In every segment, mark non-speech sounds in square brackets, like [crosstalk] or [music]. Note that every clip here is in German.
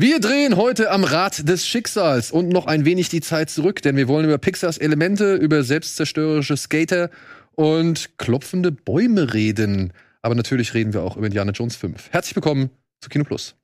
Wir drehen heute am Rad des Schicksals und noch ein wenig die Zeit zurück, denn wir wollen über Pixars Elemente, über selbstzerstörerische Skater und klopfende Bäume reden. Aber natürlich reden wir auch über Indiana Jones 5. Herzlich willkommen zu Kino Plus.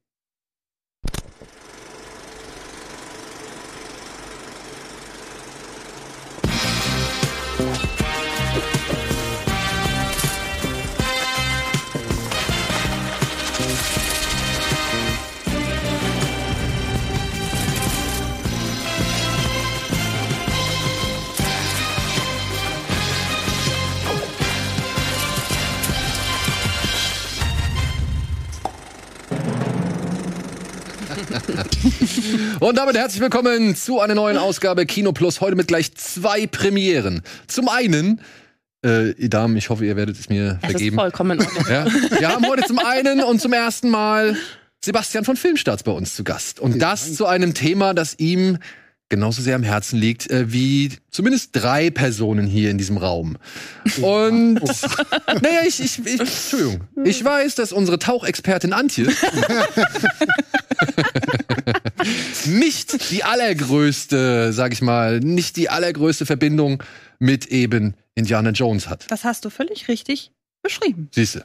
Und damit herzlich willkommen zu einer neuen Ausgabe Kino Plus. Heute mit gleich zwei Premieren. Zum einen, äh, ihr Damen, ich hoffe, ihr werdet es mir Es vergeben. ist vollkommen. Ja? Wir haben heute zum einen und zum ersten Mal Sebastian von Filmstarts bei uns zu Gast. Und das zu einem Thema, das ihm genauso sehr am Herzen liegt äh, wie zumindest drei Personen hier in diesem Raum. Und naja, ich, ich, ich, Entschuldigung. Ich weiß, dass unsere Tauchexpertin Antje [laughs] [laughs] nicht die allergrößte, sag ich mal, nicht die allergrößte Verbindung mit eben Indiana Jones hat. Das hast du völlig richtig beschrieben. Siehste.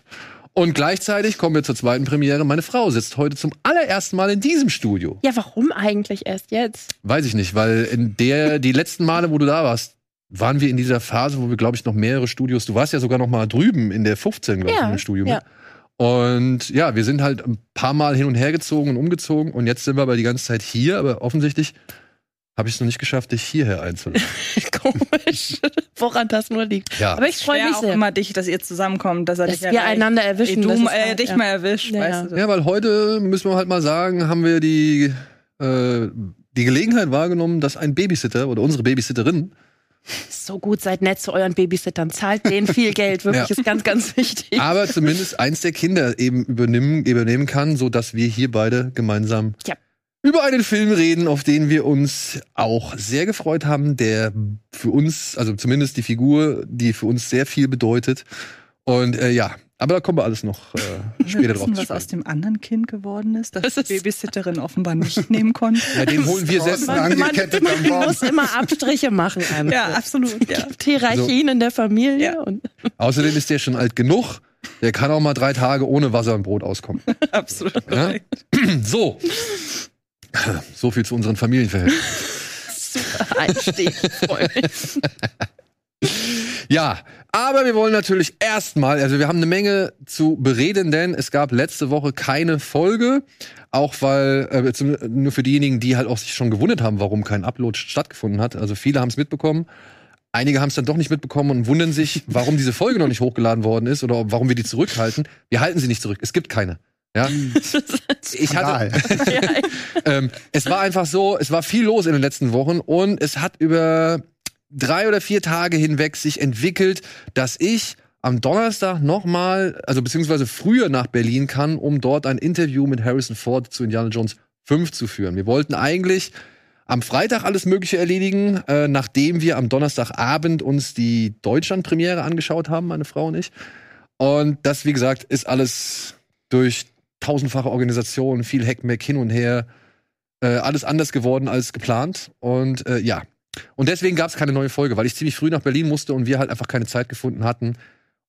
Und gleichzeitig kommen wir zur zweiten Premiere. Meine Frau sitzt heute zum allerersten Mal in diesem Studio. Ja, warum eigentlich erst jetzt? Weiß ich nicht, weil in der, die letzten Male, wo du da warst, waren wir in dieser Phase, wo wir, glaube ich, noch mehrere Studios, du warst ja sogar noch mal drüben in der 15, glaube ich, Ja, in dem Studio. ja. mit. Und ja, wir sind halt ein paar Mal hin und her gezogen und umgezogen und jetzt sind wir aber die ganze Zeit hier, aber offensichtlich habe ich es noch nicht geschafft, dich hierher einzuladen. [laughs] Komisch. Woran das nur liegt. Ja. Aber ich freue mich auch sehr, immer dich, dass ihr zusammenkommt, dass er dass dich wir erreicht. einander Ey, erwischen. du das ist äh, halt, dich ja. mal erwischt, Ja, weißt du. Ja, weil heute müssen wir halt mal sagen, haben wir die, äh, die Gelegenheit wahrgenommen, dass ein Babysitter oder unsere Babysitterin So gut, seid nett zu euren Babysittern. Zahlt denen viel Geld. Wirklich Ja. ist ganz, ganz wichtig. aber zumindest eins der Kinder eben übernehmen, übernehmen kann, so dass wir hier beide gemeinsam Ja. über einen Film reden, auf den wir uns auch sehr gefreut haben, der für uns, also zumindest die Figur, die für uns sehr viel bedeutet. Und äh, ja, aber da kommen wir alles noch äh, Wir später drauf wissen, zu was aus dem anderen Kind geworden ist, das, Das die ist- Babysitterin offenbar nicht nehmen konnte. Ja, den holen wir selbst. Man, angekettet man, am man muss immer Abstriche machen. einfach. Ja, absolut. Ja. Hierarchien in der Familie. Ja. Und Außerdem ist der schon alt genug. Der kann auch mal drei Tage ohne Wasser und Brot auskommen. [laughs] absolut. Ja? So. So viel zu unseren Familienverhältnissen. super Einstieg. [laughs] Ja, aber wir wollen natürlich erstmal, also wir haben eine Menge zu bereden, denn es gab letzte Woche keine Folge, auch weil äh, nur für diejenigen, die halt auch sich schon gewundert haben, warum kein Upload stattgefunden hat. Also viele haben es mitbekommen. Einige haben es dann doch nicht mitbekommen und wundern sich, [laughs] warum diese Folge noch nicht hochgeladen worden ist oder warum wir die zurückhalten. Wir halten sie nicht zurück. Es gibt keine. Ja, [laughs] ich hatte, [laughs] ähm, es war einfach so, es war viel los in den letzten Wochen und es hat über drei oder vier Tage hinweg sich entwickelt, dass ich am Donnerstag nochmal, also beziehungsweise früher nach Berlin kann, um dort ein Interview mit Harrison Ford zu Indiana Jones 5 zu führen. Wir wollten eigentlich am Freitag alles Mögliche erledigen, äh, nachdem wir am Donnerstagabend uns die Deutschland-Premiere angeschaut haben, meine Frau und ich. Und das, wie gesagt, ist alles durch tausendfache Organisation, viel Heckmeck hin und her, äh, alles anders geworden als geplant. Und äh, ja. Und deswegen gab es keine neue Folge, weil ich ziemlich früh nach Berlin musste und wir halt einfach keine Zeit gefunden hatten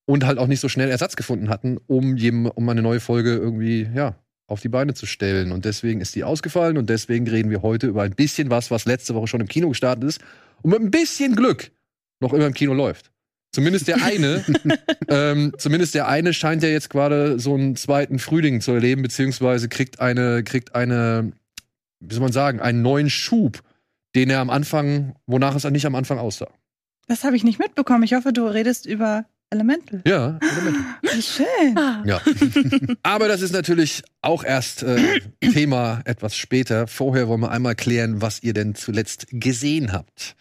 und halt auch nicht so schnell Ersatz gefunden hatten, um, jedem, um eine neue Folge irgendwie, ja, auf die Beine zu stellen. Und deswegen ist die ausgefallen und deswegen reden wir heute über ein bisschen was, was letzte Woche schon im Kino gestartet ist und mit ein bisschen Glück noch immer im Kino läuft. Zumindest der eine, [laughs] ähm, zumindest der eine scheint ja jetzt gerade so einen zweiten Frühling zu erleben, beziehungsweise kriegt eine, kriegt eine, wie soll man sagen, einen neuen Schub, den er am Anfang, wonach es nicht am Anfang aussah. Das habe ich nicht mitbekommen. Ich hoffe, du redest über Elemental. Ja, Elemente. Wie schön. Ja. [laughs] Aber das ist natürlich auch erst äh, Thema etwas später. Vorher wollen wir einmal klären, was ihr denn zuletzt gesehen habt.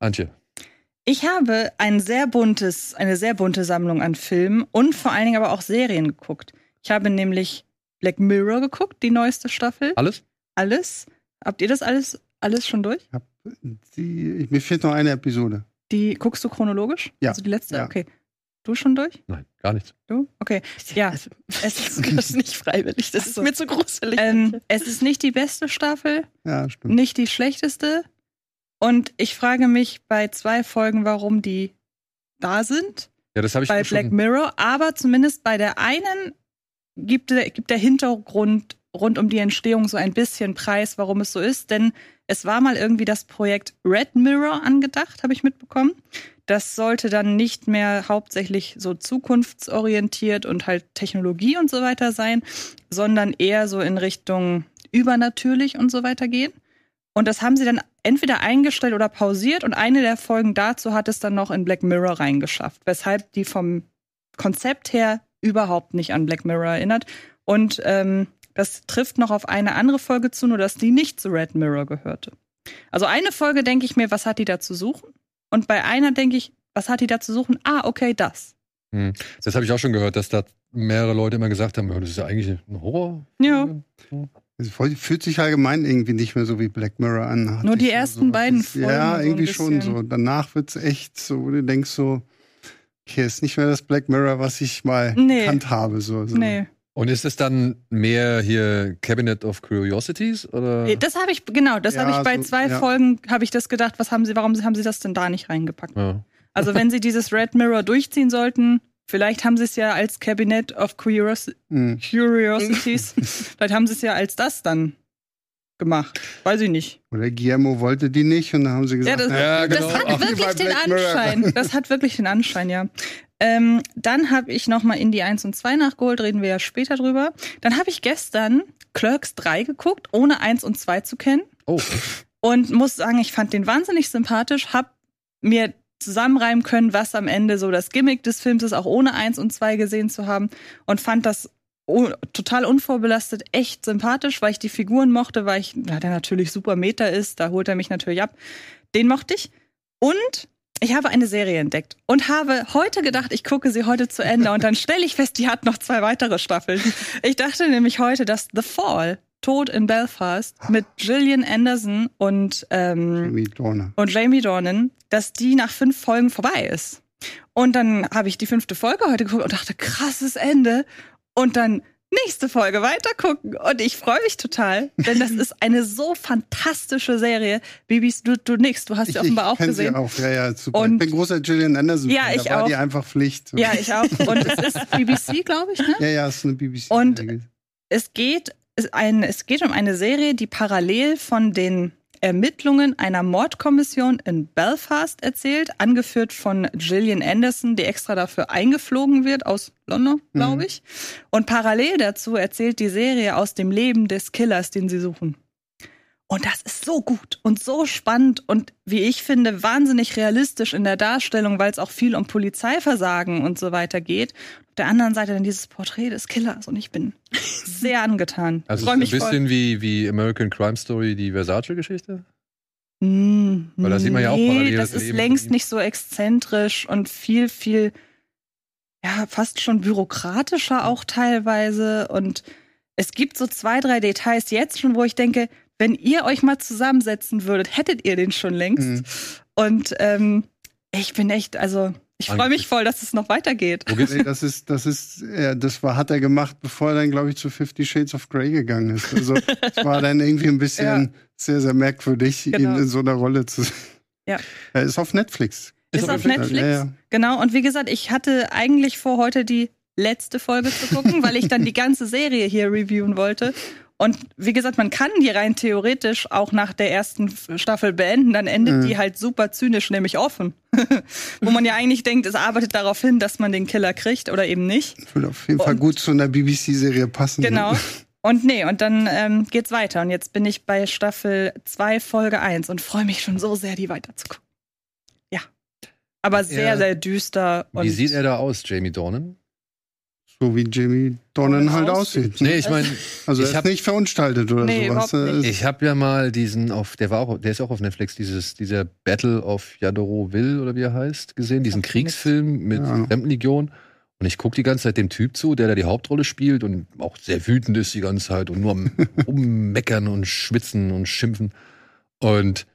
Antje. Ich habe ein sehr buntes, eine sehr bunte Sammlung an Filmen und vor allen Dingen aber auch Serien geguckt. Ich habe nämlich Black Mirror geguckt, die neueste Staffel. Alles? Alles. Habt ihr das alles, alles schon durch? Hab die, mir fehlt noch eine Episode. Die guckst du chronologisch? Ja. Also die letzte? Ja. Okay. Du schon durch? Nein, gar nichts. Du? Okay. Ja, es ist, [laughs] das ist nicht freiwillig. Das ist mir zu gruselig. ähm, es ist nicht die beste Staffel, Ja, stimmt. nicht die schlechteste. Und ich frage mich bei zwei Folgen, warum die da sind. Ja, das habe ich bei schon. Black Mirror, aber zumindest bei der einen gibt der, gibt der Hintergrund rund um die Entstehung so ein bisschen Preis, warum es so ist. Denn es war mal irgendwie das Projekt Red Mirror angedacht, habe ich mitbekommen. Das sollte dann nicht mehr hauptsächlich so zukunftsorientiert und halt Technologie und so weiter sein, sondern eher so in Richtung übernatürlich und so weiter gehen. Und das haben sie dann entweder eingestellt oder pausiert und eine der Folgen dazu hat es dann noch in Black Mirror reingeschafft, weshalb die vom Konzept her überhaupt nicht an Black Mirror erinnert. Und ähm, das trifft noch auf eine andere Folge zu, nur dass die nicht zu Red Mirror gehörte. Also eine Folge denke ich mir, was hat die da zu suchen? Und bei einer denke ich, was hat die da zu suchen? Ah, okay, das. Hm. Das habe ich auch schon gehört, dass da mehrere Leute immer gesagt haben, das ist ja eigentlich ein Horror. Ja. Es fühlt sich allgemein irgendwie nicht mehr so wie Black Mirror an. Nur die so- ersten so. beiden Folgen Ja, so irgendwie schon bisschen. so. Danach wird's echt so, wo du denkst so, okay, ist nicht mehr das Black Mirror, was ich mal Nee. gekannt habe. So, so. Nee. Und ist es dann mehr hier Cabinet of Curiosities? Oder? Nee, Das habe ich, genau, das Ja, habe ich bei so, zwei ja. Folgen, habe ich das gedacht, was haben sie, warum haben sie das denn da nicht reingepackt? ja. Also wenn sie dieses Red Mirror durchziehen sollten, vielleicht haben sie es ja als Cabinet of Curios Hm. Curiosities, [laughs] vielleicht haben sie es ja als das dann gemacht. Weiß ich nicht. Oder Guillermo wollte die nicht und dann haben sie gesagt, Ja, das- Ja, Das genau. hat Ach, wirklich den. Anschein. Das hat wirklich den Anschein, ja. Ähm, dann habe ich noch mal Indie 1 und 2 nachgeholt, reden wir ja später drüber. Dann habe ich gestern Clerks 3 geguckt, ohne 1 und 2 zu kennen. Oh, Und muss sagen, ich fand den wahnsinnig sympathisch, hab mir zusammenreimen können, was am Ende so das Gimmick des Films ist, auch ohne 1 und 2 gesehen zu haben. Und fand das total unvorbelastet echt sympathisch, weil ich die Figuren mochte, weil ich, ja, der natürlich super Meta ist, da holt er mich natürlich ab. Den mochte ich. Und ich habe eine Serie entdeckt und habe heute gedacht, ich gucke sie heute zu Ende und dann stelle ich fest, die hat noch zwei weitere Staffeln. Ich dachte nämlich heute, dass The Fall, Tod in Belfast, mit Gillian Anderson und, ähm, Jamie Dorner. und Jamie Dornan, dass die nach fünf Folgen vorbei ist. Und dann habe ich die fünfte Folge heute geguckt und dachte, krasses Ende. Und dann nächste Folge weitergucken. Und ich freue mich total, denn das ist eine so fantastische Serie. Bibis, du, du nix, du hast sie offenbar auch kenn gesehen. Sie auch. Ja, ja, super. Und- ich bin großer Gillian Anderson. Ja, Fan. ich da war auch. die einfach Pflicht. Ja, ich auch. Und es ist [laughs] BBC, glaube ich, ne? ja, ja, ist eine BBC. Und-. Es geht, es, ein, es geht um eine Serie, die parallel von den Ermittlungen einer Mordkommission in Belfast erzählt, angeführt von Gillian Anderson, die extra dafür eingeflogen wird aus London, glaube Mhm. ich. Und parallel dazu erzählt die Serie aus dem Leben des Killers, den sie suchen. Und das ist so gut und so spannend und wie ich finde, wahnsinnig realistisch in der Darstellung, weil es auch viel um Polizeiversagen und so weiter geht. Auf der anderen Seite dann dieses Porträt des Killers und ich bin [laughs] sehr angetan. also es mich ist ein voll. bisschen wie, wie American Crime Story, die Versace-Geschichte. Mm, Weil da sieht man ja auch nee, parallel das das ist Leben längst nicht so exzentrisch und viel, viel, ja, fast schon bürokratischer auch teilweise. Und es gibt so zwei, drei Details jetzt schon, wo ich denke, wenn ihr euch mal zusammensetzen würdet, hättet ihr den schon längst. Mhm. Und ähm, ich bin echt, also ich freue mich voll, dass es noch weitergeht. Das ist, das ist, ja, das war, hat er gemacht, bevor er dann, glaube ich, zu Fifty Shades of Grey gegangen ist. Also, es war dann irgendwie ein bisschen sehr, sehr merkwürdig, Genau. ihn in so einer Rolle zu sehen. Ja. Er ist auf Netflix. Ist auf Netflix. Ja, ja. Genau, und wie gesagt, ich hatte eigentlich vor, heute die letzte Folge zu gucken, weil ich dann die ganze Serie hier reviewen wollte. Und wie gesagt, man kann die rein theoretisch auch nach der ersten Staffel beenden, dann endet Mhm. die halt super zynisch, nämlich offen. [laughs] Wo man ja eigentlich denkt, es arbeitet darauf hin, dass man den Killer kriegt oder eben nicht. Würde auf jeden Fall Und- gut zu einer BBC-Serie passen. Genau. [laughs] Und nee, und dann ähm, geht's weiter. Und jetzt bin ich bei Staffel 2, Folge 1 und freue mich schon so sehr, die weiterzugucken. Ja. Aber sehr, Ja. sehr düster. Und Wie sieht er da aus, Jamie Dornan? So wie Jamie Dornan Dornan halt aussieht. Nee, ich meine, Also, ich er hab- ist nicht verunstaltet oder Nee, sowas. ich habe ja mal diesen auf, der war auch, der ist auch auf Netflix, dieses, dieser Battle of Yadoroville oder wie er heißt, gesehen, diesen Kriegsfilm mit Ja. Fremdenlegion. Und ich gucke die ganze Zeit dem Typ zu, der da die Hauptrolle spielt und auch sehr wütend ist die ganze Zeit und nur am [laughs] rummeckern und schwitzen und schimpfen. Und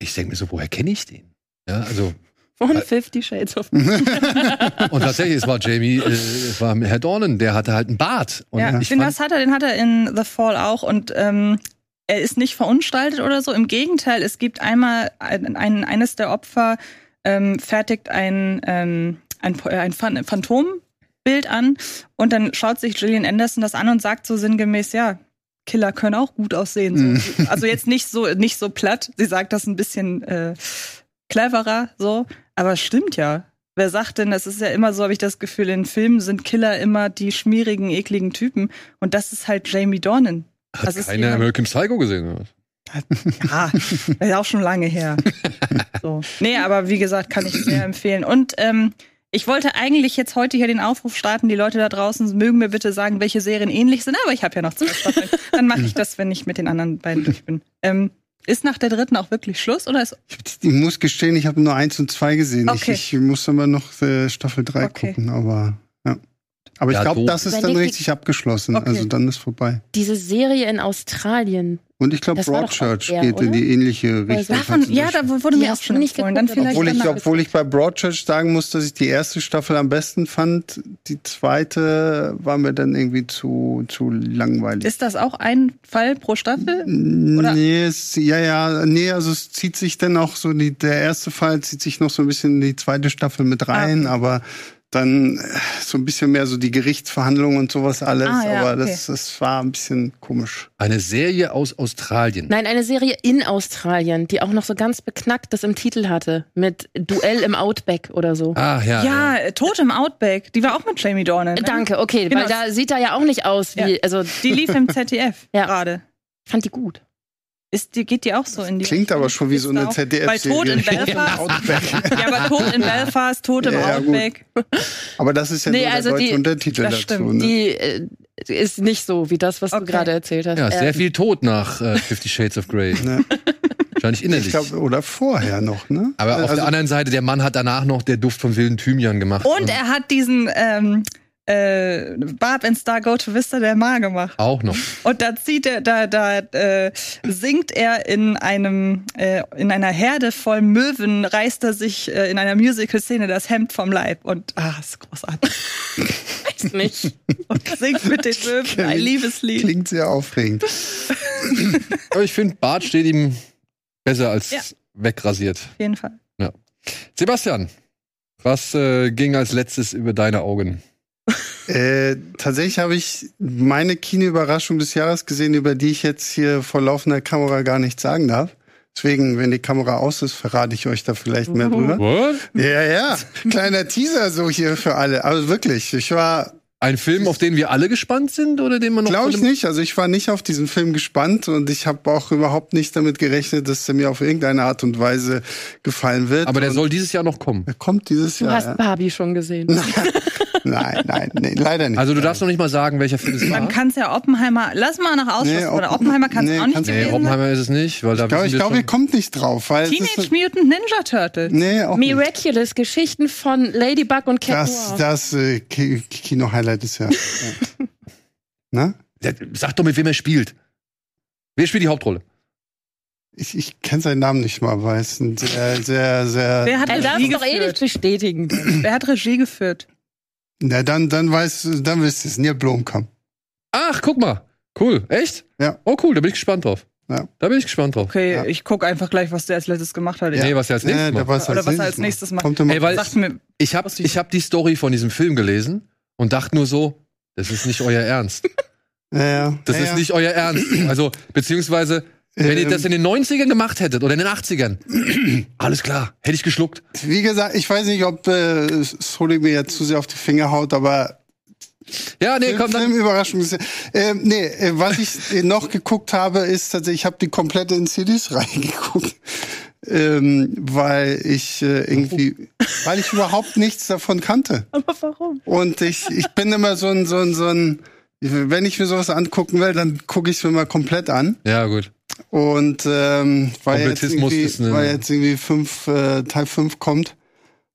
ich denke mir so, woher kenne ich den? Ja, also Von Fifty Shades of [laughs] Und tatsächlich, es war Jamie, äh, es war Herr Dornan, der hatte halt einen Bart. Und ja, ich den was hat er, den hat er in The Fall auch und ähm, er ist nicht verunstaltet oder so. Im Gegenteil, es gibt einmal ein, ein, eines der Opfer ähm, fertigt ein, ähm, ein, äh, ein Phan- Phantombild an und dann schaut sich Gillian Anderson das an und sagt so sinngemäß, ja, Killer können auch gut aussehen. So. Also jetzt nicht so nicht so platt. Sie sagt das ein bisschen äh, cleverer so, aber stimmt ja. Wer sagt denn, das ist ja immer so, habe ich das Gefühl, in Filmen sind Killer immer die schmierigen, ekligen Typen. Und das ist halt Jamie Dornan. hat das keiner American Psycho gesehen. Oder? was? Ja, [laughs] das ist auch schon lange her. So. Nee, aber wie gesagt, kann ich sehr empfehlen. Und ähm, ich wollte eigentlich jetzt heute hier den Aufruf starten, die Leute da draußen mögen mir bitte sagen, welche Serien ähnlich sind, aber ich habe ja noch zwei Staffeln. [laughs] Dann mache ich das, wenn ich mit den anderen beiden durch bin. Ähm, ist nach der dritten auch wirklich Schluss oder ist Ich muss gestehen, ich habe nur eins und zwei gesehen. Okay. Ich, ich muss aber noch äh, Staffel 3 Okay. gucken, aber ja. Aber ich Ja, glaube, doof. das ist dann richtig abgeschlossen. Okay. Also dann ist vorbei. Diese Serie in Australien. Und ich glaube, Broadchurch er, geht in oder? die ähnliche Richtung. davon, ja, da wurde mir auch schon nicht. Dann geguckt, aber vielleicht obwohl ich, obwohl ich bei Broadchurch sagen muss, dass ich die erste Staffel am besten fand, die zweite war mir dann irgendwie zu, zu langweilig. Ist das auch ein Fall pro Staffel? Oder- Nee, es, ja, ja, nee, also es zieht sich dann auch so, die, der erste Fall zieht sich noch so ein bisschen in die zweite Staffel mit rein, Ah, aber dann äh, so ein bisschen mehr so die Gerichtsverhandlungen und sowas alles, Ah, ja, aber okay. das, das war ein bisschen komisch. Eine Serie aus Australien. Nein, eine Serie in Australien, die auch noch so ganz beknacktes im Titel hatte. Mit Duell im Outback oder so. Ah, ja. Ja, äh, Tod im Outback. Die war auch mit Jamie Dornan. Ne? Danke, okay, Genau. weil da sieht er ja auch nicht aus wie, Ja. also Die lief im ZDF Ja. gerade. ich fand die gut. Ist, die, geht die auch so in die Klingt aber schon wie Ist so eine ZDF-Serie. Bei [laughs] Tod in Belfast. ja, aber Tod in Belfast, Tod im Ja. Outback. Aber das ist ja Nee, nur der also deutsche die- Untertitel das dazu. stimmt. Ne? Die äh, ist nicht so wie das, was du Okay. gerade erzählt hast. Ja, sehr Äh, viel Tod nach äh, Fifty Shades of Grey. Ne? Wahrscheinlich innerlich. Ich glaube, oder vorher noch, ne? Aber auf also, der anderen Seite, der Mann hat danach noch der Duft von wilden Thymian gemacht. Und er hat diesen ähm, äh, Barb and Star Go to Vista der Mar gemacht. auch noch. Und da zieht er, da, da äh, singt er in einem, äh, in einer Herde voll Möwen, reißt er sich äh, in einer Musical-Szene das Hemd vom Leib und ah, ist großartig. weiß nicht. Und singt mit den Möwen ein Liebeslied. Klingt sehr aufregend. [laughs] Aber ich finde, Bart steht ihm besser als Ja. wegrasiert. Auf jeden Fall. Sebastian, was äh, ging als letztes über deine Augen? Äh, tatsächlich habe ich meine Kinoüberraschung des Jahres gesehen, über die ich jetzt hier vor laufender Kamera gar nicht sagen darf. Deswegen, wenn die Kamera aus ist, verrate ich euch da vielleicht mehr drüber. What? Ja, ja. Kleiner Teaser so hier für alle. Also wirklich, ich war, Ein Film, auf den wir alle gespannt sind oder den man noch glaube ich nicht, also ich war nicht auf diesen Film gespannt und ich habe auch überhaupt nicht damit gerechnet, dass er mir auf irgendeine Art und Weise gefallen wird. Aber der und soll dieses Jahr noch kommen. er kommt dieses Du Jahr. hast ja. Barbie schon gesehen. [laughs] [laughs] Nein, nein, nee, leider nicht. Also du darfst noch nicht mal sagen, welcher Film es war. Man kann es ja Oppenheimer, lass mal nach Ausschluss, Nee, oder Oppen- Oppenheimer kann es nee, auch nicht kannst- Nee. Oppenheimer ist es nicht, weil da ich glaube, glaub, ihr kommt nicht drauf, weil Teenage ist, Mutant Ninja Turtles. nee, auch nicht. Miraculous, Geschichten von Ladybug und Cat Das, Noir. das äh, Ki- Kino-Highlight ist [laughs] ja. ja. Na? Der- Sag doch, mit wem er spielt. Wer spielt die Hauptrolle? Ich, ich kenne seinen Namen nicht mal, weil es ein sehr, sehr, sehr. Wer hat Er darf es doch eh nicht bestätigen. Wer hat Regie geführt? Na, dann, dann weiß, dann wisst ihr es. Neil Blomkamp. Ach, guck mal. Cool. Echt? Ja. Oh, cool. Da bin ich gespannt drauf. Ja. Da bin ich gespannt drauf. Okay, Ja. ich gucke einfach gleich, was der als letztes gemacht hat. Nee, was er als nächstes Ja, der macht. weiß Oder was er als nächstes macht. Kommt immer. Ey, weil- Sagt mir, Ich habe ich ich hab die Story von diesem Film gelesen und dachte nur so, das ist nicht euer Ernst. [laughs] ja, ja. Das ja, ist ja. nicht euer Ernst. Also, beziehungsweise, wenn ihr Ähm, das in den 90ern gemacht hättet oder in den 80ern, [clears throat] alles klar, hätte ich geschluckt. Wie gesagt, ich weiß nicht, ob äh, Soli mir jetzt zu sehr auf die Finger haut, aber Ja, nee, komm, dann. Filmüberraschung ist. Äh, nee, äh, was ich noch geguckt habe, ist tatsächlich, ich habe die komplette in CDs [laughs] reingeguckt. Ähm, weil ich äh, irgendwie, weil ich überhaupt nichts davon kannte. Aber warum? Und ich, ich bin immer so ein, so ein, so ein, wenn ich mir sowas angucken will, dann gucke ich es mir mal komplett an. Ja, gut. Und ähm, weil, jetzt Komplettismus irgendwie, ist eine- weil jetzt irgendwie fünf, äh, Teil 5 kommt.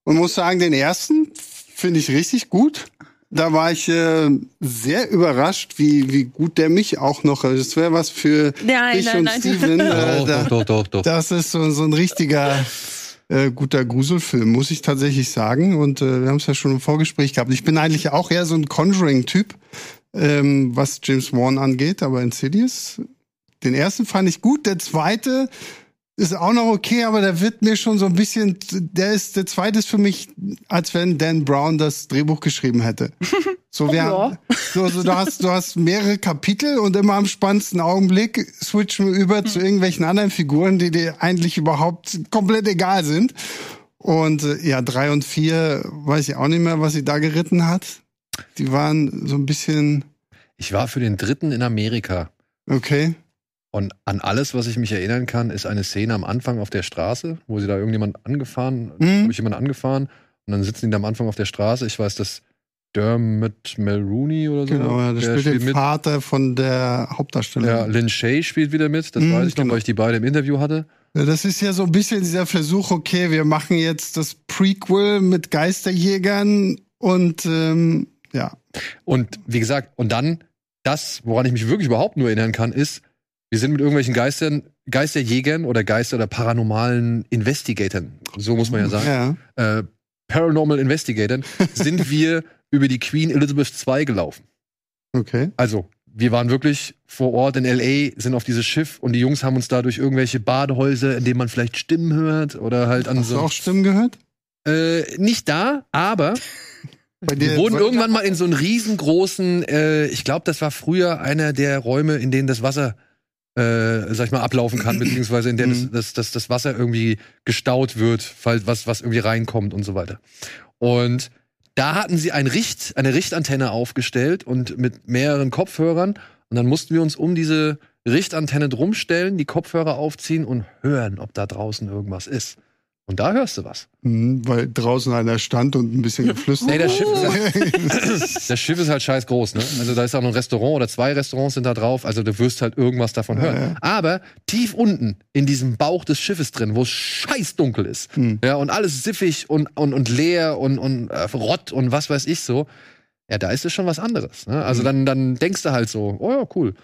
Und muss sagen, den ersten finde ich richtig gut. Da war ich äh, sehr überrascht, wie, wie gut der mich auch noch. Also das wäre was für Nein, dich nein, und nein. Steven. Äh, [laughs] Doch, da, doch, doch, doch, doch. das ist so, so ein richtiger äh, guter Gruselfilm, muss ich tatsächlich sagen. Und äh, wir haben es ja schon im Vorgespräch gehabt. Ich bin eigentlich auch eher so ein Conjuring-Typ, ähm, was James Wan angeht, aber Insidious, den ersten fand ich gut, der zweite ist auch noch okay, aber der wird mir schon so ein bisschen, der ist, der zweite ist für mich, als wenn Dan Brown das Drehbuch geschrieben hätte. [laughs] So, wir, ja. so, so du hast, du hast mehrere Kapitel und immer am spannendsten Augenblick switchen wir über zu irgendwelchen anderen Figuren, die dir eigentlich überhaupt komplett egal sind. Und äh, ja, drei und vier weiß ich auch nicht mehr, was sie da geritten hat. Die waren so ein bisschen, Ich war für den dritten in Amerika. okay. Und an alles, was ich mich erinnern kann, ist eine Szene am Anfang auf der Straße, wo sie da irgendjemand angefahren, Mhm. habe ich jemand angefahren und dann sitzen die da am Anfang auf der Straße. Ich weiß, dass Dermot Mulrooney oder so, Genau, ja, der, spielt den mit. Vater von der Hauptdarstellerin. Ja, Lynn Shay spielt wieder mit, das Mhm, weiß ich noch, genau. weil ich die beide im Interview hatte. Ja, das ist ja so ein bisschen dieser Versuch, okay, wir machen jetzt das Prequel mit Geisterjägern und ähm, ja. Und wie gesagt, und dann das, woran ich mich wirklich überhaupt nur erinnern kann, ist, wir sind mit irgendwelchen Geistern, Geisterjägern oder Geister- oder paranormalen Investigatoren, so muss man ja sagen, Ja. äh, Paranormal Investigatoren, [laughs] sind wir über die Queen Elizabeth II gelaufen. Okay. Also, wir waren wirklich vor Ort in L.A., sind auf dieses Schiff und die Jungs haben uns da durch irgendwelche Badehäuser, in denen man vielleicht Stimmen hört oder halt an Hast du so. auch Stimmen gehört? Äh, nicht da, aber [laughs] wir wurden irgendwann mal in so einen riesengroßen, äh, ich glaube, das war früher einer der Räume, in denen das Wasser, äh, sag ich mal, ablaufen kann, beziehungsweise in denen das, Mhm. das, das, das Wasser irgendwie gestaut wird, falls was, was irgendwie reinkommt und so weiter. Und da hatten sie ein Richt, eine Richtantenne aufgestellt und mit mehreren Kopfhörern. Und dann mussten wir uns um diese Richtantenne drumstellen, die Kopfhörer aufziehen und hören, ob da draußen irgendwas ist. Und da hörst du was. Mhm, weil draußen einer stand und ein bisschen geflüstert. Nee, das Schiff ist [laughs] Das Schiff ist halt scheiß groß, ne? Also da ist auch noch ein Restaurant oder zwei Restaurants sind da drauf. Also du wirst halt irgendwas davon hören. Ja, ja. Aber tief unten in diesem Bauch des Schiffes drin, wo es scheiß dunkel ist, Hm. ja, und alles siffig und, und, und leer und, und äh, Rott und was weiß ich so, ja, da ist es schon was anderes. Ne? Also dann, dann denkst du halt so, oh ja, cool.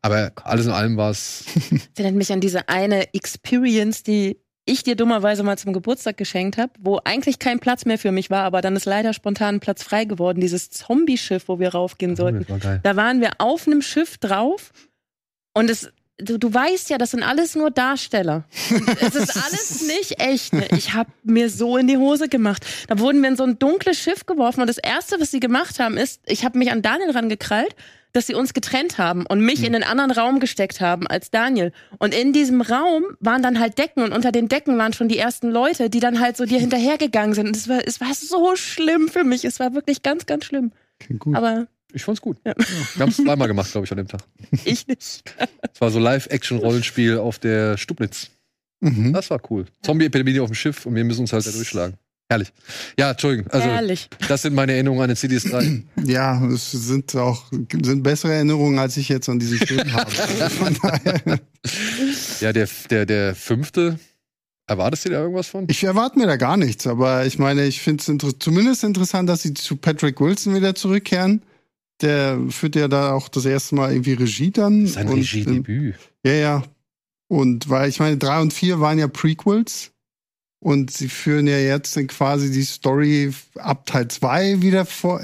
Aber alles in allem war es. Das [laughs] erinnert mich an diese eine Experience, die ich dir dummerweise mal zum Geburtstag geschenkt habe, wo eigentlich kein Platz mehr für mich war, aber dann ist leider spontan ein Platz frei geworden. Dieses Zombie-Schiff, wo wir raufgehen sollten. war. Da waren wir auf einem Schiff drauf und es, du, du weißt ja, das sind alles nur Darsteller. Es ist alles [laughs] nicht echt. Ne? Ich habe mir so in die Hose gemacht. Da wurden wir in so ein dunkles Schiff geworfen und das Erste, was sie gemacht haben, ist, ich habe mich an Daniel rangekrallt, dass sie uns getrennt haben und mich in einen anderen Raum gesteckt haben als Daniel. Und in diesem Raum waren dann halt Decken und unter den Decken waren schon die ersten Leute, die dann halt so dir hinterhergegangen sind. Und es war, es war so schlimm für mich. Es war wirklich ganz, ganz schlimm. Klingt gut. Aber Ich fand's gut. Wir haben es zweimal gemacht, glaube ich, an dem Tag. [laughs] ich nicht. Es war so Live-Action-Rollenspiel auf der Stublitz. Mhm. Das war cool. Zombie-Epidemie auf dem Schiff und wir müssen uns halt da durchschlagen. Herrlich. Ja, Entschuldigung. Also, Ehrlich. das sind meine Erinnerungen an den CDs 3. [clears throat] Ja, es sind auch sind bessere Erinnerungen, als ich jetzt an diesen Film habe. [laughs] Von daher, ja, der, der, der fünfte. Erwartest du da irgendwas von? ich erwarte mir da gar nichts, aber ich meine, ich finde es inter zumindest interessant, dass sie zu Patrick Wilson wieder zurückkehren. Der führt ja da auch das erste Mal irgendwie Regie dann. Sein Und, Regiedebüt. Ja, ja. Und weil ich meine, drei und vier waren ja Prequels. Und sie führen ja jetzt quasi die Story ab Teil zwei wieder vor.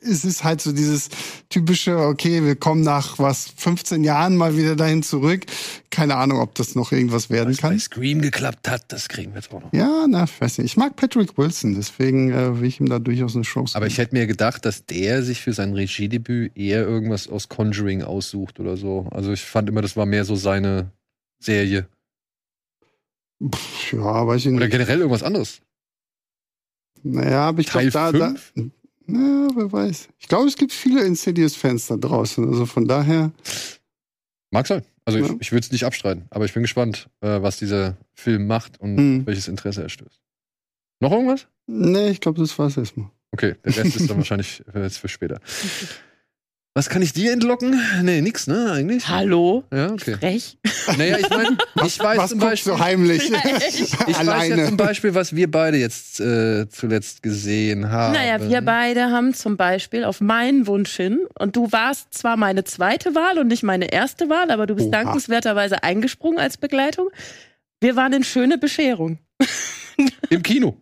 Es ist halt so dieses typische, okay, wir kommen nach was, 15 Jahren mal wieder dahin zurück. Keine Ahnung, ob das noch irgendwas werden Was bei kann. Scream geklappt hat, das kriegen wir jetzt auch noch. Ja, na, ich weiß nicht. Ich mag Patrick Wilson, deswegen äh, will ich ihm da durchaus eine Chance Aber ich hätte mir gedacht, dass der sich für sein Regiedebüt eher irgendwas aus Conjuring aussucht oder so. Also ich fand immer, das war mehr so seine Serie. Pff, ja, weiß ich Oder nicht. generell irgendwas anderes. Naja, aber ich glaube, da, da, fünf? na, wer weiß. Ich glaube, es gibt viele Insidious-Fans da draußen. Also von daher. Mag sein. Also Ja. ich, ich würde es nicht abstreiten, aber ich bin gespannt, äh, was dieser Film macht und Hm. welches Interesse er stößt. Noch irgendwas? Nee, ich glaube, das war's erstmal. Okay, der Rest ist dann [laughs] wahrscheinlich äh, jetzt für später. [laughs] Was kann ich dir entlocken? Nee, nix, ne, eigentlich? Hallo? Ja, okay. Frech? Naja, ich meine, [laughs] ich weiß Was zum Beispiel, du heimlich? [laughs] Ja, ich weiß ja Alleine. zum Beispiel, was wir beide jetzt äh, zuletzt gesehen haben. Naja, wir beide haben zum Beispiel auf meinen Wunsch hin, und du warst zwar meine zweite Wahl und nicht meine erste Wahl, aber du bist Oha. dankenswerterweise eingesprungen als Begleitung. Wir waren in schöne Bescherung. [laughs] [laughs] Im Kino.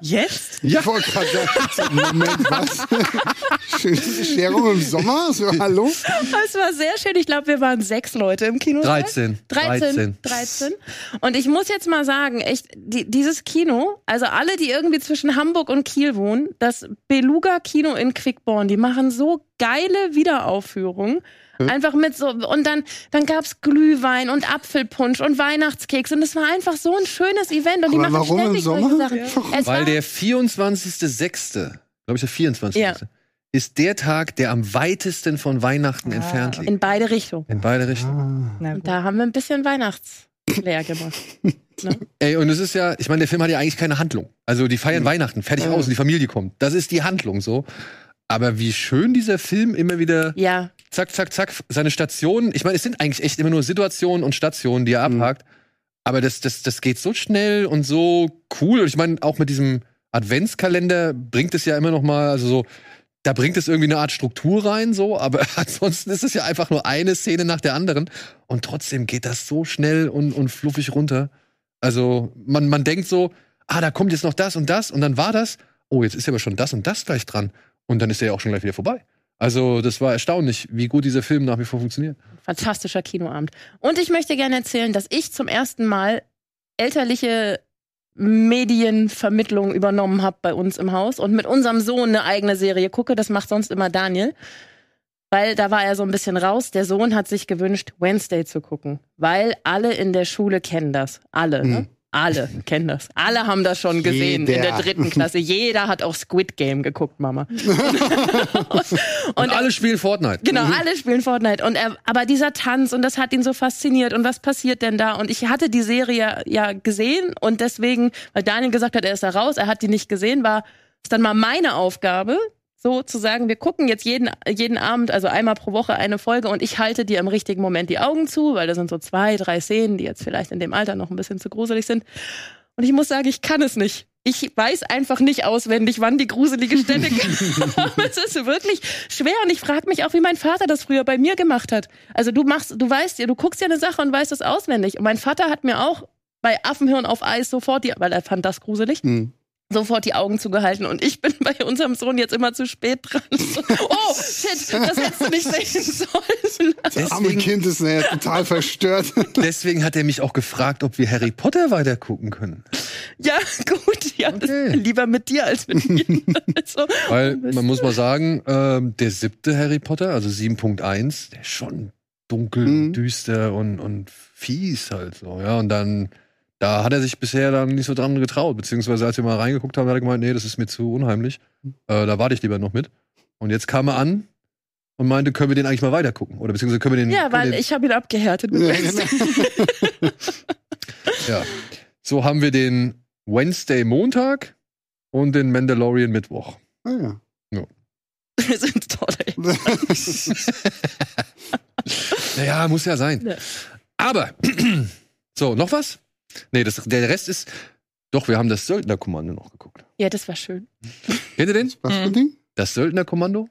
Jetzt? Ich wollte gerade sagen, Moment, was? Schöne Bescherung im Sommer? So, hallo? Es war sehr schön. Ich glaube, wir waren sechs Leute im Kino. 13. 13, 13. Und ich muss jetzt mal sagen, echt, die, dieses Kino, also alle, die irgendwie zwischen Hamburg und Kiel wohnen, das Beluga Kino in Quickborn, die machen so geile Wiederaufführungen. [laughs] Einfach mit so, und dann, dann gab's Glühwein und Apfelpunsch und Weihnachtskeks und es war einfach so ein schönes Event und die Aber machen warum im ständig solche Sommer? Sachen. Warum? Es Weil der 24.06., glaube ich, der 24. Ja. ist der Tag, der am weitesten von Weihnachten Ah. entfernt liegt. in beide Richtungen. In beide Richtungen. Na Und da haben wir ein bisschen Weihnachtsleer gemacht. [laughs] Ey, und es ist ja, ich meine, der Film hat ja eigentlich keine Handlung. Also die feiern Mhm. Weihnachten, fertig Ja. aus und die Familie kommt. Das ist die Handlung so. Aber wie schön dieser Film immer wieder Ja, zack, zack, zack, seine Stationen. Ich meine, es sind eigentlich echt immer nur Situationen und Stationen, die er Mhm. abhakt. Aber das, das, das geht so schnell und so cool. Und ich meine, auch mit diesem Adventskalender bringt es ja immer noch mal, also so, da bringt es irgendwie eine Art Struktur rein, so. Aber [laughs] ansonsten ist es ja einfach nur eine Szene nach der anderen. Und trotzdem geht das so schnell und, und fluffig runter. Also, man, man denkt so, ah, da kommt jetzt noch das und das und dann war das. Oh, jetzt ist ja aber schon das und das gleich dran. Und dann ist er ja auch schon gleich wieder vorbei. Also, das war erstaunlich, wie gut dieser Film nach wie vor funktioniert. fantastischer Kinoabend. Und ich möchte gerne erzählen, dass ich zum ersten Mal elterliche Medienvermittlung übernommen habe bei uns im Haus und mit unserem Sohn eine eigene Serie gucke. Das macht sonst immer Daniel. Weil da war er so ein bisschen raus. Der Sohn hat sich gewünscht, Wednesday zu gucken. Weil alle in der Schule kennen das. Alle, ne? Alle kennen das. Alle haben das schon gesehen in der Jeder. dritten Klasse. Jeder hat auch Squid Game geguckt, Mama. [laughs] Und, Und- alle spielen Fortnite. Genau, alle spielen Fortnite. Und er, aber dieser Tanz und das hat ihn so fasziniert. Und was passiert denn da? Und ich hatte die Serie ja gesehen und deswegen, weil Daniel gesagt hat, er ist da raus, er hat die nicht gesehen, war es dann mal meine Aufgabe, so zu sagen, wir gucken jetzt jeden, jeden Abend, also einmal pro Woche eine Folge und ich halte dir im richtigen Moment die Augen zu, weil da sind so zwei, drei Szenen, die jetzt vielleicht in dem Alter noch ein bisschen zu gruselig sind. Und ich muss sagen, ich kann es nicht. Ich weiß einfach nicht auswendig, wann die gruselige Stelle [laughs] kommt. es ist wirklich schwer und ich frage mich auch, wie mein Vater das früher bei mir gemacht hat. Also du machst, du weißt ja, du guckst ja eine Sache und weißt es auswendig. Und mein Vater hat mir auch bei Affenhirn auf Eis sofort die, weil er fand das gruselig, Hm. Sofort die Augen zugehalten. Und ich bin bei unserem Sohn jetzt immer zu spät dran. [laughs] Oh, shit, das hättest du nicht sehen sollen. Das arme Deswegen- Kind ist ja total verstört. [laughs] Deswegen hat er mich auch gefragt, ob wir Harry Potter weiter gucken können. Ja, gut, ja, das, Okay. lieber mit dir als mit mir. [laughs] Also, Weil man muss mal sagen, ähm, der siebte Harry Potter, also 7.1, der ist schon dunkel, Mhm. düster und, und fies halt so. Ja, und dann, da hat er sich bisher dann nicht so dran getraut. Beziehungsweise als wir mal reingeguckt haben, hat er gemeint, nee, das ist mir zu unheimlich. Äh, da warte ich lieber noch mit. Und jetzt kam er an und meinte, können wir den eigentlich mal weiter gucken? Oder beziehungsweise können wir den. ja, weil den, ich habe ihn abgehärtet. Mit Ja, genau. [laughs] Ja. So haben wir den Wednesday Montag und den Mandalorian Mittwoch. Ah, ja. [laughs] Wir sind toll. ey. [laughs] Naja, muss ja sein. Ja. Aber, [clears throat] so, noch was? Nee, das, der Rest ist. Doch, wir haben das Söldnerkommando noch geguckt. Ja, das war schön. Kennt ihr den? Was für ein Mhm. Ding? Das Söldnerkommando?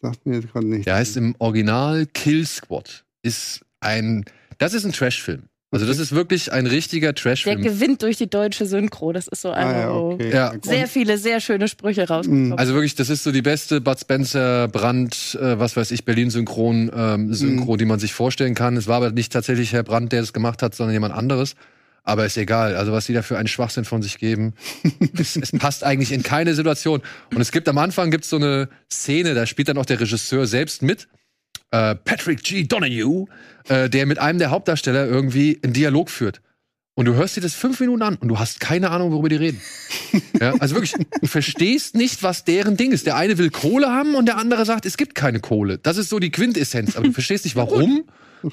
Sagt mir jetzt gerade nicht. Der heißt im Original Kill Squad. Ist ein. Das ist ein Trashfilm. Also, das ist wirklich ein richtiger Der Trashfilm. gewinnt durch die deutsche Synchro. Das ist so Ah, einfach ja, okay. Ja. Sehr viele, sehr schöne Sprüche rausgekommen. Also wirklich, das ist so die beste Bud Spencer, Brandt, äh, was weiß ich, Berlin-Synchron, ähm, Synchro, die man sich vorstellen kann. Es war aber nicht tatsächlich Herr Brandt, der das gemacht hat, sondern jemand anderes. Aber ist egal. Also was die da für einen Schwachsinn von sich geben, [laughs] es, es passt eigentlich in keine Situation. Und es gibt am Anfang gibt's so eine Szene, da spielt dann auch der Regisseur selbst mit. Äh, Patrick G. Donahue, äh, der mit einem der Hauptdarsteller irgendwie einen Dialog führt. Und du hörst dir das fünf Minuten an und du hast keine Ahnung, worüber die reden. [laughs] Ja, also wirklich, du verstehst nicht, was deren Ding ist. Der eine will Kohle haben und der andere sagt, es gibt keine Kohle. Das ist so die Quintessenz. Aber du [laughs] verstehst nicht, warum.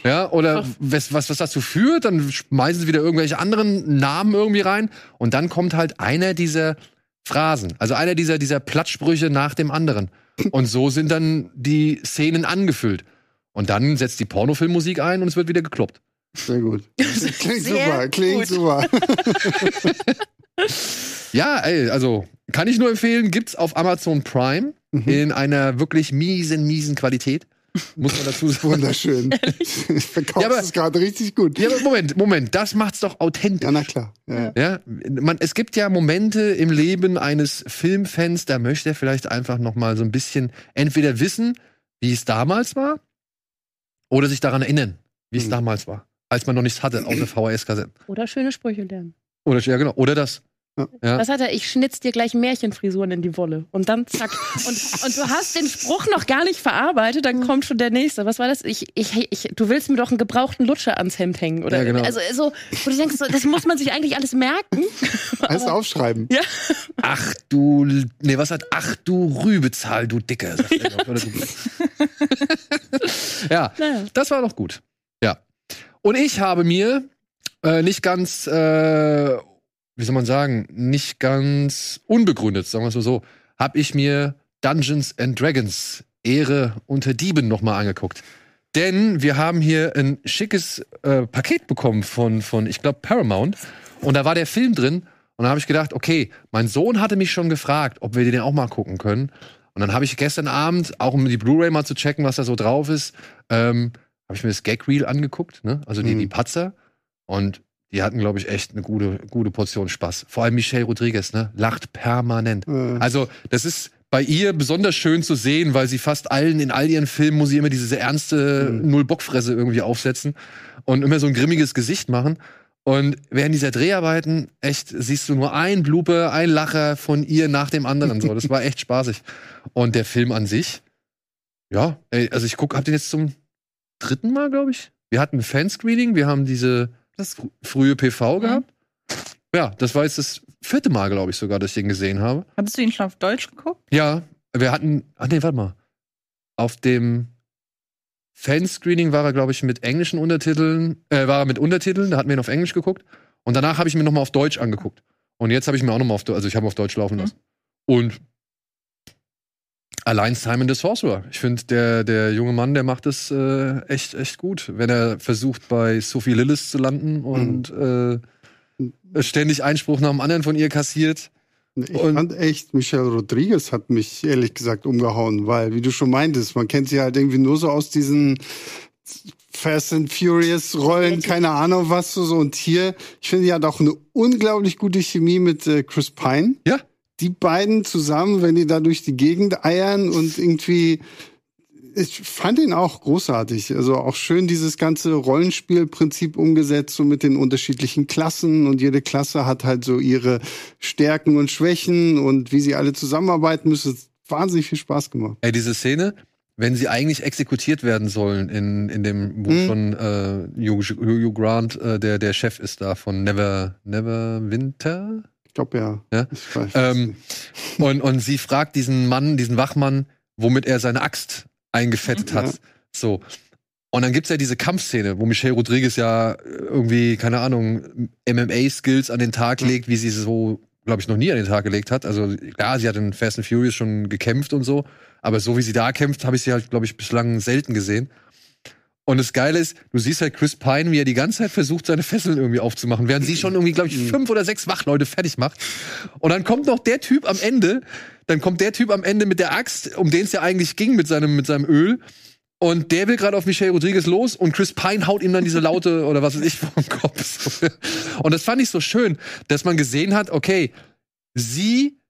Ja, oder was, was, was dazu führt. Dann schmeißen sie wieder irgendwelche anderen Namen irgendwie rein. Und dann kommt halt einer dieser Phrasen. Also einer dieser, dieser Plattsprüche nach dem anderen. Und so sind dann die Szenen angefüllt. Und dann setzt die Pornofilmmusik ein und es wird wieder gekloppt. Sehr gut. [laughs] Klingt Sehr super, klingt gut. super. [laughs] Ja, ey, also kann ich nur empfehlen, gibt's auf Amazon Prime Mhm. in einer wirklich miesen, miesen Qualität. Muss man dazu sagen. Wunderschön. [laughs] Ich verkaufe Ja, es gerade richtig gut. Ja, aber Moment, Moment, das macht's doch authentisch. Ja, na klar. Ja. Ja, man, es gibt ja Momente im Leben eines Filmfans, da möchte er vielleicht einfach noch mal so ein bisschen entweder wissen, wie es damals war, oder sich daran erinnern, wie es Mhm. damals war, als man noch nichts hatte, außer [clears throat] VHS-Kassetten. Oder schöne Sprüche lernen. Oder ja genau, oder das. Ja. Was hat er? Ich schnitz dir gleich Märchenfrisuren in die Wolle. Und dann zack. Und, und du hast den Spruch noch gar nicht verarbeitet, dann kommt schon der nächste. Was war das? Ich, ich, ich, du willst mir doch einen gebrauchten Lutscher ans Hemd hängen. Oder Ja, genau. Also so, wo du denkst, so, das muss man sich eigentlich alles merken. [laughs] Alles aufschreiben. Ja. Ach du, nee, was hat, ach du Rübezahl, du Dicker. er, [laughs] [laughs] ja, Naja. das war doch gut. Und ich habe mir äh, nicht ganz, äh, wie soll man sagen, nicht ganz unbegründet, sagen wir es mal so, habe ich mir Dungeons and Dragons Ehre unter Dieben nochmal angeguckt. Denn wir haben hier ein schickes äh, Paket bekommen von, von ich glaube, Paramount. Und da war der Film drin. Und da habe ich gedacht, okay, mein Sohn hatte mich schon gefragt, ob wir den auch mal gucken können. Und dann habe ich gestern Abend, auch um die Blu-ray mal zu checken, was da so drauf ist, ähm, habe ich mir das Gag Reel angeguckt, ne? Also die, Mhm. die Patzer. Und die hatten, glaube ich, echt eine gute, gute Portion Spaß. Vor allem Michelle Rodriguez, ne? Lacht permanent. Äh, Also, das ist bei ihr besonders schön zu sehen, weil sie fast allen, in all ihren Filmen muss sie immer diese ernste Mhm. Null-Bockfresse irgendwie aufsetzen und immer so ein grimmiges Gesicht machen. Und während dieser Dreharbeiten, echt, siehst du nur ein Blooper, ein Lacher von ihr nach dem anderen. So, das war echt [laughs] spaßig. Und der Film an sich, ja, ey, also ich guck, hab den jetzt zum dritten Mal, glaube ich. Wir hatten ein Fanscreening, wir haben diese Das fr- frühe PV Mhm. gehabt. Ja, das war jetzt das vierte Mal, glaube ich, sogar, dass ich den gesehen habe. Hattest du ihn schon auf Deutsch geguckt? Ja, wir hatten, ach nee, warte mal. Auf dem Fanscreening war er, glaube ich, mit englischen Untertiteln, äh, war er mit Untertiteln, da hatten wir ihn auf Englisch geguckt. Und danach habe ich mir nochmal auf Deutsch angeguckt. Und jetzt habe ich mir auch nochmal auf, Deu- also ich habe auf Deutsch laufen Mhm. lassen. Und allein Simon the Sorcerer. Ich finde, der, der junge Mann, der macht es äh, echt, echt gut. Wenn er versucht, bei Sophie Lillis zu landen und äh, ständig Einspruch nach dem anderen von ihr kassiert. Ich Und- fand echt, Michelle Rodriguez hat mich ehrlich gesagt umgehauen, weil, wie du schon meintest, man kennt sie halt irgendwie nur so aus diesen Fast and Furious Rollen, keine Ahnung was so. so. Und hier, ich finde, die hat auch eine unglaublich gute Chemie mit äh, Chris Pine. Ja. Die beiden zusammen, wenn die da durch die Gegend eiern und irgendwie, ich fand ihn auch großartig. Also auch schön dieses ganze Rollenspielprinzip umgesetzt, so mit den unterschiedlichen Klassen und jede Klasse hat halt so ihre Stärken und Schwächen und wie sie alle zusammenarbeiten müssen. Wahnsinnig viel Spaß gemacht. Ey, diese Szene, wenn sie eigentlich exekutiert werden sollen in, in dem Buch Mhm. von äh, Hugh, Hugh Grant, äh, der der Chef ist da von Never Never Winter. Ich glaube ja. Ja. Ich weiß Ähm, und, und sie fragt diesen Mann, diesen Wachmann, womit er seine Axt eingefettet Mhm. hat. Ja. So. Und dann gibt's ja diese Kampfszene, wo Michelle Rodriguez ja irgendwie, keine Ahnung, MMA-Skills an den Tag Mhm. legt, wie sie so, glaube ich, noch nie an den Tag gelegt hat. Also klar, sie hat in Fast and Furious schon gekämpft und so, aber so wie sie da kämpft, habe ich sie halt, glaube ich, bislang selten gesehen. Und das Geile ist, du siehst halt Chris Pine, wie er die ganze Zeit versucht, seine Fesseln irgendwie aufzumachen, während sie schon irgendwie, glaube ich, fünf oder sechs Wachleute fertig macht. Und dann kommt noch der Typ am Ende, dann kommt der Typ am Ende mit der Axt, um den es ja eigentlich ging mit seinem, mit seinem Öl. Und der will gerade auf Michelle Rodriguez los und Chris Pine haut ihm dann diese Laute [laughs] oder was weiß ich vom Kopf. Und das fand ich so schön, dass man gesehen hat, okay, sie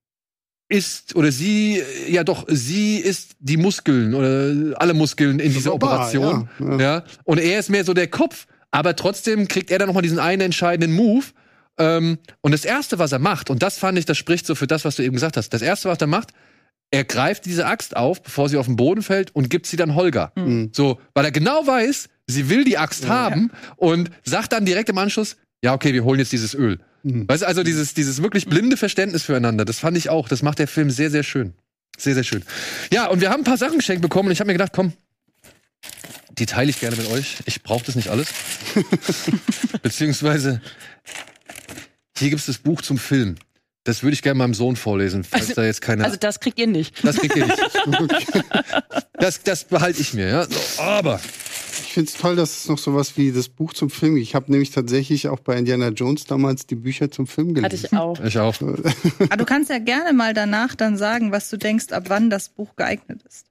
ist oder sie, ja doch, sie ist die Muskeln oder alle Muskeln in dieser Wunderbar, Operation. ja, ja. Ja. Und er ist mehr so der Kopf, aber trotzdem kriegt er dann nochmal diesen einen entscheidenden Move. Ähm, und das Erste, was er macht, und das fand ich, das spricht so für das, was du eben gesagt hast. Das Erste, was er macht, er greift diese Axt auf, bevor sie auf den Boden fällt und gibt sie dann Holger. Mhm. So, weil er genau weiß, sie will die Axt haben und sagt dann direkt im Anschluss, ja, okay, wir holen jetzt dieses Öl. Mhm. Weißt du, also dieses, dieses wirklich blinde Verständnis füreinander, das fand ich auch, das macht der Film sehr, sehr schön. Sehr, sehr schön. Ja, und wir haben ein paar Sachen geschenkt bekommen und ich habe mir gedacht, komm, die teile ich gerne mit euch. Ich brauche das nicht alles. [laughs] Beziehungsweise, hier gibt es das Buch zum Film. Das würde ich gerne meinem Sohn vorlesen, falls Also- da jetzt keine. Also das kriegt ihr nicht. das kriegt ihr nicht. [laughs] Das, das behalte ich mir, ja. So, aber Ich finde es toll, dass es noch sowas wie das Buch zum Film gibt. Ich habe nämlich tatsächlich auch bei Indiana Jones damals die Bücher zum Film gelesen. Hatte ich auch. ich auch. Aber du kannst ja gerne mal danach dann sagen, was du denkst, ab wann das Buch geeignet ist.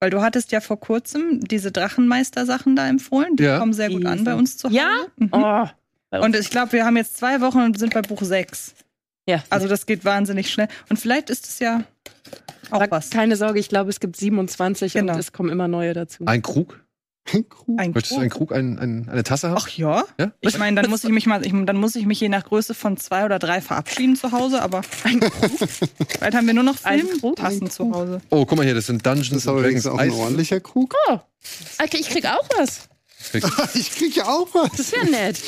Weil du hattest ja vor kurzem diese Drachenmeister-Sachen da empfohlen. Die Ja. kommen sehr gut an bei uns zu Hause. Ja? Mhm. Oh. Und ich glaube, wir haben jetzt zwei Wochen und sind bei Buch sechs. ja. Also das geht wahnsinnig schnell. Und vielleicht ist es ja auch Aber was. Keine Sorge, ich glaube, es gibt 27 Genau. und es kommen immer neue dazu. Ein Krug? Ein Möchtest du einen Krug, ein, ein, eine Tasse haben? Ach ja. Ja? Ich meine, dann muss ich mich mal, ich, dann muss ich mich je nach Größe von zwei oder drei verabschieden zu Hause, aber Ein Krug. [laughs] bald haben wir nur noch Ein Krug? Filmtassen Ein zu Krug. Hause. Oh, guck mal hier, das sind Das Dungeons ist aber übrigens Dragons auch ein ordentlicher Krug. Oh. [laughs] Okay, ich krieg auch was. [laughs] ich krieg ja auch was. Das ist ja nett.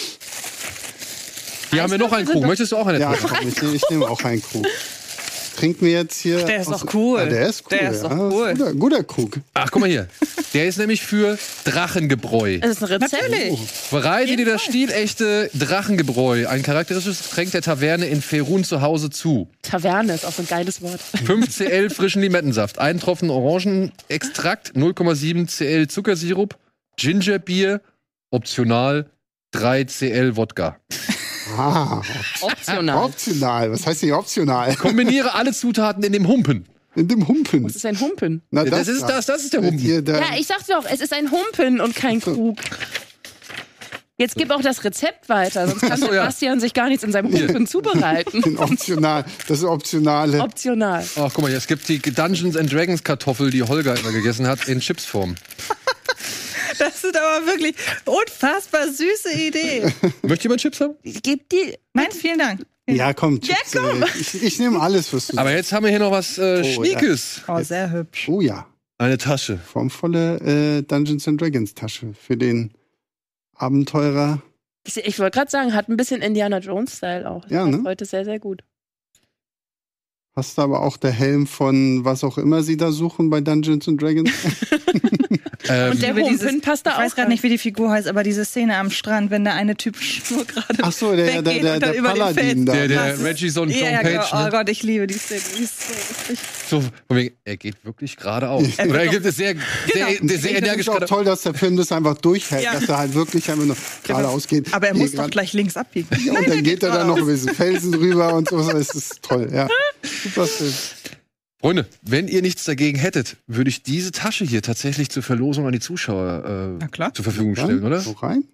Hier haben wir noch einen Krug. Möchtest du auch eine Ja, Tasse? komm, ich, ich nehme auch einen Krug. Trinken wir jetzt hier. Der ist aus- doch cool. Ja, der ist cool. Der ist doch ja. cool. Guter, guter Krug. Ach, guck mal hier. Der ist nämlich für Drachengebräu. Das ist ein Rezept. Natürlich. Bereite dir das stilechte Drachengebräu, ein charakteristisches Getränk der Taverne in Ferun zu Hause zu. Taverne ist auch so ein geiles Wort. [laughs] 5 cl frischen Limettensaft, ein Tropfen Orangenextrakt, 0,7 cl Zuckersirup, Gingerbier, optional 3 cl Wodka. Ah, Optional. optional. Was heißt nicht optional? Kombiniere alle Zutaten in dem Humpen. In dem Humpen. Das ist ein Humpen. Na, Das, ist da. das, das ist der Humpen. Hier, Ja, ich sagte doch, es ist ein Humpen und kein Krug. Jetzt gib auch das Rezept weiter, sonst kann so, ja. Sebastian sich gar nichts in seinem Humpen zubereiten. [laughs] den optional, das Optionale. Optional. Ach, guck mal, es gibt die Dungeons and Dragons Kartoffel, die Holger immer gegessen hat, in Chipsform. [laughs] Das sind aber wirklich unfassbar süße Ideen. [laughs] Möchte jemand Chips haben? Gib die. Nein, vielen Dank. Ja, komm, Chips, äh, ich, ich nehme alles, was du Aber jetzt haben wir hier noch was äh, Oh, Schniekes. Oh, sehr hübsch. Oh ja, Eine Tasche. formvolle äh, Dungeons and Dragons Tasche für den Abenteurer. Ich, ich wollte gerade sagen, hat ein bisschen Indiana Jones-Style auch. Das Ja, ne? Heute sehr, sehr gut. Passt aber auch der Helm von was auch immer sie da suchen bei Dungeons and Dragons. [laughs] Ähm, Und der Humpen passt da Ich auch. weiß gerade nicht, wie die Figur heißt, aber diese Szene am Strand, wenn der eine Typ [laughs] nur gerade Ach so, der, der, weggeht der, und der über den Paladin da. der, der ist- Reggie so ein John Ja, ja, genau. Page. Oh Ne? Gott, ich liebe die Szene. Die ist so lustig. So, von wegen, er geht wirklich geradeaus. Er Oder er gibt es sehr, sehr, Genau. sehr energisch es auch toll, dass der Film das einfach durchhält, Ja. dass er halt wirklich einfach nur geradeaus geht. Aber er muss doch gleich links abbiegen. Ja, und dann geht er dann noch über diesen Felsen rüber und so. Das ist toll, ja. Super Film. Freunde, wenn ihr nichts dagegen hättet, würde ich diese Tasche hier tatsächlich zur Verlosung an die Zuschauer Na äh, klar. zur Verfügung stellen, oder? So rein?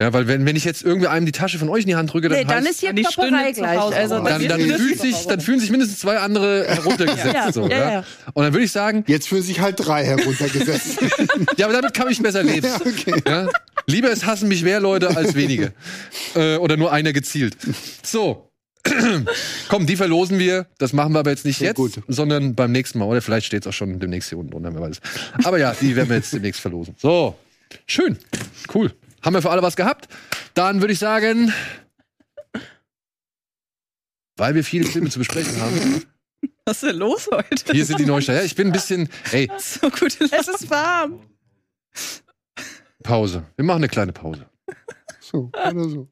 Ja, weil wenn, wenn ich jetzt irgendwie einem die Tasche von euch in die Hand drücke, dann, Nee, dann heißt, ist hier Ja, die Klopperei gleich. Also, dann, dann, fühlt sich, dann fühlen sich mindestens zwei andere [laughs] heruntergesetzt. ja, so, ja, ja? ja. Und dann würde ich sagen, Jetzt fühlen sich halt drei heruntergesetzt. [laughs] ja, aber damit kann ich besser leben. ja, okay. Ja? Lieber es hassen mich mehr Leute als wenige. [laughs] äh, oder nur einer gezielt. So. [clears throat] Komm, die verlosen wir. Das machen wir aber jetzt nicht Sehr jetzt, gut. sondern beim nächsten Mal. Oder vielleicht steht es auch schon demnächst hier unten drunter, wer weiß. Aber ja, die werden wir jetzt demnächst verlosen. So, schön. Cool. Haben wir für alle was gehabt? Dann würde ich sagen, weil wir viele Filme zu besprechen haben, Was ist denn los heute? hier sind die Neustarter. Ja, ich bin ein bisschen, ey, So gut. Es ist warm. Pause. Wir machen eine kleine Pause. So, oder so.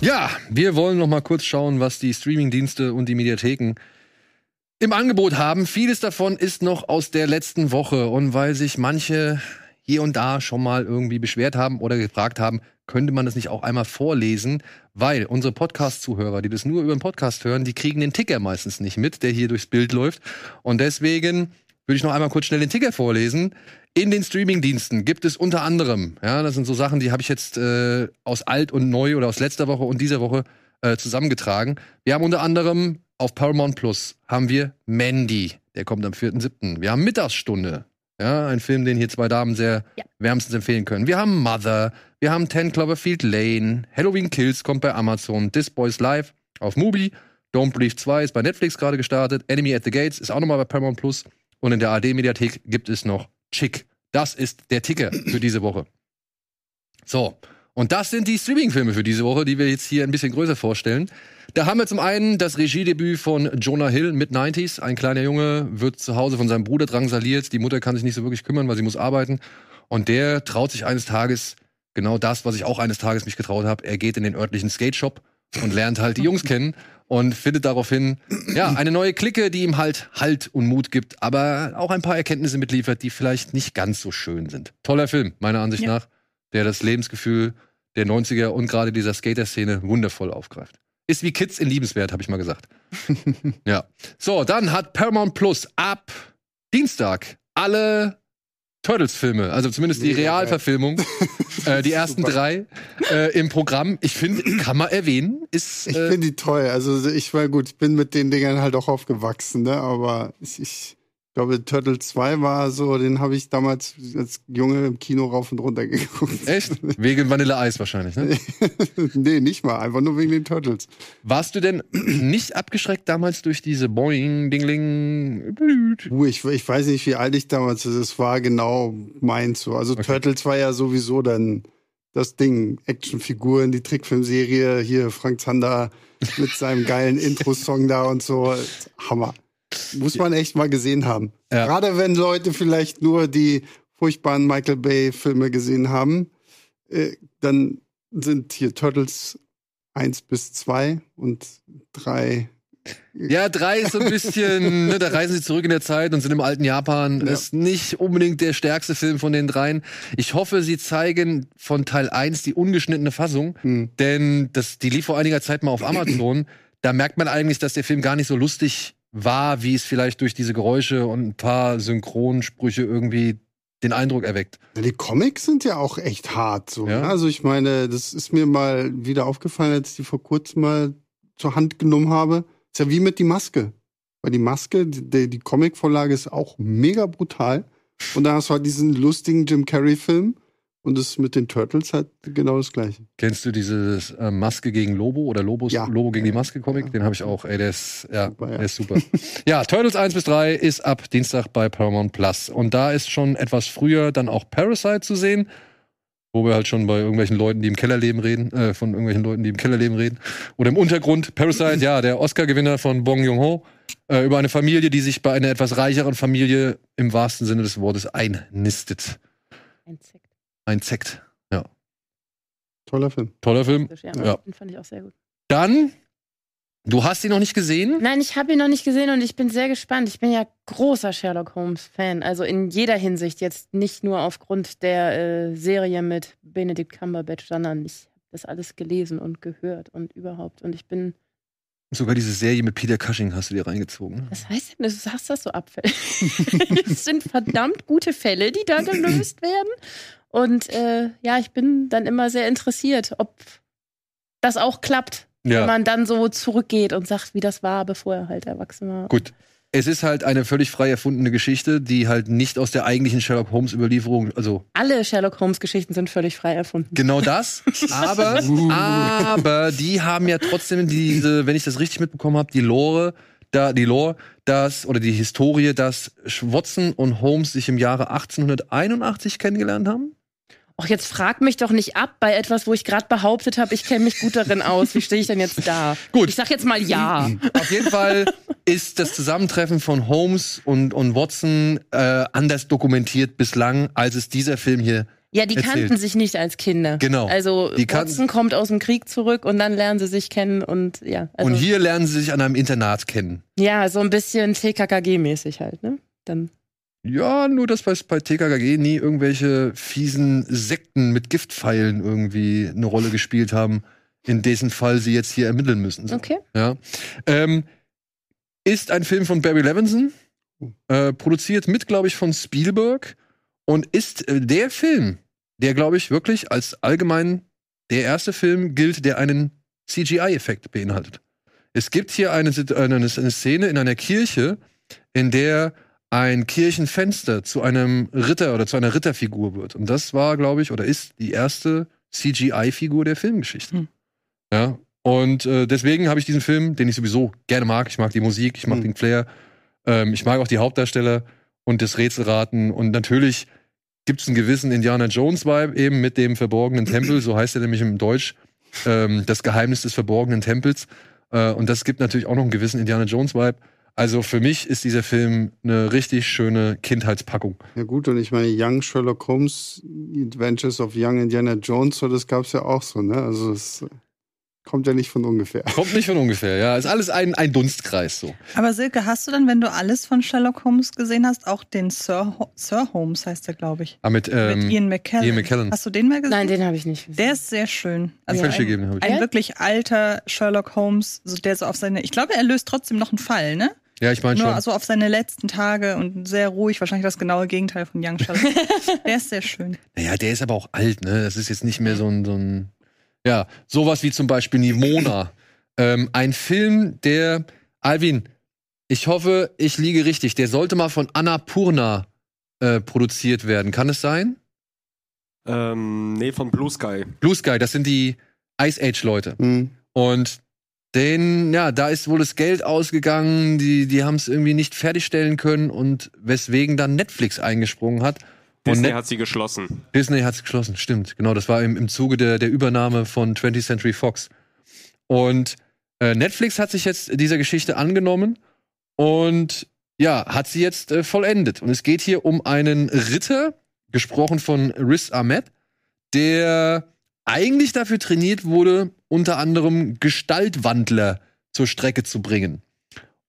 Ja, wir wollen noch mal kurz schauen, was die Streamingdienste und die Mediatheken im Angebot haben. Vieles davon ist noch aus der letzten Woche und weil sich manche hier und da schon mal irgendwie beschwert haben oder gefragt haben, könnte man das nicht auch einmal vorlesen, weil unsere Podcast-Zuhörer, die das nur über den Podcast hören, die kriegen den Ticker meistens nicht mit, der hier durchs Bild läuft. Und deswegen würde ich noch einmal kurz schnell den Ticker vorlesen. In den Streamingdiensten gibt es unter anderem, ja, das sind so Sachen, die habe ich jetzt äh, aus alt und neu oder aus letzter Woche und dieser Woche äh, zusammengetragen. Wir haben unter anderem auf Paramount Plus haben wir Mandy, der kommt am 4.7. Wir haben Mittagsstunde, ja, ein Film, den hier zwei Damen sehr Ja. wärmstens empfehlen können. Wir haben Mother, wir haben 10 Cloverfield Lane, Halloween Kills kommt bei Amazon, This Boys Live auf Mubi, Don't Breathe 2 ist bei Netflix gerade gestartet, Enemy at the Gates ist auch nochmal bei Paramount Plus und in der AD-Mediathek gibt es noch Chick. Das ist der Ticker für diese Woche. So, und das sind die Streaming-Filme für diese Woche, die wir jetzt hier ein bisschen größer vorstellen. Da haben wir zum einen das Regiedebüt von Jonah Hill, Mid-90s. Ein kleiner Junge wird zu Hause von seinem Bruder drangsaliert. Die Mutter kann sich nicht so wirklich kümmern, weil sie muss arbeiten. Und der traut sich eines Tages genau das, was ich auch eines Tages mich getraut habe. Er geht in den örtlichen Skate-Shop und lernt halt die Jungs kennen und findet daraufhin ja eine neue Clique, die ihm halt Halt und Mut gibt, aber auch ein paar Erkenntnisse mitliefert, die vielleicht nicht ganz so schön sind. Toller Film, meiner Ansicht Ja. nach, der das Lebensgefühl der 90er und gerade dieser Skater-Szene wundervoll aufgreift. Ist wie Kids in Liebenswert, habe ich mal gesagt. [laughs] ja. So, dann hat Paramount Plus ab Dienstag alle Turtles-Filme, also zumindest die. Realverfilmung, [laughs] äh, die ersten Super. drei äh, im Programm. Ich finde, kann man erwähnen, ist Ich äh, finde die toll. Also ich war gut, ich bin mit den Dingern halt auch aufgewachsen, ne? Aber ich, ich glaube, Turtle 2 war so, den habe ich damals als Junge im Kino rauf und runter geguckt. echt wegen Vanilleeis wahrscheinlich. Ne? [laughs] nee, nicht mal, einfach nur wegen den Turtles. Warst du denn [clears throat] nicht abgeschreckt damals durch diese Boing, Dingling? Uh, ich, ich weiß nicht, wie alt ich damals ist. Es war genau meins so. Also Okay. Turtles war ja sowieso dann das Ding. Actionfiguren, die Trickfilmserie, hier Frank Zander mit seinem geilen [laughs] Intro-Song da und so. Hammer. Muss man echt mal gesehen haben. Ja. Gerade wenn Leute vielleicht nur die furchtbaren Michael Bay-Filme gesehen haben, äh, dann sind hier Turtles 1 bis 2 und 3 Ja, drei ist so ein bisschen, [laughs] ne, da reisen sie zurück in der Zeit und sind im alten Japan. Ja. Ist nicht unbedingt der stärkste Film von den dreien. Ich hoffe, sie zeigen von Teil 1 die ungeschnittene Fassung, Hm. denn das, die lief vor einiger Zeit mal auf Amazon. [clears throat] Da merkt man eigentlich, dass der Film gar nicht so lustig war, wie es vielleicht durch diese Geräusche und ein paar Synchronsprüche irgendwie den Eindruck erweckt. Die Comics sind ja auch echt hart. So. Ja. ne? Also ich meine, das ist mir mal wieder aufgefallen, als ich die vor kurzem mal zur Hand genommen habe. Ist ja wie mit die Maske. Weil die Maske, die, die Comicvorlage ist auch mega brutal. Und da hast du halt diesen lustigen Jim Carrey-Film. Und das mit den Turtles halt genau das gleiche. Kennst du dieses äh, Maske gegen Lobo oder Lobos, Ja. Lobo gegen die Maske Comic? Ja. Den habe ich auch. Ey, der ist, ja, Super, ja. der ist super. [laughs] ja, Turtles 1 bis 3 ist ab Dienstag bei Paramount Plus. Und da ist schon etwas früher dann auch Parasite zu sehen. Wo wir halt schon bei irgendwelchen Leuten, die im Keller leben, reden, äh, von irgendwelchen Leuten, die im Keller leben, reden. Oder im Untergrund. Parasite, ja, der Oscar-Gewinner von Bong Joon-ho. Äh, über eine Familie, die sich bei einer etwas reicheren Familie im wahrsten Sinne des Wortes einnistet. Ein Sekt. Einzeckt. Toller Film. Toller Film. Ja, Ja. Den fand ich auch sehr gut. Dann, du hast ihn noch nicht gesehen? Nein, ich habe ihn noch nicht gesehen und ich bin sehr gespannt. Ich bin ja großer Sherlock Holmes-Fan. Also in jeder Hinsicht. Jetzt nicht nur aufgrund der äh, Serie mit Benedict Cumberbatch, sondern ich habe das alles gelesen und gehört und überhaupt. Und ich bin. Sogar diese Serie mit Peter Cushing hast du dir reingezogen. Was heißt denn, du sagst das so abfällig? [laughs] es sind verdammt gute Fälle, die da gelöst werden. Und äh, ja, ich bin dann immer sehr interessiert, ob das auch klappt. Wenn Ja, man dann so zurückgeht und sagt, wie das war, bevor er halt erwachsen war. gut. Es ist halt eine völlig frei erfundene Geschichte, die halt nicht aus der eigentlichen Sherlock Holmes Überlieferung, also Alle Sherlock Holmes Geschichten sind völlig frei erfunden. genau das, [laughs] aber, aber die haben ja trotzdem diese, wenn ich das richtig mitbekommen habe, die Lore, da, die Lore, dass, oder die Historie, dass Watson und Holmes sich im Jahre 1881 kennengelernt haben. Och, jetzt frag mich doch nicht ab bei etwas, wo ich gerade behauptet habe, ich kenne mich gut darin aus. Wie stehe ich denn jetzt da? [laughs] Gut. Ich sag jetzt mal ja. Auf jeden Fall ist das Zusammentreffen von Holmes und, und Watson äh, anders dokumentiert bislang, als es dieser Film hier. Ja, die Erzählt. kannten sich nicht als Kinder. Genau. Also Die Watson kommt aus dem Krieg zurück und dann lernen sie sich kennen und ja. Also, und hier lernen sie sich an einem Internat kennen. ja, so ein bisschen TKKG-mäßig halt, ne? Dann. Ja, nur dass bei, bei TKKG nie irgendwelche fiesen Sekten mit Giftpfeilen irgendwie eine Rolle gespielt haben, in dessen Fall sie jetzt hier ermitteln müssen. Okay. Ja. Ähm, ist ein Film von Barry Levinson, äh, produziert mit, glaube ich, von Spielberg und ist äh, der Film, der, glaube ich, wirklich als allgemein der erste Film gilt, der einen CGI-Effekt beinhaltet. Es gibt hier eine, eine, eine Szene in einer Kirche, in der ein Kirchenfenster zu einem Ritter oder zu einer Ritterfigur wird. Und das war, glaube ich, oder ist die erste CGI-Figur der Filmgeschichte. Hm. Ja. Und äh, deswegen habe ich diesen Film, den ich sowieso gerne mag. Ich mag die Musik, ich mag Hm. den Flair, ähm, ich mag auch die Hauptdarsteller und das Rätselraten. Und natürlich gibt es einen gewissen Indiana Jones-Vibe eben mit dem verborgenen Tempel, so heißt er nämlich im Deutsch, ähm, das Geheimnis des verborgenen Tempels. Äh, und das gibt natürlich auch noch einen gewissen Indiana Jones-Vibe. Also für mich ist dieser Film eine richtig schöne Kindheitspackung. Ja gut, und ich meine, Young Sherlock Holmes, Adventures of Young Indiana Jones, so das gab's ja auch so, ne? Also es, kommt ja nicht von ungefähr. Kommt nicht von ungefähr, ja. Ist alles ein, ein Dunstkreis so. Aber Silke, hast du dann, wenn du alles von Sherlock Holmes gesehen hast, auch den Sir, Ho Sir Holmes heißt der, glaube ich, Aber mit, ähm, mit Ian McKellen. Ian McKellen. Hast du den mal gesehen? Nein, den habe ich nicht. Der ist sehr schön. Also ein, geben, hab ich. ein Ja? wirklich alter Sherlock Holmes, so der so auf seine, ich glaube, er löst trotzdem noch einen Fall, ne? Ja, ich meine Nur schon. so auf seine letzten Tage und sehr ruhig, wahrscheinlich das genaue Gegenteil von Young Sherlock. [laughs] der ist sehr schön. Naja, der ist aber auch alt, ne? Das ist jetzt nicht mehr so ein, so ein ja, sowas wie zum Beispiel Nimona. ähm, ein Film, der, Alvin, ich hoffe, ich liege richtig. Der sollte mal von Annapurna äh, produziert werden. Kann es sein? Ähm, nee, von Blue Sky. Blue Sky, das sind die Ice Age-Leute. Hm. Und den, ja, da ist wohl das Geld ausgegangen, die, die haben es irgendwie nicht fertigstellen können und weswegen dann Netflix eingesprungen hat. Und Disney Net hat sie geschlossen. Disney hat es geschlossen, stimmt. Genau, das war im, im Zuge der, der Übernahme von 20th Century Fox. Und äh, Netflix hat sich jetzt dieser Geschichte angenommen und ja, hat sie jetzt äh, vollendet. Und es geht hier um einen Ritter, gesprochen von Riz Ahmed, der eigentlich dafür trainiert wurde, unter anderem Gestaltwandler zur Strecke zu bringen.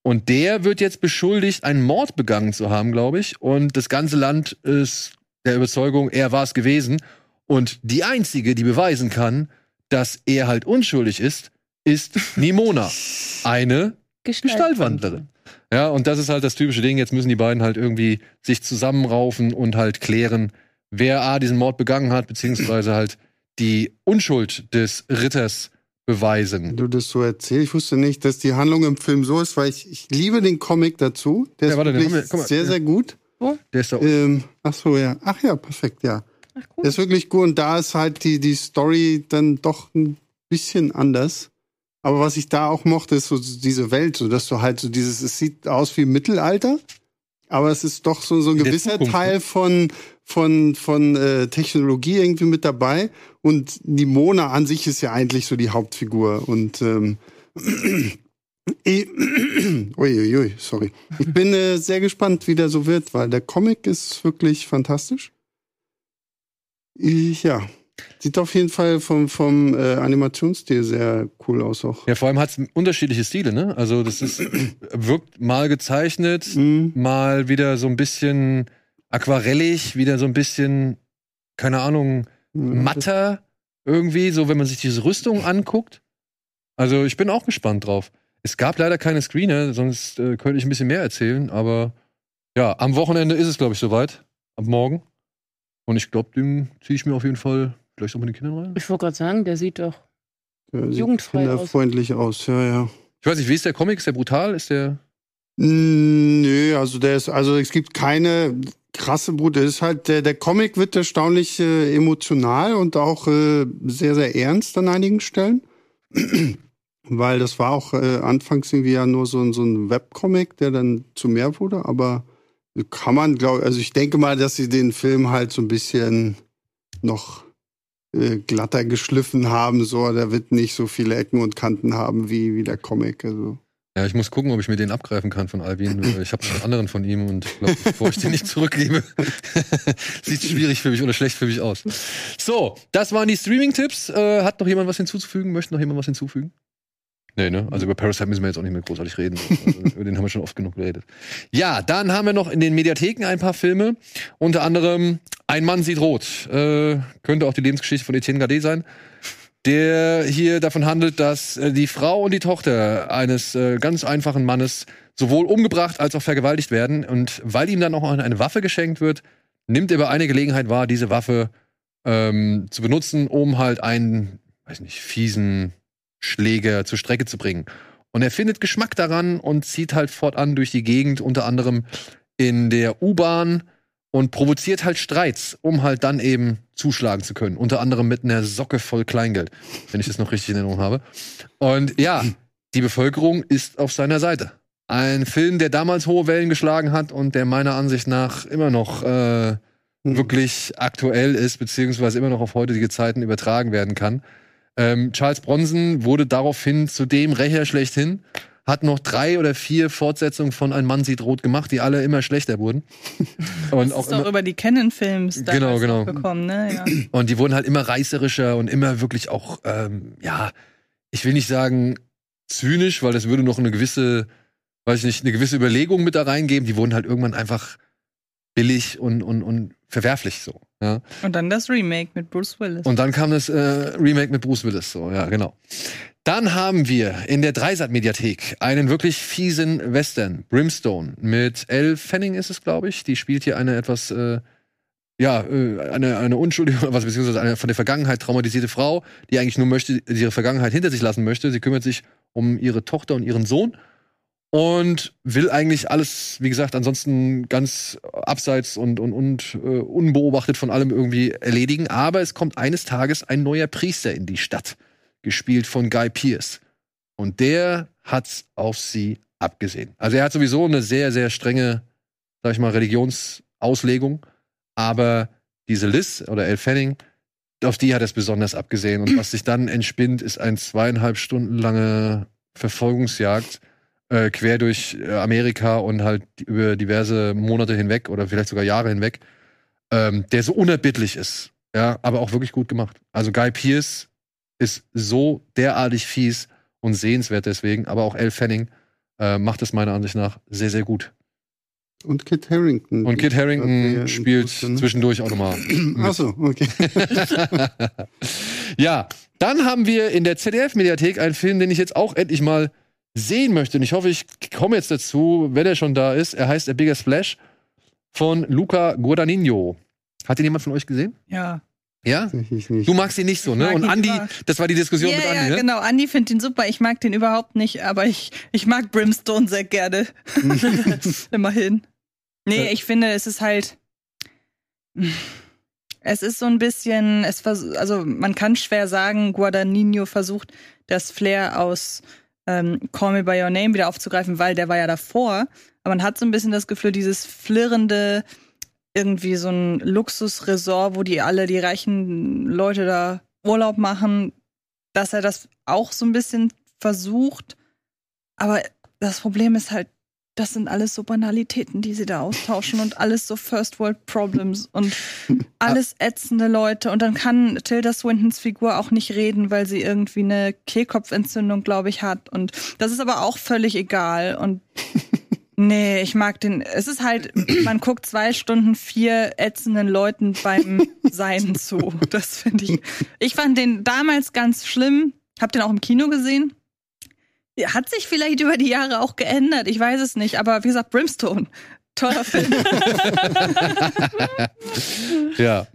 Und der wird jetzt beschuldigt, einen Mord begangen zu haben, glaube ich. Und das ganze Land ist der Überzeugung, er war es gewesen. Und die einzige, die beweisen kann, dass er halt unschuldig ist, ist Nimona. [laughs] Eine Gestaltwandlerin. Ja, und das ist halt das typische Ding. Jetzt müssen die beiden halt irgendwie sich zusammenraufen und halt klären, wer A, diesen Mord begangen hat, beziehungsweise halt die Unschuld des Ritters beweisen. Wenn du das so erzählst, ich wusste nicht, dass die Handlung im Film so ist, weil ich, ich liebe den Comic dazu. Der Ja, ist warte, wirklich wir- mal, sehr, ja. sehr gut. Der ist da Ähm, ach so, ja. Ach ja, perfekt, ja. Ach, Der cool. ist wirklich gut und da ist halt die, die Story dann doch ein bisschen anders. Aber was ich da auch mochte, ist so diese Welt, so dass du halt so dieses, es sieht aus wie Mittelalter, aber es ist doch so, so ein gewisser Zukunft, Teil ne? von, von, von äh, Technologie irgendwie mit dabei. Und die Mona an sich ist ja eigentlich so die Hauptfigur. Und ähm, [clears throat] uiuiui, [clears throat] sorry. Ich bin äh, sehr gespannt, wie der so wird, weil der Comic ist wirklich fantastisch. Ich, ja, sieht auf jeden Fall vom, vom äh, Animationsstil sehr cool aus auch. Ja, vor allem hat es unterschiedliche Stile, ne? Also das ist [clears throat] wirkt mal gezeichnet, Mhm. mal wieder so ein bisschen aquarellig, wieder so ein bisschen, keine Ahnung, matter irgendwie, so wenn man sich diese Rüstung anguckt. Also ich bin auch gespannt drauf. Es gab leider keine Screener, sonst äh, könnte ich ein bisschen mehr erzählen, aber ja, am Wochenende ist es, glaube ich, soweit. Ab morgen. Und ich glaube, den ziehe ich mir auf jeden Fall vielleicht auch mit den Kindern rein. Ich wollte gerade sagen, der sieht doch. Ja, sieht jugendfrei aus. kinderfreundlich aus, ja, ja. Ich weiß nicht, wie ist der Comic? Ist der brutal? Ist der. Mm, Nö, also der ist, also es gibt keine krasse Brut. Der ist halt, der, der Comic wird erstaunlich äh, emotional und auch äh, sehr, sehr ernst an einigen Stellen. [clears throat] Weil das war auch äh, anfangs irgendwie ja nur so, ein- so ein Webcomic, der dann zu mehr wurde, aber kann man, glaube also ich denke mal, dass sie den Film halt so ein bisschen noch äh, glatter geschliffen haben, so, der wird nicht so viele Ecken und Kanten haben wie, wie der Comic. Also. Ja, ich muss gucken, ob ich mir den abgreifen kann von Alvin. Ich habe einen anderen von ihm und ich glaube, bevor ich den nicht zurückgebe, [laughs] sieht schwierig für mich oder schlecht für mich aus. So, das waren die Streaming-Tipps. Äh, hat noch jemand was hinzuzufügen? Möchte noch jemand was hinzufügen? Nee, ne? Also über Parasite müssen wir jetzt auch nicht mehr großartig reden. Also, [laughs] über den haben wir schon oft genug geredet. Ja, dann haben wir noch in den Mediatheken ein paar Filme. Unter anderem Ein Mann sieht rot. Äh, könnte auch die Lebensgeschichte von Etienne Gade sein der hier davon handelt, dass äh, die Frau und die Tochter eines äh, ganz einfachen Mannes sowohl umgebracht als auch vergewaltigt werden. Und weil ihm dann auch eine Waffe geschenkt wird, nimmt er bei einer Gelegenheit wahr, diese Waffe ähm, zu benutzen, um halt einen, weiß nicht, fiesen Schläger zur Strecke zu bringen. Und er findet Geschmack daran und zieht halt fortan durch die Gegend, unter anderem in der U-Bahn und provoziert halt Streits, um halt dann eben zuschlagen zu können. Unter anderem mit einer Socke voll Kleingeld, wenn ich das noch richtig in Erinnerung habe. Und ja, die Bevölkerung ist auf seiner Seite. Ein Film, der damals hohe Wellen geschlagen hat und der meiner Ansicht nach immer noch äh, wirklich aktuell ist, beziehungsweise immer noch auf heutige Zeiten übertragen werden kann. Ähm, Charles Bronson wurde daraufhin zu dem Rächer schlechthin, hat noch drei oder vier Fortsetzungen von Ein Mann sieht rot gemacht, die alle immer schlechter wurden. [laughs] Und Das auch ist doch immer, über die Canon-Films Genau, genau. gekommen, ne? Ja. [clears throat] und die wurden halt immer reißerischer und immer wirklich auch, ähm, ja, ich will nicht sagen zynisch, weil das würde noch eine gewisse, weiß ich nicht, eine gewisse Überlegung mit da reingeben. Die wurden halt irgendwann einfach billig und, und, und verwerflich so. Ja. Und dann das Remake mit Bruce Willis. Und dann kam das äh, Remake mit Bruce Willis, so, ja, genau. Dann haben wir in der Dreisat-Mediathek einen wirklich fiesen Western, Brimstone, mit Elle Fanning ist es, glaube ich. Die spielt hier eine etwas, äh, ja, äh, eine, eine unschuldige, [laughs] was beziehungsweise eine von der Vergangenheit traumatisierte Frau, die eigentlich nur möchte, ihre Vergangenheit hinter sich lassen möchte. Sie kümmert sich um ihre Tochter und ihren Sohn und will eigentlich alles, wie gesagt, ansonsten ganz abseits und, und, und äh, unbeobachtet von allem irgendwie erledigen. Aber es kommt eines Tages ein neuer Priester in die Stadt, gespielt von Guy Pearce. Und der hat's auf sie abgesehen. Also er hat sowieso eine sehr, sehr strenge, sag ich mal, Religionsauslegung. Aber diese Liz oder Elle Fanning, auf die hat es besonders abgesehen. Und was sich dann entspinnt, ist ein zweieinhalb Stunden lange Verfolgungsjagd äh, quer durch äh, Amerika und halt über diverse Monate hinweg oder vielleicht sogar Jahre hinweg, ähm, der so unerbittlich ist. Ja, aber auch wirklich gut gemacht. Also Guy Pearce ist so derartig fies und sehenswert deswegen, aber auch Elle Fanning äh, macht es meiner Ansicht nach sehr, sehr gut. Und Kit Harrington. Und Kit Harrington spielt ne? zwischendurch auch nochmal. [clears throat] Achso, okay. [laughs] ja, dann haben wir in der ZDF-Mediathek einen Film, den ich jetzt auch endlich mal sehen möchte. Und ich hoffe, ich komme jetzt dazu, wenn er schon da ist. Er heißt A Bigger Splash von Luca Guadagnino. Hat ihn jemand von euch gesehen? ja. Ja? Ich nicht. Du magst ihn nicht so, ne? Und über- das war die Diskussion Ja, mit Andi, ja, ne? genau. Andi findet ihn super. Ich mag den überhaupt nicht, aber ich, ich mag Brimstone sehr gerne. [laughs] [laughs] Immerhin. Nee, Ja. ich finde, es ist halt. Es ist so ein bisschen, es also man kann schwer sagen, Guadagnino versucht, das Flair aus ähm, Call Me By Your Name wieder aufzugreifen, weil der war ja davor. Aber man hat so ein bisschen das Gefühl, dieses flirrende, irgendwie so ein Luxusresort, wo die alle, die reichen Leute da Urlaub machen, dass er das auch so ein bisschen versucht. Aber das Problem ist halt, das sind alles so Banalitäten, die sie da austauschen und alles so First World Problems und [laughs] alles ätzende Leute. Und dann kann Tilda Swintons Figur auch nicht reden, weil sie irgendwie eine Kehlkopfentzündung, glaube ich, hat. Und das ist aber auch völlig egal. Und [laughs] nee, ich mag den. Es ist halt, man guckt zwei Stunden vier ätzenden Leuten beim [laughs] Sein zu. Das finde ich. Ich fand den damals ganz schlimm. Hab den auch im Kino gesehen. Hat sich vielleicht über die Jahre auch geändert, ich weiß es nicht, aber wie gesagt, Brimstone, toller Film. [laughs] Ja.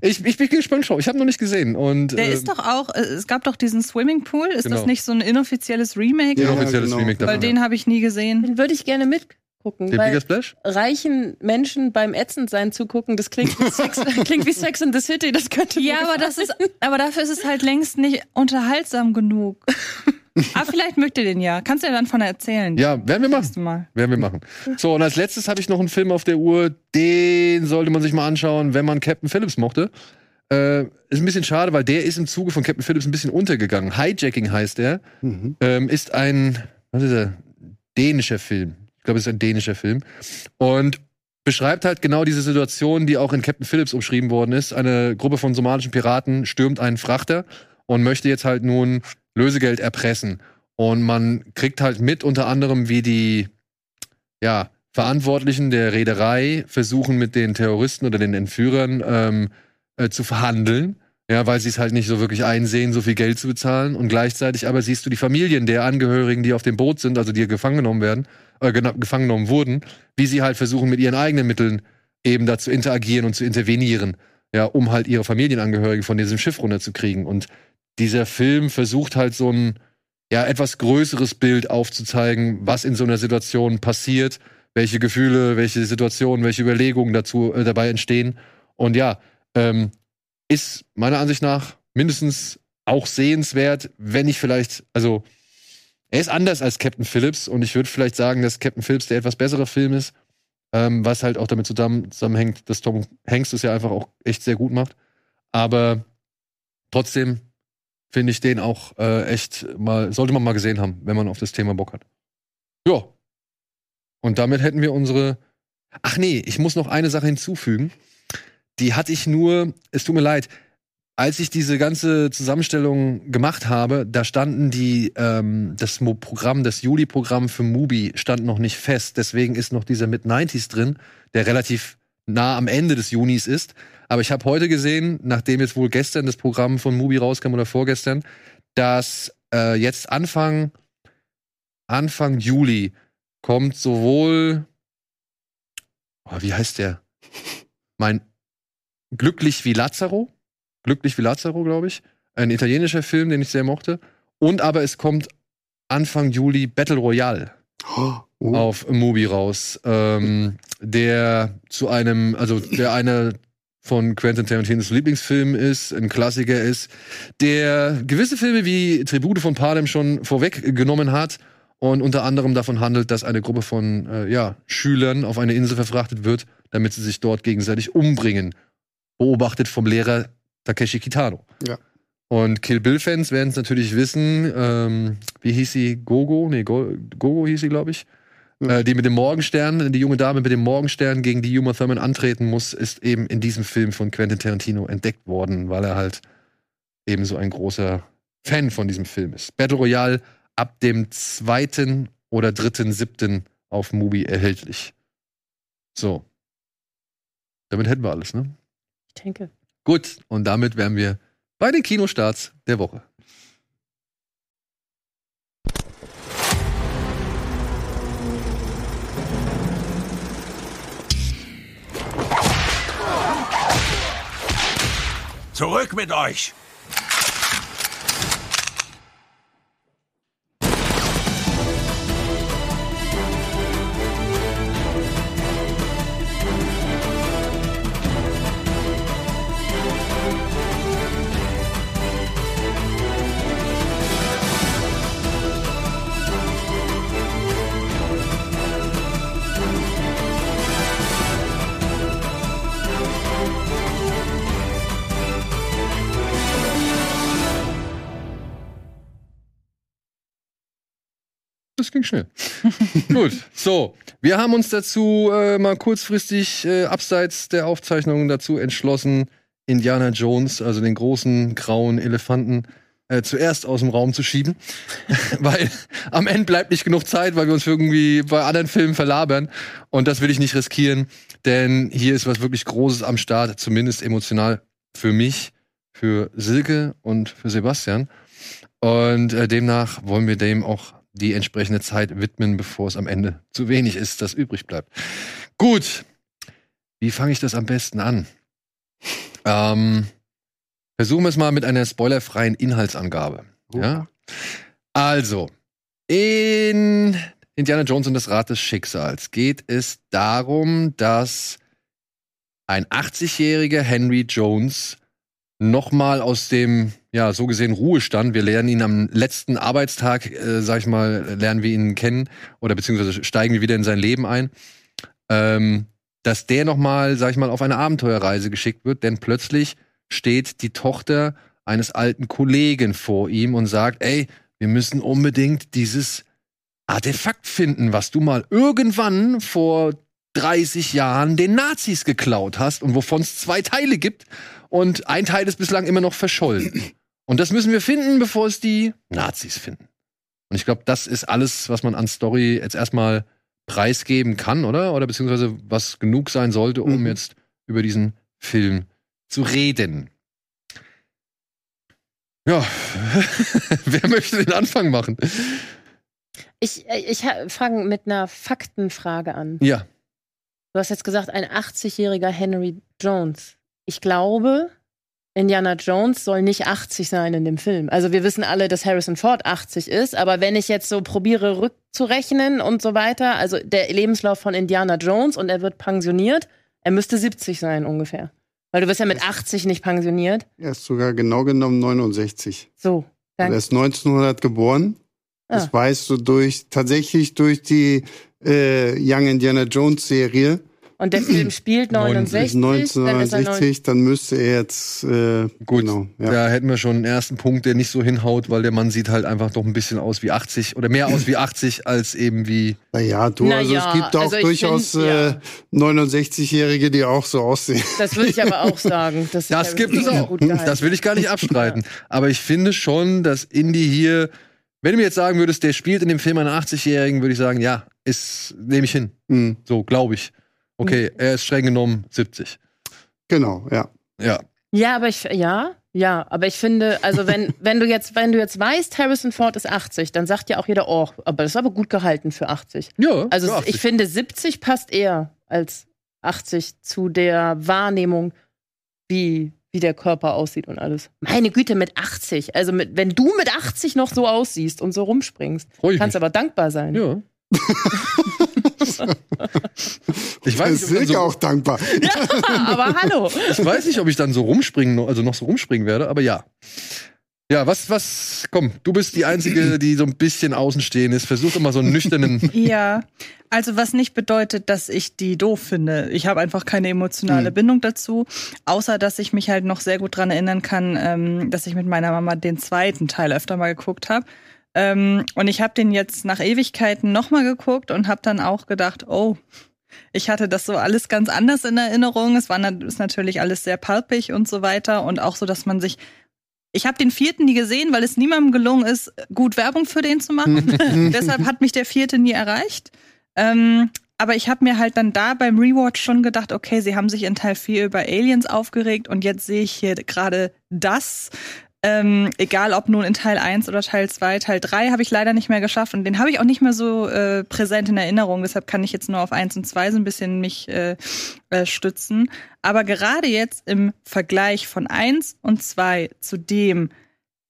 Ich, ich bin gespannt, schau. Ich habe noch nicht gesehen. Und, Der äh, ist doch auch, äh, es gab doch diesen Swimmingpool, ist Genau. das nicht so ein inoffizielles Remake? Ja, offizielles genau. Remake Weil davon. den habe ich nie gesehen. Den würde ich gerne mitgucken, Der weil Bigger Splash? reichen Menschen beim Ätzendsein zugucken, das klingt wie, Sex, [laughs] klingt wie Sex in the City, das könnte Ja, aber das ist, aber dafür ist es halt längst nicht unterhaltsam genug. [laughs] aber [laughs] vielleicht mögt ihr den ja. Kannst du ja dann von erzählen. Ja, werden wir machen. Mal. Werden wir machen. So, und als letztes habe ich noch einen Film auf der Uhr, den sollte man sich mal anschauen, wenn man Captain Phillips mochte. Äh, ist ein bisschen schade, weil der ist im Zuge von Captain Phillips ein bisschen untergegangen. Hijacking heißt er. Mhm. Ähm, ist ein, was ist er? Dänischer Film. Ich glaube, es ist ein dänischer Film. Und beschreibt halt genau diese Situation, die auch in Captain Phillips umschrieben worden ist. Eine Gruppe von somalischen Piraten stürmt einen Frachter und möchte jetzt halt nun Lösegeld erpressen. Und man kriegt halt mit, unter anderem, wie die ja, Verantwortlichen der Reederei versuchen mit den Terroristen oder den Entführern ähm, äh, zu verhandeln. Ja, weil sie es halt nicht so wirklich einsehen, so viel Geld zu bezahlen. Und gleichzeitig aber siehst du die Familien der Angehörigen, die auf dem Boot sind, also die gefangen genommen werden, äh, gefangen genommen wurden, wie sie halt versuchen, mit ihren eigenen Mitteln eben da zu interagieren und zu intervenieren, ja, um halt ihre Familienangehörigen von diesem Schiff runterzukriegen. Und dieser Film versucht halt so ein ja, etwas größeres Bild aufzuzeigen, was in so einer Situation passiert, welche Gefühle, welche Situationen, welche Überlegungen dazu äh, dabei entstehen. Und ja, ähm, ist meiner Ansicht nach mindestens auch sehenswert, wenn ich vielleicht, also er ist anders als Captain Phillips und ich würde vielleicht sagen, dass Captain Phillips der etwas bessere Film ist, ähm, was halt auch damit zusammen, zusammenhängt, dass Tom Hanks es ja einfach auch echt sehr gut macht. Aber trotzdem finde ich den auch äh, echt mal, sollte man mal gesehen haben, wenn man auf das Thema Bock hat. Ja. Und damit hätten wir unsere. Ach nee, ich muss noch eine Sache hinzufügen. Die hatte ich nur, es tut mir leid, als ich diese ganze Zusammenstellung gemacht habe, da standen die, ähm, das Mo- Programm, das Juli-Programm für Mubi stand noch nicht fest. Deswegen ist noch dieser Mid-90s drin, der relativ nah am Ende des Junis ist. Aber ich habe heute gesehen, nachdem jetzt wohl gestern das Programm von Mubi rauskam oder vorgestern, dass äh, jetzt Anfang, Anfang Juli kommt sowohl, oh, wie heißt der? Mein Glücklich wie Lazaro. Glücklich wie Lazaro, glaube ich. Ein italienischer Film, den ich sehr mochte. Und aber es kommt Anfang Juli Battle Royale Oh. auf Mubi raus, ähm, der zu einem, also der einer von Quentin Tarantinos Lieblingsfilmen ist, ein Klassiker ist, der gewisse Filme wie Tribute von Panem schon vorweggenommen hat und unter anderem davon handelt, dass eine Gruppe von äh, ja, Schülern auf eine Insel verfrachtet wird, damit sie sich dort gegenseitig umbringen. Beobachtet vom Lehrer Takeshi Kitano. Ja. Und Kill Bill-Fans werden es natürlich wissen, ähm, wie hieß sie? Gogo? Nee, Go Gogo hieß sie, glaube ich. Ja. Äh, die mit dem Morgenstern, die junge Dame mit dem Morgenstern, gegen die Uma Thurman antreten muss, ist eben in diesem Film von Quentin Tarantino entdeckt worden, weil er halt eben so ein großer Fan von diesem Film ist. Battle Royale ab dem 2. oder 3.7. auf Mubi erhältlich. So. Damit hätten wir alles, ne? Ich denke. Gut, und damit wären wir bei den Kinostarts der Woche. Zurück mit euch! Ging schnell. [laughs] Gut, so. Wir haben uns dazu äh, mal kurzfristig äh, abseits der Aufzeichnungen dazu entschlossen, Indiana Jones, also den großen grauen Elefanten, äh, zuerst aus dem Raum zu schieben. [laughs] weil am Ende bleibt nicht genug Zeit, weil wir uns irgendwie bei anderen Filmen verlabern. Und das will ich nicht riskieren, denn hier ist was wirklich Großes am Start, zumindest emotional für mich, für Silke und für Sebastian. Und äh, demnach wollen wir dem auch die entsprechende Zeit widmen, bevor es am Ende zu wenig ist, das übrig bleibt. Gut. Wie fange ich das am besten an? Ähm, versuchen wir es mal mit einer spoilerfreien Inhaltsangabe. Ja? Also, in Indiana Jones und das Rad des Schicksals geht es darum, dass ein 80-jähriger Henry Jones nochmal aus dem, ja, so gesehen Ruhestand, wir lernen ihn am letzten Arbeitstag, äh, sag ich mal, lernen wir ihn kennen oder beziehungsweise steigen wir wieder in sein Leben ein, ähm, dass der nochmal, sag ich mal, auf eine Abenteuerreise geschickt wird, denn plötzlich steht die Tochter eines alten Kollegen vor ihm und sagt, ey, wir müssen unbedingt dieses Artefakt finden, was du mal irgendwann vor 30 Jahren den Nazis geklaut hast und wovon es zwei Teile gibt und ein Teil ist bislang immer noch verschollen. Und das müssen wir finden, bevor es die Nazis finden. Und ich glaube, das ist alles, was man an Story jetzt erstmal preisgeben kann, oder? Oder beziehungsweise was genug sein sollte, um Mhm. jetzt über diesen Film zu reden. Ja, [laughs] wer möchte den Anfang machen? Ich, äh, ich fange mit einer Faktenfrage an. Ja, Du hast jetzt gesagt, ein 80-jähriger Henry Jones. Ich glaube, Indiana Jones soll nicht 80 sein in dem Film. Also wir wissen alle, dass Harrison Ford 80 ist, aber wenn ich jetzt so probiere rückzurechnen und so weiter, also der Lebenslauf von Indiana Jones und er wird pensioniert, er müsste 70 sein ungefähr. Weil du wirst ja mit 80 nicht pensioniert. Er ist sogar genau genommen 69. So, Er danke. ist 1900 geboren. Das Ah. weißt du durch, tatsächlich durch die äh, Young Indiana Jones Serie. Und der Film spielt 69, dann ist er 1969, dann müsste er jetzt äh, Gut, genau, ja. da hätten wir schon einen ersten Punkt, der nicht so hinhaut, weil der Mann sieht halt einfach doch ein bisschen aus wie 80 oder mehr aus wie 80 [laughs] als eben wie. Naja, du, Na also ja, es gibt auch also durchaus find, ja. äh, 69-Jährige, die auch so aussehen. Das würde ich aber auch [laughs] sagen. Das Harrison gibt es auch. gut gehalten Das will ich gar nicht [laughs] abstreiten. Aber ich finde schon, dass Indy hier, wenn du mir jetzt sagen würdest, der spielt in dem Film einen 80-Jährigen, würde ich sagen, ja, ist, nehme ich hin. Hm, So, glaube ich. Okay, er ist streng genommen 70. genau, ja. Ja. Ja, aber ich ja, ja, aber ich finde, also wenn [laughs] wenn du jetzt wenn du jetzt weißt, Harrison Ford ist 80, dann sagt ja auch jeder, oh, aber das ist aber gut gehalten für 80. Ja, Also ja, ich finde 70 passt eher als 80 zu der Wahrnehmung, wie wie der Körper aussieht und alles. Meine Güte, mit 80. Also mit, wenn du mit 80 noch so aussiehst und so rumspringst, kannst mich. aber dankbar sein. Ja. [laughs] [laughs] ich, weiß nicht, ob ich, Silke dann so, auch dankbar. [laughs] aber hallo. ich weiß nicht, ob ich dann so rumspringen, also noch so rumspringen werde, aber ja. Ja, was, was, komm, du bist die Einzige, die so ein bisschen außenstehend ist. Versuch mal so einen nüchternen. [laughs] Ja, also was nicht bedeutet, dass ich die doof finde. Ich habe einfach keine emotionale Hm. Bindung dazu, außer dass ich mich halt noch sehr gut dran erinnern kann, ähm, dass ich mit meiner Mama den zweiten Teil öfter mal geguckt habe. Ähm, und ich habe den jetzt nach Ewigkeiten nochmal geguckt und habe dann auch gedacht, oh, ich hatte das so alles ganz anders in Erinnerung. Es war ist natürlich alles sehr palpig und so weiter und auch so, dass man sich ich habe den vierten nie gesehen, weil es niemandem gelungen ist, gut Werbung für den zu machen. [laughs] [laughs] Deshalb hat mich der vierte nie erreicht. Ähm, aber ich habe mir halt dann da beim Rewatch schon gedacht, okay, sie haben sich in Teil 4 über Aliens aufgeregt und jetzt sehe ich hier gerade das. Ähm, egal ob nun in Teil 1 oder Teil 2, Teil 3 habe ich leider nicht mehr geschafft und den habe ich auch nicht mehr so äh, präsent in Erinnerung. Deshalb kann ich jetzt nur auf 1 und 2 so ein bisschen mich äh, äh, stützen. Aber gerade jetzt im Vergleich von 1 und 2 zu dem,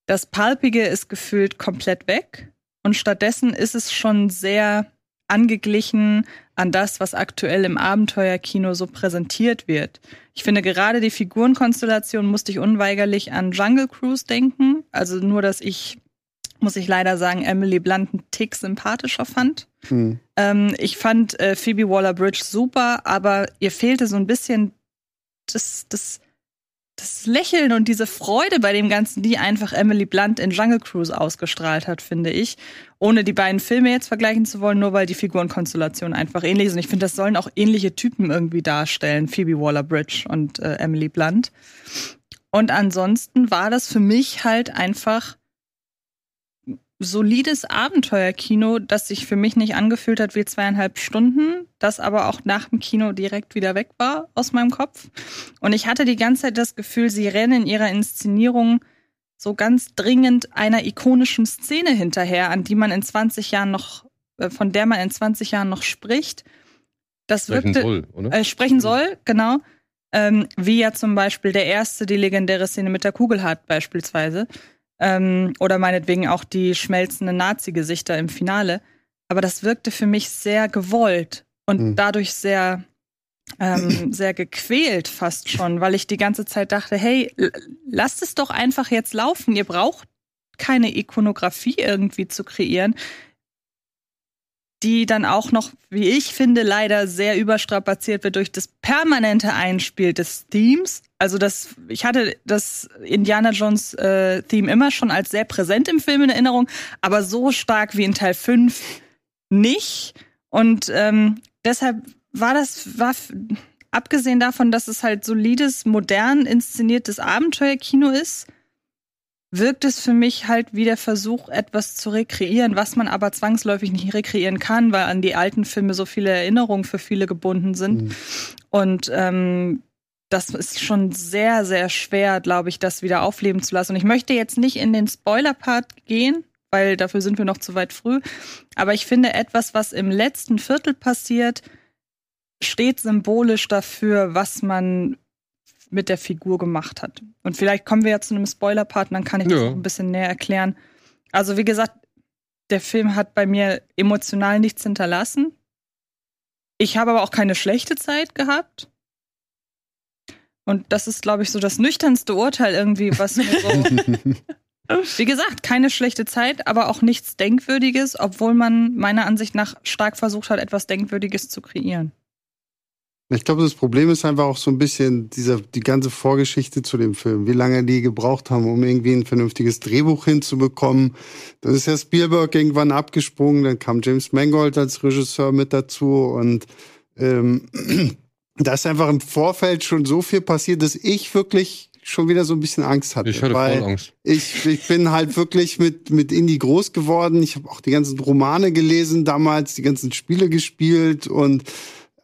das Palpige ist gefühlt komplett weg und stattdessen ist es schon sehr angeglichen an das, was aktuell im Abenteuerkino so präsentiert wird. Ich finde gerade die Figurenkonstellation musste ich unweigerlich an Jungle Cruise denken. Also nur, dass ich, muss ich leider sagen, Emily Blunt einen Tick sympathischer fand. Hm. Ähm, ich fand äh, Phoebe Waller-Bridge super, aber ihr fehlte so ein bisschen das, das, das Lächeln und diese Freude bei dem Ganzen, die einfach Emily Blunt in Jungle Cruise ausgestrahlt hat, finde ich. Ohne die beiden Filme jetzt vergleichen zu wollen, nur weil die Figurenkonstellation einfach ähnlich ist. Und ich finde, das sollen auch ähnliche Typen irgendwie darstellen, Phoebe Waller-Bridge und äh, Emily Blunt. Und ansonsten war das für mich halt einfach solides Abenteuerkino, das sich für mich nicht angefühlt hat wie zweieinhalb Stunden, das aber auch nach dem Kino direkt wieder weg war aus meinem Kopf. Und ich hatte die ganze Zeit das Gefühl, sie rennen in ihrer Inszenierung so ganz dringend einer ikonischen Szene hinterher, an die man in 20 Jahren noch, äh, von der man in 20 Jahren noch spricht. Das Sprechen wirkte, soll, oder? äh, sprechen soll, genau. Ähm, wie ja zum Beispiel der erste, die legendäre Szene mit der Kugel hat, beispielsweise. Ähm, oder meinetwegen auch die schmelzenden Nazi-Gesichter im Finale. Aber das wirkte für mich sehr gewollt und Mhm. dadurch sehr, ähm, [clears throat] sehr gequält fast schon, weil ich die ganze Zeit dachte, hey, lasst es doch einfach jetzt laufen. Ihr braucht keine Ikonografie irgendwie zu kreieren die dann auch noch, wie ich finde, leider sehr überstrapaziert wird durch das permanente Einspiel des Themes. Also das, ich hatte das Indiana Jones äh, Theme immer schon als sehr präsent im Film in Erinnerung, aber so stark wie in Teil 5 nicht. Und ähm, deshalb war das, war abgesehen davon, dass es halt solides, modern inszeniertes Abenteuerkino ist, wirkt es für mich halt wie der Versuch, etwas zu rekreieren, was man aber zwangsläufig nicht rekreieren kann, weil an die alten Filme so viele Erinnerungen für viele gebunden sind. Mhm. Und ähm, das ist schon sehr, sehr schwer, glaube ich, das wieder aufleben zu lassen. Und ich möchte jetzt nicht in den Spoiler-Part gehen, weil dafür sind wir noch zu weit früh. Aber ich finde, etwas, was im letzten Viertel passiert, steht symbolisch dafür, was man mit der Figur gemacht hat. Und vielleicht kommen wir ja zu einem Spoiler-Part, dann kann ich das Ja. noch ein bisschen näher erklären. Also, wie gesagt, der Film hat bei mir emotional nichts hinterlassen. Ich habe aber auch keine schlechte Zeit gehabt. Und das ist, glaube ich, so das nüchternste Urteil irgendwie, was mir so. [laughs] Wie gesagt, keine schlechte Zeit, aber auch nichts Denkwürdiges, obwohl man meiner Ansicht nach stark versucht hat, etwas Denkwürdiges zu kreieren. Ich glaube, das Problem ist einfach auch so ein bisschen dieser, die ganze Vorgeschichte zu dem Film. Wie lange die gebraucht haben, um irgendwie ein vernünftiges Drehbuch hinzubekommen. Dann ist ja Spielberg irgendwann abgesprungen, dann kam James Mangold als Regisseur mit dazu und ähm, [clears throat] da ist einfach im Vorfeld schon so viel passiert, dass ich wirklich schon wieder so ein bisschen Angst hatte. Ich hatte weil voll Angst. ich, ich bin halt wirklich mit, mit Indie groß geworden. Ich habe auch die ganzen Romane gelesen damals, die ganzen Spiele gespielt und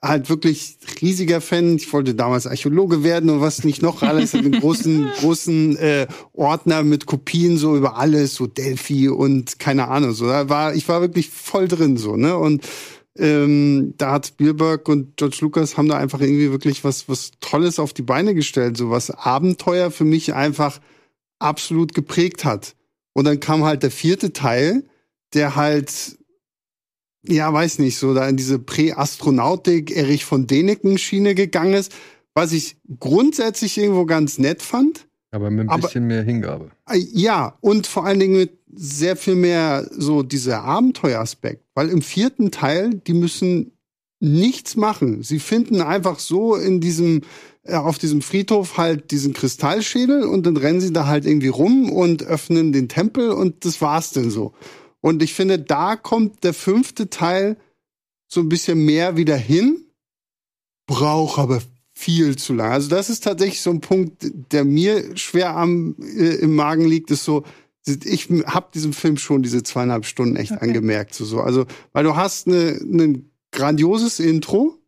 halt wirklich riesiger Fan. Ich wollte damals Archäologe werden und was nicht noch alles. Einen großen, [laughs] großen äh, Ordner mit Kopien so über alles, so Delphi und keine Ahnung. So, da war, ich war wirklich voll drin so, ne? Und ähm, da hat Spielberg und George Lucas haben da einfach irgendwie wirklich was, was Tolles auf die Beine gestellt, so was Abenteuer für mich einfach absolut geprägt hat. Und dann kam halt der vierte Teil, der halt, ja, weiß nicht, so da in diese Prä-Astronautik, Erich von Däniken Schiene gegangen ist, was ich grundsätzlich irgendwo ganz nett fand. Aber mit ein Aber- bisschen mehr Hingabe. Äh, Ja, und vor allen Dingen mit sehr viel mehr so dieser Abenteueraspekt. Weil im vierten Teil, die müssen nichts machen. Sie finden einfach so in diesem, äh, auf diesem Friedhof halt diesen Kristallschädel und dann rennen sie da halt irgendwie rum und öffnen den Tempel und das war's denn so. Und ich finde, da kommt der fünfte Teil so ein bisschen mehr wieder hin, braucht aber viel zu lang. Also das ist tatsächlich so ein Punkt, der mir schwer am äh, im Magen liegt, ist so, ich habe diesem Film schon diese zweieinhalb Stunden echt Okay. angemerkt. So, so. Also, weil du hast ein grandioses Intro,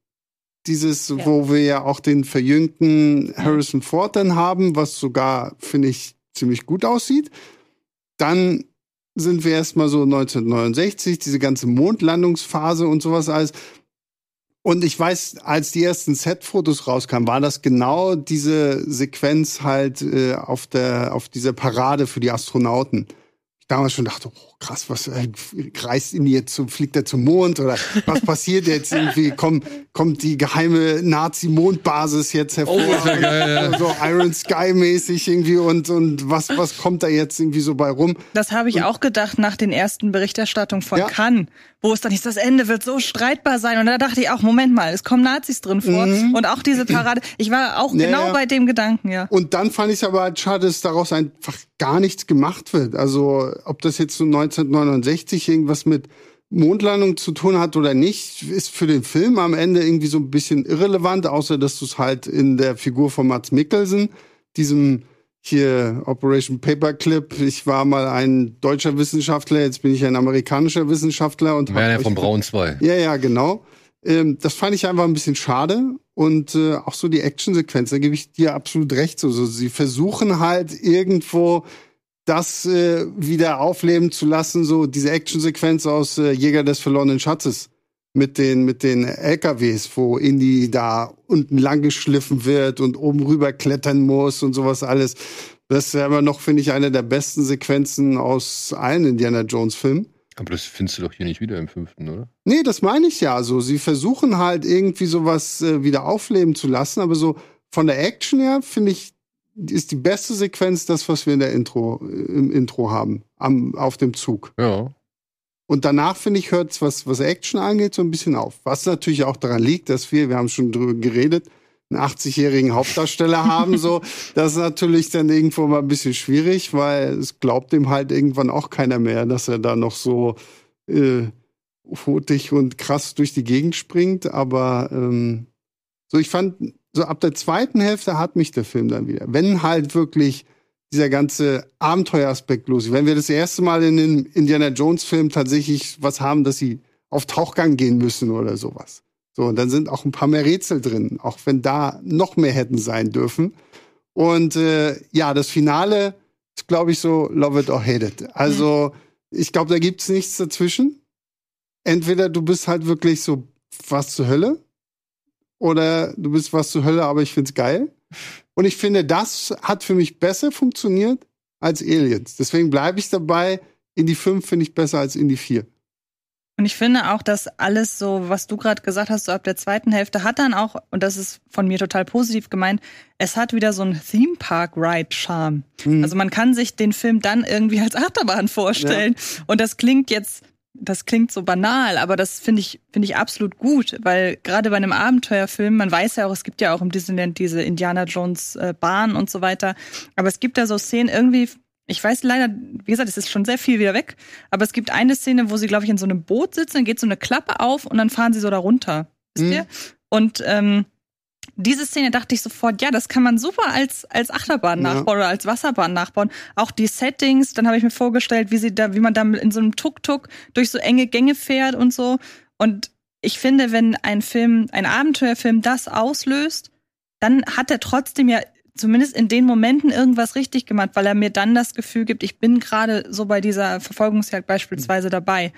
dieses, Ja. wo wir ja auch den verjüngten Harrison Ford dann haben, was sogar, finde ich, ziemlich gut aussieht. Dann sind wir erstmal so 1969, diese ganze Mondlandungsphase und sowas alles. Und ich weiß, als die ersten Set-Fotos rauskamen, war das genau diese Sequenz halt äh, auf der auf dieser Parade für die Astronauten. Ich damals schon dachte, oh, krass, was äh, reist ihn jetzt zum, fliegt er zum Mond oder was passiert jetzt irgendwie? Kommt kommt die geheime Nazi-Mondbasis jetzt hervor? Oh, ja ja. So Iron Sky-mäßig irgendwie und und was was kommt da jetzt irgendwie so bei rum? Das habe ich auch gedacht nach den ersten Berichterstattungen von Ja. Cannes, wo es dann hieß, das Ende wird so streitbar sein. Und da dachte ich auch, Moment mal, es kommen Nazis drin vor. Und auch diese Parade. Ich war auch Ja, genau ja. bei dem Gedanken, ja. Und dann fand ich es aber halt schade, dass daraus einfach gar nichts gemacht wird. Also ob das jetzt so 1969 irgendwas mit Mondlandung zu tun hat oder nicht, ist für den Film am Ende irgendwie so ein bisschen irrelevant, außer dass du es halt in der Figur von Mats Mikkelsen, diesem hier Operation Paperclip, ich war mal ein deutscher Wissenschaftler, jetzt bin ich ein amerikanischer Wissenschaftler und Werner von Braun 2. ja, ja, genau. Ähm, das fand ich einfach ein bisschen schade. Und äh, auch so die Actionsequenz, da gebe ich dir absolut recht. So, so, sie versuchen halt irgendwo das äh, wieder aufleben zu lassen, so diese Actionsequenz aus äh, Jäger des verlorenen Schatzes mit den mit den LKWs, wo Indy da unten lang geschliffen wird und oben rüber klettern muss und sowas alles. Das ist immer noch, finde ich, eine der besten Sequenzen aus allen Indiana Jones Filmen. Aber das findest du doch hier nicht wieder im fünften, oder? Nee, das meine ich ja. So, sie versuchen halt irgendwie sowas äh, wieder aufleben zu lassen, aber so von der Action her finde ich ist die beste Sequenz das, was wir in der Intro im Intro haben am auf dem Zug. Ja. Und danach finde ich hört's was was Action angeht so ein bisschen auf. Was natürlich auch daran liegt, dass wir, wir haben schon drüber geredet, einen 80-jährigen Hauptdarsteller haben so. [laughs] Das ist natürlich dann irgendwo mal ein bisschen schwierig, weil es glaubt ihm halt irgendwann auch keiner mehr, dass er da noch so äh, hotig und krass durch die Gegend springt. Aber ähm, so, ich fand, so ab der zweiten Hälfte hat mich der Film dann wieder. Wenn halt wirklich dieser ganze Abenteueraspekt los ist. Wenn wir das erste Mal in den Indiana Jones Film tatsächlich was haben, dass sie auf Tauchgang gehen müssen oder sowas. So, und dann sind auch ein paar mehr Rätsel drin, auch wenn da noch mehr hätten sein dürfen. Und äh, ja, das Finale ist, glaube ich, so Love it or hate it. Also, ich glaube, da gibt's nichts dazwischen. Entweder du bist halt wirklich so was zur Hölle oder du bist was zur Hölle, aber ich find's geil. Und ich finde, das hat für mich besser funktioniert als Aliens. Deswegen bleibe ich dabei. In die 5 finde ich besser als in die 4. Und ich finde auch, dass alles so, was du gerade gesagt hast, so ab der zweiten Hälfte hat dann auch, und das ist von mir total positiv gemeint, es hat wieder so einen Theme Park Ride Charme. Mhm. Also man kann sich den Film dann irgendwie als Achterbahn vorstellen. Und das klingt jetzt das klingt so banal, aber das finde ich, finde ich absolut gut, weil gerade bei einem Abenteuerfilm, man weiß ja auch, es gibt ja auch im Disneyland diese Indiana Jones äh, Bahn und so weiter, aber es gibt da so Szenen irgendwie, ich weiß leider, wie gesagt, es ist schon sehr viel wieder weg, aber es gibt eine Szene, wo sie, glaube ich, in so einem Boot sitzen, dann geht so eine Klappe auf und dann fahren sie so da runter. Wisst Mhm. ihr? Und ähm, diese Szene dachte ich sofort, ja, das kann man super als, als Achterbahn Ja. nachbauen oder als Wasserbahn nachbauen. Auch die Settings, dann habe ich mir vorgestellt, wie sie da, wie man da in so einem Tuk-Tuk durch so enge Gänge fährt und so. Und ich finde, wenn ein Film, ein Abenteuerfilm das auslöst, dann hat er trotzdem ja zumindest in den Momenten irgendwas richtig gemacht, weil er mir dann das Gefühl gibt, ich bin gerade so bei dieser Verfolgungsjagd beispielsweise dabei.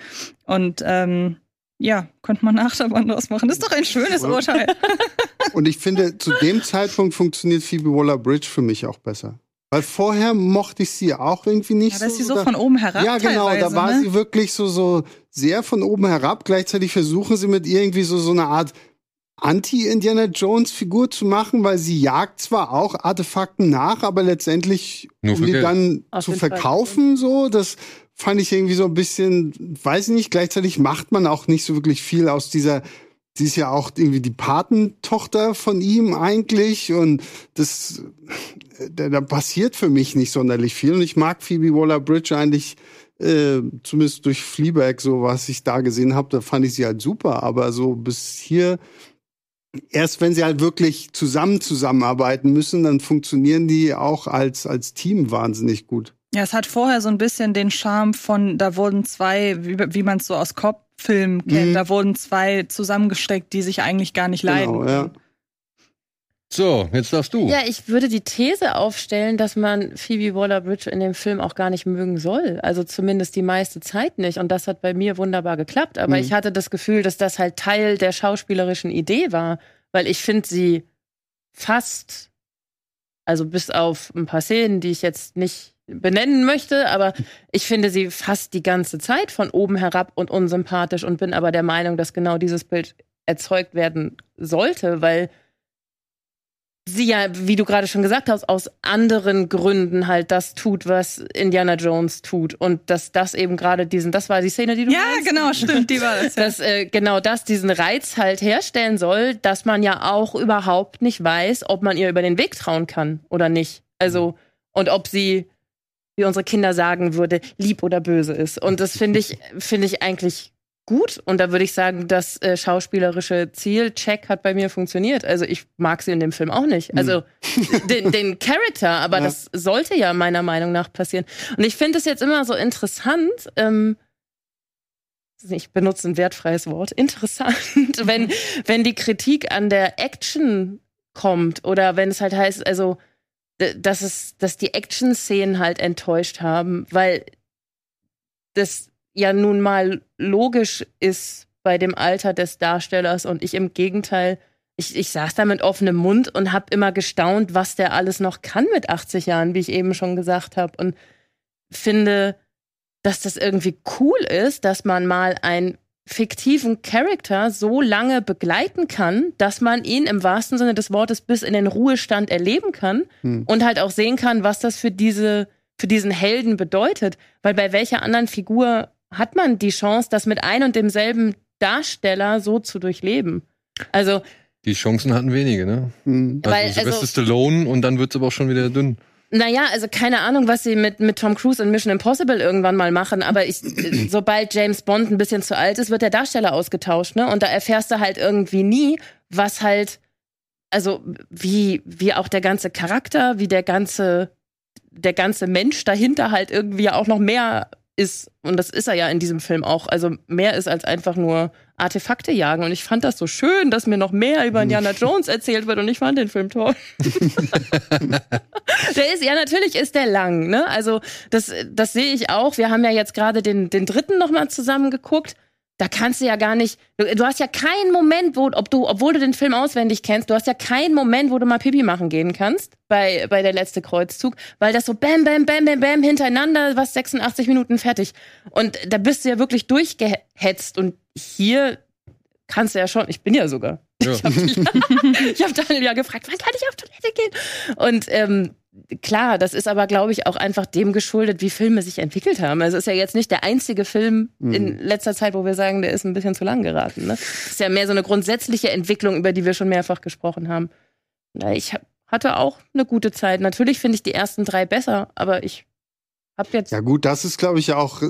Und ähm, ja, könnte man Achterbahn draus machen. Das ist doch ein schönes Oder? Urteil. [laughs] Und ich finde, zu dem Zeitpunkt funktioniert Phoebe Waller-Bridge für mich auch besser. Weil vorher mochte ich sie auch irgendwie nicht Ja, da ist sie so. so Da- von oben herab. ja, genau, da war ne? sie wirklich so, so sehr von oben herab. Gleichzeitig versuchen sie mit irgendwie so, so eine Art Anti-Indiana Jones-Figur zu machen, weil sie jagt zwar auch Artefakten nach, aber letztendlich, Nur um die dann Auf zu jeden Fall. verkaufen, so, das fand ich irgendwie so ein bisschen, weiß ich nicht, gleichzeitig macht man auch nicht so wirklich viel aus dieser, sie ist ja auch irgendwie die Patentochter von ihm eigentlich und das, da, da passiert für mich nicht sonderlich viel und ich mag Phoebe Waller-Bridge eigentlich äh, zumindest durch Fleabag, so was ich da gesehen habe, da fand ich sie halt super. Aber so bis hier, erst wenn sie halt wirklich zusammen zusammenarbeiten müssen, dann funktionieren die auch als, als Team wahnsinnig gut. Ja, es hat vorher so ein bisschen den Charme von, da wurden zwei, wie, wie man es so aus Cop-Filmen kennt, Mhm. da wurden zwei zusammengesteckt, die sich eigentlich gar nicht leiden. Genau, ja. können. So, jetzt darfst du. Ja, ich würde die These aufstellen, dass man Phoebe Waller-Bridge in dem Film auch gar nicht mögen soll. Also zumindest die meiste Zeit nicht. Und das hat bei mir wunderbar geklappt. Aber Mhm. ich hatte das Gefühl, dass das halt Teil der schauspielerischen Idee war. Weil ich finde sie fast, also bis auf ein paar Szenen, die ich jetzt nicht benennen möchte, aber ich finde sie fast die ganze Zeit von oben herab und unsympathisch und bin aber der Meinung, dass genau dieses Bild erzeugt werden sollte, weil sie ja, wie du gerade schon gesagt hast, aus anderen Gründen halt das tut, was Indiana Jones tut. Und dass das eben gerade diesen, das war die Szene, die du Ja, meinst? genau, stimmt, die war das. [laughs] Ja. dass äh, genau das diesen Reiz halt herstellen soll, dass man ja auch überhaupt nicht weiß, ob man ihr über den Weg trauen kann oder nicht. Also und ob sie, wie unsere Kinder sagen würde, lieb oder böse ist. Und das finde ich finde ich eigentlich gut. Und da würde ich sagen, das äh, schauspielerische Ziel Check hat bei mir funktioniert. Also ich mag sie in dem Film auch nicht. Also den, den Charakter, aber [laughs] Ja. das sollte ja meiner Meinung nach passieren. Und ich finde es jetzt immer so interessant. Ähm, ich benutze ein wertfreies Wort, interessant, [laughs] wenn, wenn die Kritik an der Action kommt oder wenn es halt heißt, also, dass es, dass die Action-Szenen halt enttäuscht haben, weil das ja nun mal logisch ist bei dem Alter des Darstellers und ich im Gegenteil, ich, ich saß da mit offenem Mund und habe immer gestaunt, was der alles noch kann mit 80 Jahren, wie ich eben schon gesagt habe und finde, dass das irgendwie cool ist, dass man mal einen fiktiven Charakter so lange begleiten kann, dass man ihn im wahrsten Sinne des Wortes bis in den Ruhestand erleben kann Hm. und halt auch sehen kann, was das für diese für diesen Helden bedeutet, weil bei welcher anderen Figur hat man die Chance, das mit ein und demselben Darsteller so zu durchleben? Also Die Chancen hatten wenige, ne? Mhm. Also Weil, Sylvester also- Stallone und dann wird's aber auch schon wieder dünn. Naja, also keine Ahnung, was sie mit, mit Tom Cruise in Mission Impossible irgendwann mal machen, aber ich, sobald James Bond ein bisschen zu alt ist, wird der Darsteller ausgetauscht, ne? Und da erfährst du halt irgendwie nie, was halt, also wie, wie auch der ganze Charakter, wie der ganze, der ganze Mensch dahinter halt irgendwie auch noch mehr ist. Und das ist er ja in diesem Film auch. Also mehr ist als einfach nur Artefakte jagen. Und ich fand das so schön, dass mir noch mehr über Indiana Jones erzählt wird und ich fand den Film toll. [laughs] Der ist, ja, natürlich ist der lang, ne? Also, das, das sehe ich auch. Wir haben ja jetzt gerade den, den dritten nochmal zusammen geguckt. Da kannst du ja gar nicht, du, du hast ja keinen Moment, wo, ob du, obwohl du den Film auswendig kennst, du hast ja keinen Moment, wo du mal Pipi machen gehen kannst bei, bei der letzte Kreuzzug, weil das so bam, bam, bam, bam, bam hintereinander, was 86 Minuten fertig. Und da bist du ja wirklich durchgehetzt und hier kannst du ja schon, ich bin ja sogar. Ja. Ich habe [laughs] hab Daniel ja gefragt, wann kann ich auf Toilette gehen? Und ähm, klar, das ist aber, glaube ich, auch einfach dem geschuldet, wie Filme sich entwickelt haben. Also es ist ja jetzt nicht der einzige Film in letzter Zeit, wo wir sagen, der ist ein bisschen zu lang geraten. Ne? Das ist ja mehr so eine grundsätzliche Entwicklung, über die wir schon mehrfach gesprochen haben. Ich hatte auch eine gute Zeit. Natürlich finde ich die ersten drei besser, aber ich habe jetzt Ja gut, das ist, glaube ich, ja auch,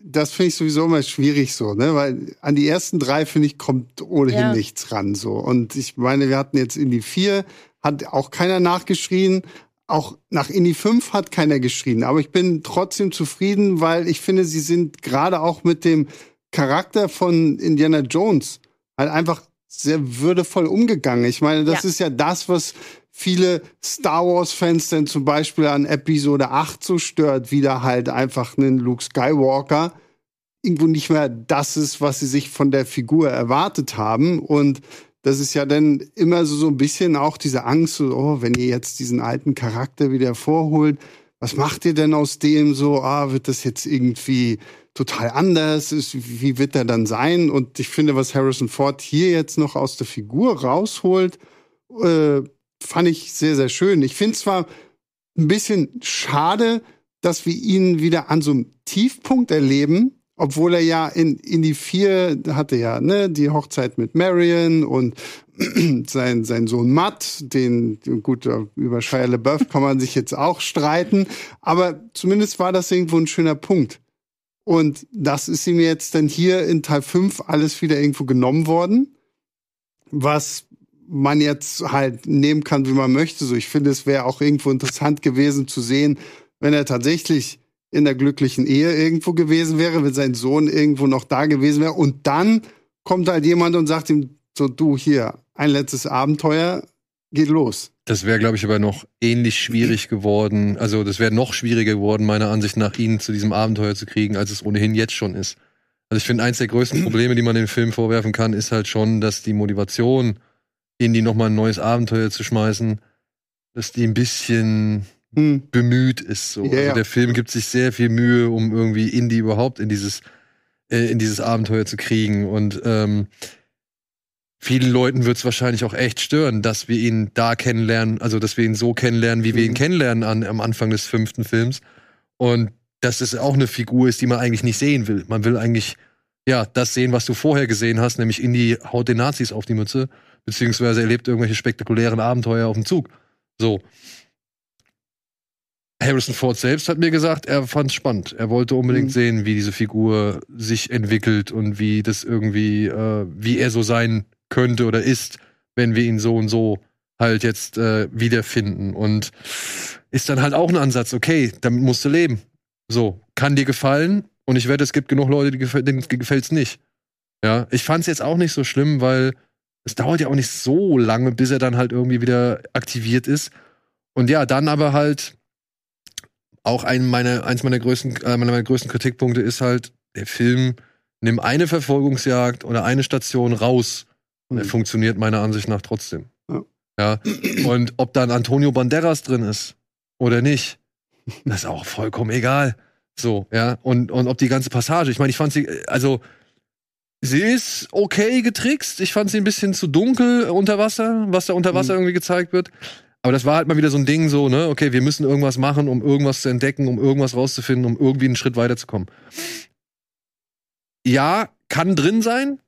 das finde ich sowieso immer schwierig so, ne? Weil an die ersten drei, finde ich, kommt ohnehin Ja. nichts ran. so. Und ich meine, wir hatten jetzt in die vier, hat auch keiner nachgeschrien. Auch nach Indie 5 hat keiner geschrien. Aber ich bin trotzdem zufrieden, weil ich finde, sie sind gerade auch mit dem Charakter von Indiana Jones halt einfach sehr würdevoll umgegangen. Ich meine, das Ja. ist ja das, was viele Star Wars-Fans dann zum Beispiel an Episode 8 so stört, wie da halt einfach ein Luke Skywalker irgendwo nicht mehr das ist, was sie sich von der Figur erwartet haben. Und das ist ja dann immer so, so ein bisschen auch diese Angst, so, oh, wenn ihr jetzt diesen alten Charakter wieder vorholt, was macht ihr denn aus dem so? Ah, wird das jetzt irgendwie total anders? Ist, wie wird er dann sein? Und ich finde, was Harrison Ford hier jetzt noch aus der Figur rausholt, äh, fand ich sehr, sehr schön. Ich finde zwar ein bisschen schade, dass wir ihn wieder an so einem Tiefpunkt erleben, obwohl er ja in, in die vier hatte ja ne die Hochzeit mit Marion und [clears throat] sein, sein Sohn Matt, den gut über Shia LaBeouf kann man sich jetzt auch streiten, aber zumindest war das irgendwo ein schöner Punkt. Und das ist ihm jetzt dann hier in Teil 5 alles wieder irgendwo genommen worden, was man jetzt halt nehmen kann, wie man möchte. So, ich finde, es wäre auch irgendwo interessant gewesen zu sehen, wenn er tatsächlich in der glücklichen Ehe irgendwo gewesen wäre, wenn sein Sohn irgendwo noch da gewesen wäre. Und dann kommt halt jemand und sagt ihm so, du hier, ein letztes Abenteuer, geht los. Das wäre, glaube ich, aber noch ähnlich schwierig geworden. Also, das wäre noch schwieriger geworden, meiner Ansicht nach, ihn zu diesem Abenteuer zu kriegen, als es ohnehin jetzt schon ist. Also, ich finde, eins der größten [clears throat] Probleme, die man dem Film vorwerfen kann, ist halt schon, dass die Motivation, in die nochmal ein neues Abenteuer zu schmeißen, dass die ein bisschen Hm. bemüht ist. So. Ja, also der Film gibt sich sehr viel Mühe, um irgendwie Indy überhaupt in dieses, äh, in dieses Abenteuer zu kriegen. Und ähm, vielen Leuten wird es wahrscheinlich auch echt stören, dass wir ihn da kennenlernen, also dass wir ihn so kennenlernen, wie wir ihn Mhm. kennenlernen an, am Anfang des fünften Films. Und dass es auch eine Figur ist, die man eigentlich nicht sehen will. Man will eigentlich ja das sehen, was du vorher gesehen hast, nämlich Indy haut den Nazis auf die Mütze, beziehungsweise erlebt irgendwelche spektakulären Abenteuer auf dem Zug. So. Harrison Ford selbst hat mir gesagt, er fand es spannend. Er wollte unbedingt Mhm. sehen, wie diese Figur sich entwickelt und wie das irgendwie, äh, wie er so sein könnte oder ist, wenn wir ihn so und so halt jetzt äh, wiederfinden. Und ist dann halt auch ein Ansatz, okay, damit musst du leben. So, kann dir gefallen und ich wette, es gibt genug Leute, die gefällt, denen gefällt's nicht. Ja, ich fand's jetzt auch nicht so schlimm, weil es dauert ja auch nicht so lange, bis er dann halt irgendwie wieder aktiviert ist. Und ja, dann aber halt auch ein meiner, eins meiner größten, äh, meiner, meiner größten Kritikpunkte ist halt, der Film nimmt eine Verfolgungsjagd oder eine Station raus und er Mhm. funktioniert meiner Ansicht nach trotzdem. Ja. Ja. Und ob dann Antonio Banderas drin ist oder nicht, [laughs] das ist auch vollkommen egal. So, ja. Und, und ob die ganze Passage, ich meine, ich fand sie, also, sie ist okay getrickst. Ich fand sie ein bisschen zu dunkel unter Wasser, was da unter Wasser Mhm. irgendwie gezeigt wird. Aber das war halt mal wieder so ein Ding, so, ne, okay, wir müssen irgendwas machen, um irgendwas zu entdecken, um irgendwas rauszufinden, um irgendwie einen Schritt weiterzukommen. Ja, kann drin sein,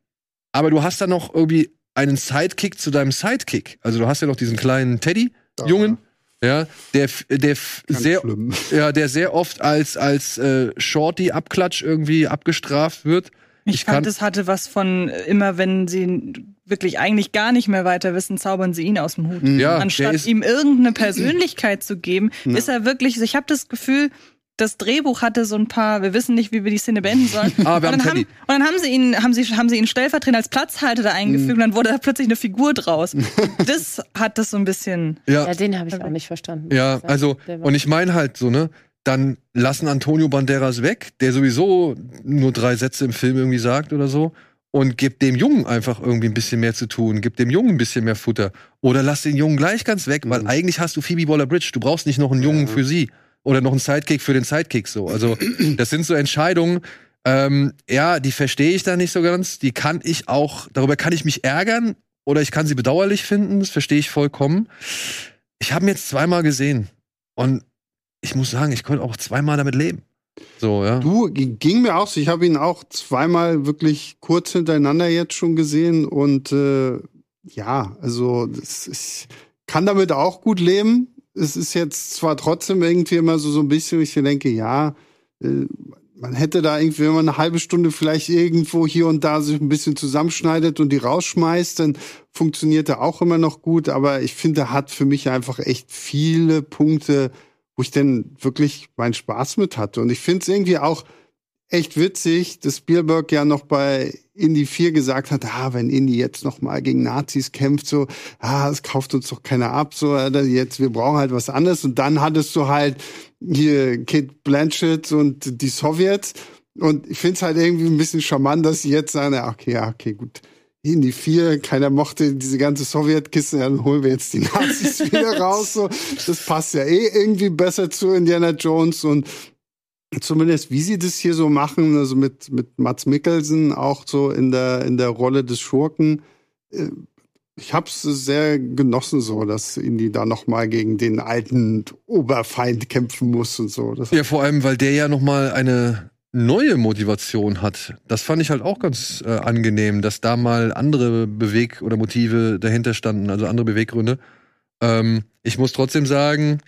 aber du hast dann noch irgendwie einen Sidekick zu deinem Sidekick. Also du hast ja noch diesen kleinen Teddy-Jungen, ja, der, der Ganz sehr, schlimm. ja, der sehr oft als, als äh, Shorty-Abklatsch irgendwie abgestraft wird. Ich, Ich fand, es hatte was von äh, immer, wenn sie wirklich eigentlich gar nicht mehr weiter wissen, zaubern sie ihn aus dem Hut. Ja, der Anstatt ihm irgendeine Persönlichkeit zu geben, [clears throat] Ja. ist er wirklich, ich habe das Gefühl, das Drehbuch hatte so ein paar, wir wissen nicht, wie wir die Szene beenden sollen. [laughs] Ah, wir und, haben dann haben, und dann haben sie ihn, haben sie, haben sie ihn stellvertretend als Platzhalter da eingefügt und dann wurde da plötzlich eine Figur draus. [laughs] das hat das so ein bisschen. ja, Ja, den habe ich auch nicht verstanden. Ja, also, und ich meine halt so, ne, dann lassen Antonio Banderas weg, der sowieso nur drei Sätze im Film irgendwie sagt oder so, und gibt dem Jungen einfach irgendwie ein bisschen mehr zu tun, gibt dem Jungen ein bisschen mehr Futter. Oder lass den Jungen gleich ganz weg, weil Mhm. eigentlich hast du Phoebe Waller-Bridge, du brauchst nicht noch einen Jungen Ja. für sie. Oder noch einen Sidekick für den Sidekick so. Also, das sind so Entscheidungen, ähm, ja, die verstehe ich da nicht so ganz. Die kann ich auch, darüber kann ich mich ärgern oder ich kann sie bedauerlich finden, das verstehe ich vollkommen. Ich habe ihn jetzt zweimal gesehen. Und ich muss sagen, ich konnte auch zweimal damit leben. So, ja. Du, ging mir auch so. Ich habe ihn auch zweimal wirklich kurz hintereinander jetzt schon gesehen und äh, ja, also das ist, kann damit auch gut leben. Es ist jetzt zwar trotzdem irgendwie immer so, so ein bisschen, ich denke, ja, äh, man hätte da irgendwie, wenn man eine halbe Stunde vielleicht irgendwo hier und da sich ein bisschen zusammenschneidet und die rausschmeißt, dann funktioniert er auch immer noch gut. Aber ich finde, er hat für mich einfach echt viele Punkte, wo ich denn wirklich meinen Spaß mit hatte. Und ich finde es irgendwie auch echt witzig, dass Spielberg ja noch bei Indie 4 gesagt hat, ah, wenn Indie jetzt noch mal gegen Nazis kämpft, so, ah, das kauft uns doch keiner ab, so, jetzt, wir brauchen halt was anderes. Und dann hattest du halt hier Kate Blanchett und die Sowjets. Und ich finde es halt irgendwie ein bisschen charmant, dass sie jetzt sagen, okay, ja, okay, gut. Indie 4, keiner mochte diese ganze Sowjetkiste, dann holen wir jetzt die Nazis [laughs] wieder raus. So. Das passt ja eh irgendwie besser zu Indiana Jones und zumindest wie sie das hier so machen, also mit, mit Mats Mikkelsen auch so in der, in der Rolle des Schurken. äh, Ich hab's sehr genossen, so, dass Indy da noch mal gegen den alten Oberfeind kämpfen muss und so. Das Ja, vor allem, weil der ja noch mal eine neue Motivation hat. Das fand ich halt auch ganz äh, angenehm, dass da mal andere Beweg- oder Motive dahinter standen, also andere Beweggründe. Ähm, ich muss trotzdem sagen,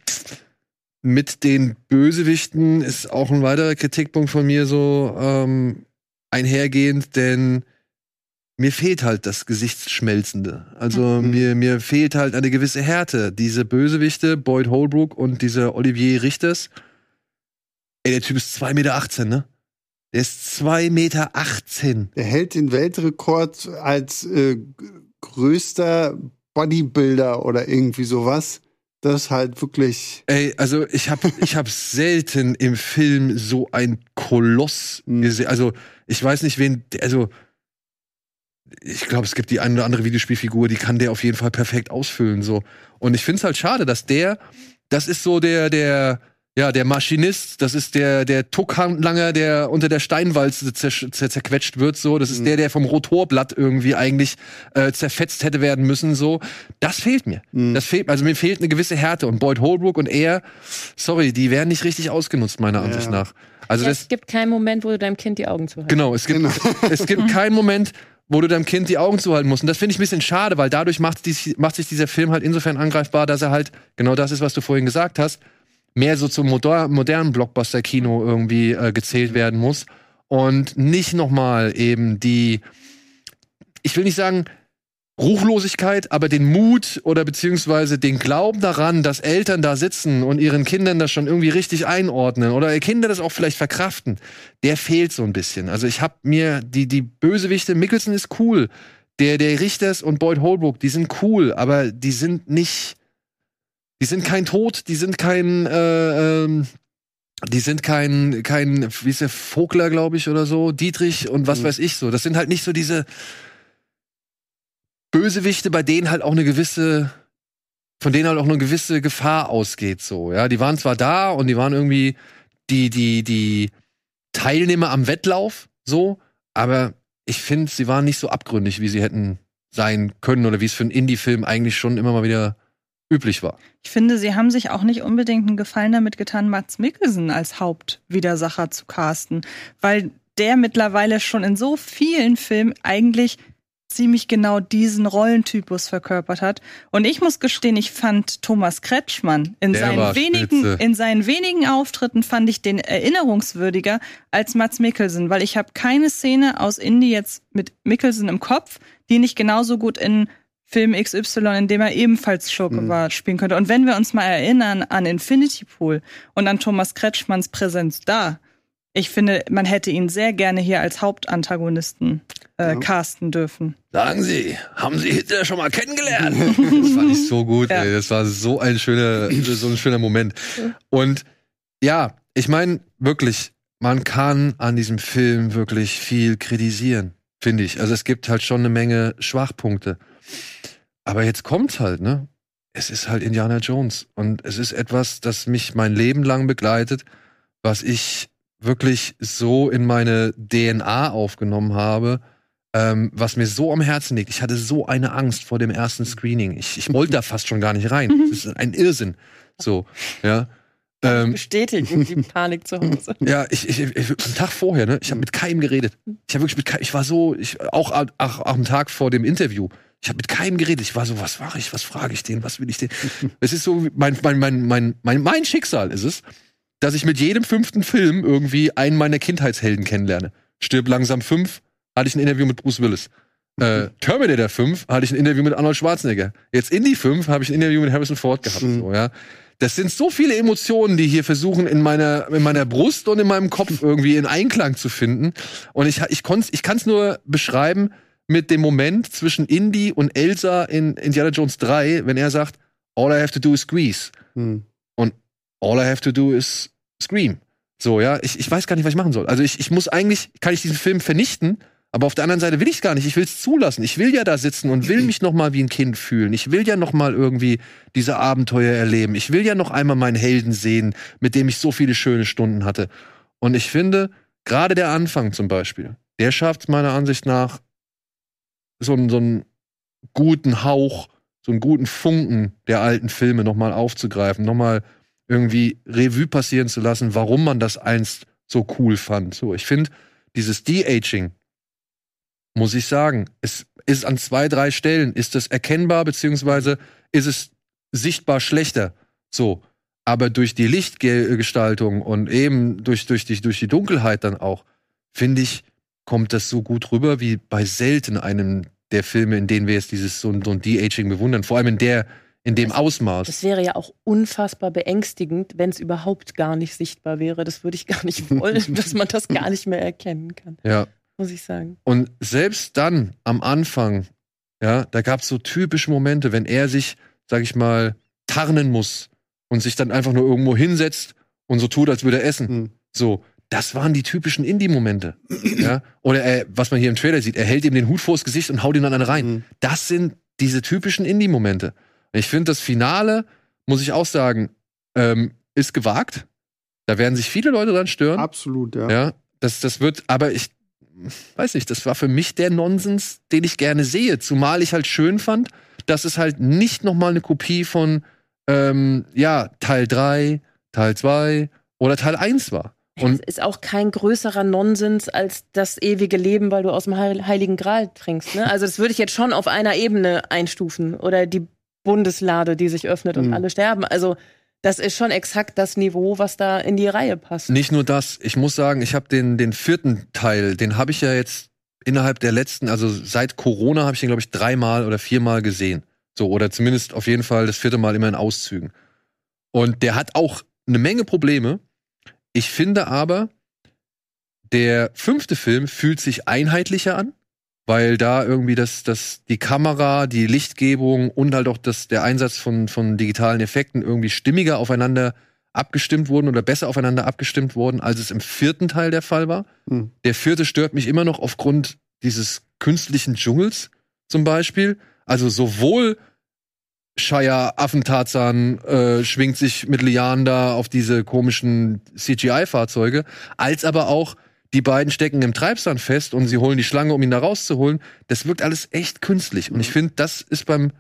mit den Bösewichten ist auch ein weiterer Kritikpunkt von mir so ähm, einhergehend, denn mir fehlt halt das Gesichtsschmelzende. Also Mhm. mir, mir fehlt halt eine gewisse Härte. Diese Bösewichte, Boyd Holbrook und dieser Olivier Richters, ey, der Typ ist 2,18 Meter, ne? Der ist 2,18 Meter. Er hält den Weltrekord als äh, größter Bodybuilder oder irgendwie sowas. Das ist halt wirklich. Ey, also ich hab, ich hab [laughs] selten im Film so ein Koloss Mhm. gesehen. Also ich weiß nicht, wen, also ich glaube, es gibt die eine oder andere Videospielfigur, die kann der auf jeden Fall perfekt ausfüllen. So. Und ich find's halt schade, dass der, das ist so der, der, ja, der Maschinist, das ist der, der Tuckhandlanger, der unter der Steinwalze zer zer zerquetscht wird, so. Das ist Mhm. der, der vom Rotorblatt irgendwie eigentlich äh, zerfetzt hätte werden müssen, so. Das fehlt mir. Mhm. Das fehlt, also mir fehlt eine gewisse Härte. Und Boyd Holbrook und er, sorry, die werden nicht richtig ausgenutzt, meiner Ja. Ansicht nach. Also Ja, das, es gibt keinen Moment, wo du deinem Kind die Augen zuhältst. genau, es gibt, Genau. es gibt [laughs] keinen Moment, wo du deinem Kind die Augen zuhalten musst. Und das finde ich ein bisschen schade, weil dadurch macht, dies, macht sich dieser Film halt insofern angreifbar, dass er halt, genau das ist, was du vorhin gesagt hast, mehr so zum moder modernen Blockbuster-Kino irgendwie äh, gezählt werden muss. Und nicht nochmal eben die, ich will nicht sagen, Ruchlosigkeit, aber den Mut oder beziehungsweise den Glauben daran, dass Eltern da sitzen und ihren Kindern das schon irgendwie richtig einordnen oder Kinder das auch vielleicht verkraften, der fehlt so ein bisschen. Also ich habe mir die die Bösewichte Mickelson ist cool, der der Richters und Boyd Holbrook, die sind cool, aber die sind nicht, die sind kein Tod, die sind kein äh, ähm, die sind kein, kein, wie ist der, Vogler, glaube ich, oder so, Dietrich und was Mhm. weiß ich so. Das sind halt nicht so diese, Bösewichte, bei denen halt auch eine gewisse, von denen halt auch eine gewisse Gefahr ausgeht, so, ja. Die waren zwar da und die waren irgendwie die, die, die Teilnehmer am Wettlauf, so, aber ich finde, sie waren nicht so abgründig, wie sie hätten sein können oder wie es für einen Indie-Film eigentlich schon immer mal wieder üblich war. Ich finde, sie haben sich auch nicht unbedingt einen Gefallen damit getan, Mats Mikkelsen als Hauptwidersacher zu casten, weil der mittlerweile schon in so vielen Filmen eigentlich ziemlich genau diesen Rollentypus verkörpert hat. Und ich muss gestehen, ich fand Thomas Kretschmann in Der seinen wenigen, spitze. in seinen wenigen Auftritten fand ich den erinnerungswürdiger als Mats Mikkelsen, weil ich habe keine Szene aus Indie jetzt mit Mikkelsen im Kopf, die nicht genauso gut in Film XY, in dem er ebenfalls Schurke Mhm. war, spielen könnte. Und wenn wir uns mal erinnern an Infinity Pool und an Thomas Kretschmanns Präsenz da, ich finde, man hätte ihn sehr gerne hier als Hauptantagonisten äh, Ja. casten dürfen. Sagen Sie, haben Sie Hitler schon mal kennengelernt? [laughs] das fand ich so gut, Ja. ey. Das war so ein schöner, so ein schöner Moment. Und ja, ich meine, wirklich, man kann an diesem Film wirklich viel kritisieren, finde ich. Also es gibt halt schon eine Menge Schwachpunkte. Aber jetzt kommt's halt, ne? Es ist halt Indiana Jones. Und es ist etwas, das mich mein Leben lang begleitet, was ich wirklich so in meine DNA aufgenommen habe, ähm, was mir so am Herzen liegt. Ich hatte so eine Angst vor dem ersten Screening. Ich, ich wollte da fast schon gar nicht rein. Das ist ein Irrsinn. So, ja. Ähm, Bestätigt die [laughs] Panik zu Hause. ja, ich, ich, ich, am Tag vorher, ne, ich habe mit keinem geredet. Ich habe wirklich mit keinem, ich war so, ich, auch, auch, auch am Tag vor dem Interview, ich habe mit keinem geredet. Ich war so, was mache ich, was frage ich den, was will ich den? [laughs] es ist so, mein, mein, mein, mein, mein, mein Schicksal ist es, dass ich mit jedem fünften Film irgendwie einen meiner Kindheitshelden kennenlerne. Stirb langsam fünf, hatte ich ein Interview mit Bruce Willis. Äh, Terminator 5 hatte ich ein Interview mit Arnold Schwarzenegger. Jetzt Indie 5 habe ich ein Interview mit Harrison Ford gehabt. So, ja. Das sind so viele Emotionen, die hier versuchen, in meiner, in meiner Brust und in meinem Kopf irgendwie in Einklang zu finden. Und ich, ich, konnt's- ich kann es nur beschreiben mit dem Moment zwischen Indy und Elsa in Indiana Jones 3, wenn er sagt, All I have to do is squeeze. Hm. All I have to do is scream. So, ja, ich, ich weiß gar nicht, was ich machen soll. Also ich, ich muss eigentlich, kann ich diesen Film vernichten, aber auf der anderen Seite will ich es gar nicht. Ich will es zulassen. Ich will ja da sitzen und will mich noch mal wie ein Kind fühlen. Ich will ja noch mal irgendwie diese Abenteuer erleben. Ich will ja noch einmal meinen Helden sehen, mit dem ich so viele schöne Stunden hatte. Und ich finde, gerade der Anfang zum Beispiel, der schafft meiner Ansicht nach, so einen, so einen guten Hauch, so einen guten Funken der alten Filme noch mal aufzugreifen, noch mal irgendwie Revue passieren zu lassen, warum man das einst so cool fand. So, ich finde, dieses De-Aging, muss ich sagen, es ist an zwei, drei Stellen, ist es erkennbar, beziehungsweise ist es sichtbar schlechter. So. Aber durch die Lichtgestaltung und eben durch, durch, die, durch die Dunkelheit dann auch, finde ich, kommt das so gut rüber wie bei selten einem der Filme, in denen wir jetzt dieses so, ein- so ein De-Aging bewundern. Vor allem in der, in dem Ausmaß. Das wäre ja auch unfassbar beängstigend, wenn es überhaupt gar nicht sichtbar wäre. Das würde ich gar nicht [laughs] wollen, dass man das gar nicht mehr erkennen kann, Ja. Muss ich sagen. Und selbst dann am Anfang, ja, da gab es so typische Momente, wenn er sich, sag ich mal, tarnen muss und sich dann einfach nur irgendwo hinsetzt und so tut, als würde er essen. Hm. So, das waren die typischen Indie-Momente. ja? Oder er, was man hier im Trailer sieht, er hält ihm den Hut vors Gesicht und haut ihn dann rein. Hm. Das sind diese typischen Indie-Momente. Ich finde, das Finale, muss ich auch sagen, ähm, ist gewagt. Da werden sich viele Leute dran stören. Absolut, ja. Ja, das, das wird, aber ich weiß nicht, das war für mich der Nonsens, den ich gerne sehe. Zumal ich halt schön fand, dass es halt nicht nochmal eine Kopie von, ähm, ja, Teil 3, Teil 2 oder Teil 1 war. Und Es ist auch kein größerer Nonsens als das ewige Leben, weil du aus dem Heil Heiligen Gral trinkst. Ne? Also das würde ich jetzt schon auf einer Ebene einstufen. Oder die Bundeslade, die sich öffnet und Mhm. alle sterben. Also das ist schon exakt das Niveau, was da in die Reihe passt. nicht nur das, ich muss sagen, ich habe den, den vierten Teil, den habe ich ja jetzt innerhalb der letzten, also seit Corona habe ich den, glaube ich, dreimal oder viermal gesehen. So, oder zumindest auf jeden Fall das vierte Mal immer in Auszügen. Und der hat auch eine Menge Probleme. Ich finde aber, der fünfte Film fühlt sich einheitlicher an, weil da irgendwie das, das, die Kamera, die Lichtgebung und halt auch das, der Einsatz von, von digitalen Effekten irgendwie stimmiger aufeinander abgestimmt wurden oder besser aufeinander abgestimmt wurden, als es im vierten Teil der Fall war. Hm. Der vierte stört mich immer noch aufgrund dieses künstlichen Dschungels zum Beispiel. Also sowohl Shia Affentarzan äh, schwingt sich mit Lianen da auf diese komischen CGI-Fahrzeuge, als aber auch die beiden stecken im Treibsand fest und sie holen die Schlange, um ihn da rauszuholen. Das wirkt alles echt künstlich. Und ich finde, das ist beim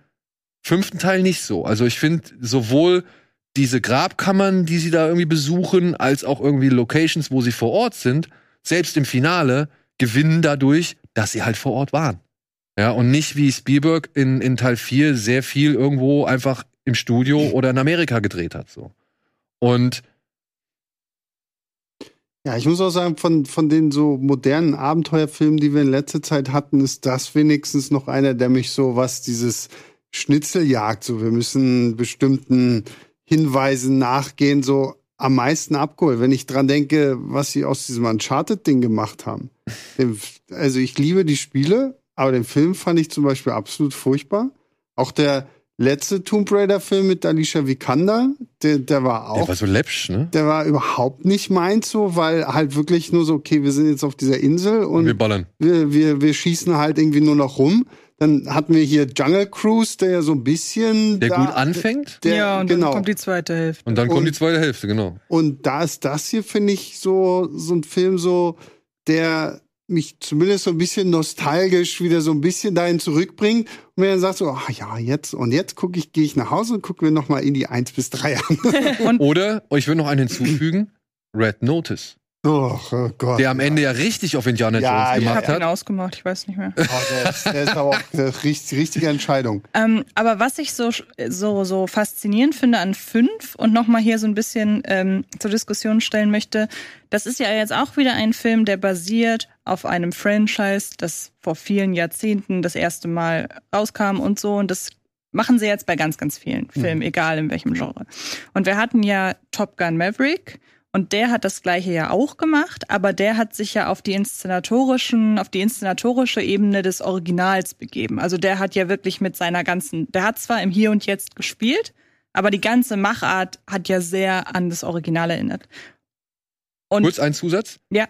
fünften Teil nicht so. Also ich finde sowohl diese Grabkammern, die sie da irgendwie besuchen, als auch irgendwie Locations, wo sie vor Ort sind, selbst im Finale gewinnen dadurch, dass sie halt vor Ort waren. Ja, und nicht wie Spielberg in, in Teil 4 sehr viel irgendwo einfach im Studio [laughs] oder in Amerika gedreht hat. So. Und Ja, ich muss auch sagen, von, von den so modernen Abenteuerfilmen, die wir in letzter Zeit hatten, ist das wenigstens noch einer, der mich so, was dieses Schnitzeljagd, so wir müssen bestimmten Hinweisen nachgehen, so am meisten abgeholt. Wenn ich dran denke, was sie aus diesem Uncharted-Ding gemacht haben. [laughs] Also ich liebe die Spiele, aber den Film fand ich zum Beispiel absolut furchtbar. Auch der letzte Tomb Raider-Film mit Alicia Vikander, der, der war auch der war so läppsch, ne? der war überhaupt nicht meins so, weil halt wirklich nur so, okay, wir sind jetzt auf dieser Insel Und wir ballern. wir, wir, wir schießen halt irgendwie nur noch rum. Dann hatten wir hier Jungle Cruise, der ja so ein bisschen. Der da, gut anfängt Der, ja, und genau. dann kommt die zweite Hälfte. und dann kommt Und- die zweite Hälfte, genau. Und da ist das hier, finde ich, so, so ein Film so, der mich zumindest so ein bisschen nostalgisch wieder so ein bisschen dahin zurückbringt und mir dann sagt so, ach ja, jetzt und jetzt gucke ich, gehe ich nach Hause und gucke mir noch mal in die 1 bis 3 an. [laughs] Oder, oh, ich will noch einen hinzufügen, [laughs] Red Notice. Oh, oh Gott. Der am Ende ja richtig auf Indiana Ja, Jones ja, Ich gemacht habe ihn hat. ausgemacht, ich weiß nicht mehr. Oh, der, ist, der ist aber auch die richtige, richtige Entscheidung. Ähm, aber was ich so, so, so faszinierend finde an fünf und nochmal hier so ein bisschen ähm, zur Diskussion stellen möchte, das ist ja jetzt auch wieder ein Film, der basiert auf einem Franchise, das vor vielen Jahrzehnten das erste Mal rauskam und so. Und das machen sie jetzt bei ganz, ganz vielen Filmen, egal in welchem Genre. Und wir hatten ja Top Gun Maverick. Und der hat das gleiche ja auch gemacht, aber der hat sich ja auf die inszenatorischen, auf die inszenatorische Ebene des Originals begeben. Also der hat ja wirklich mit seiner ganzen, der hat zwar im Hier und Jetzt gespielt, aber die ganze Machart hat ja sehr an das Original erinnert. Und Kurz ein Zusatz. Ja.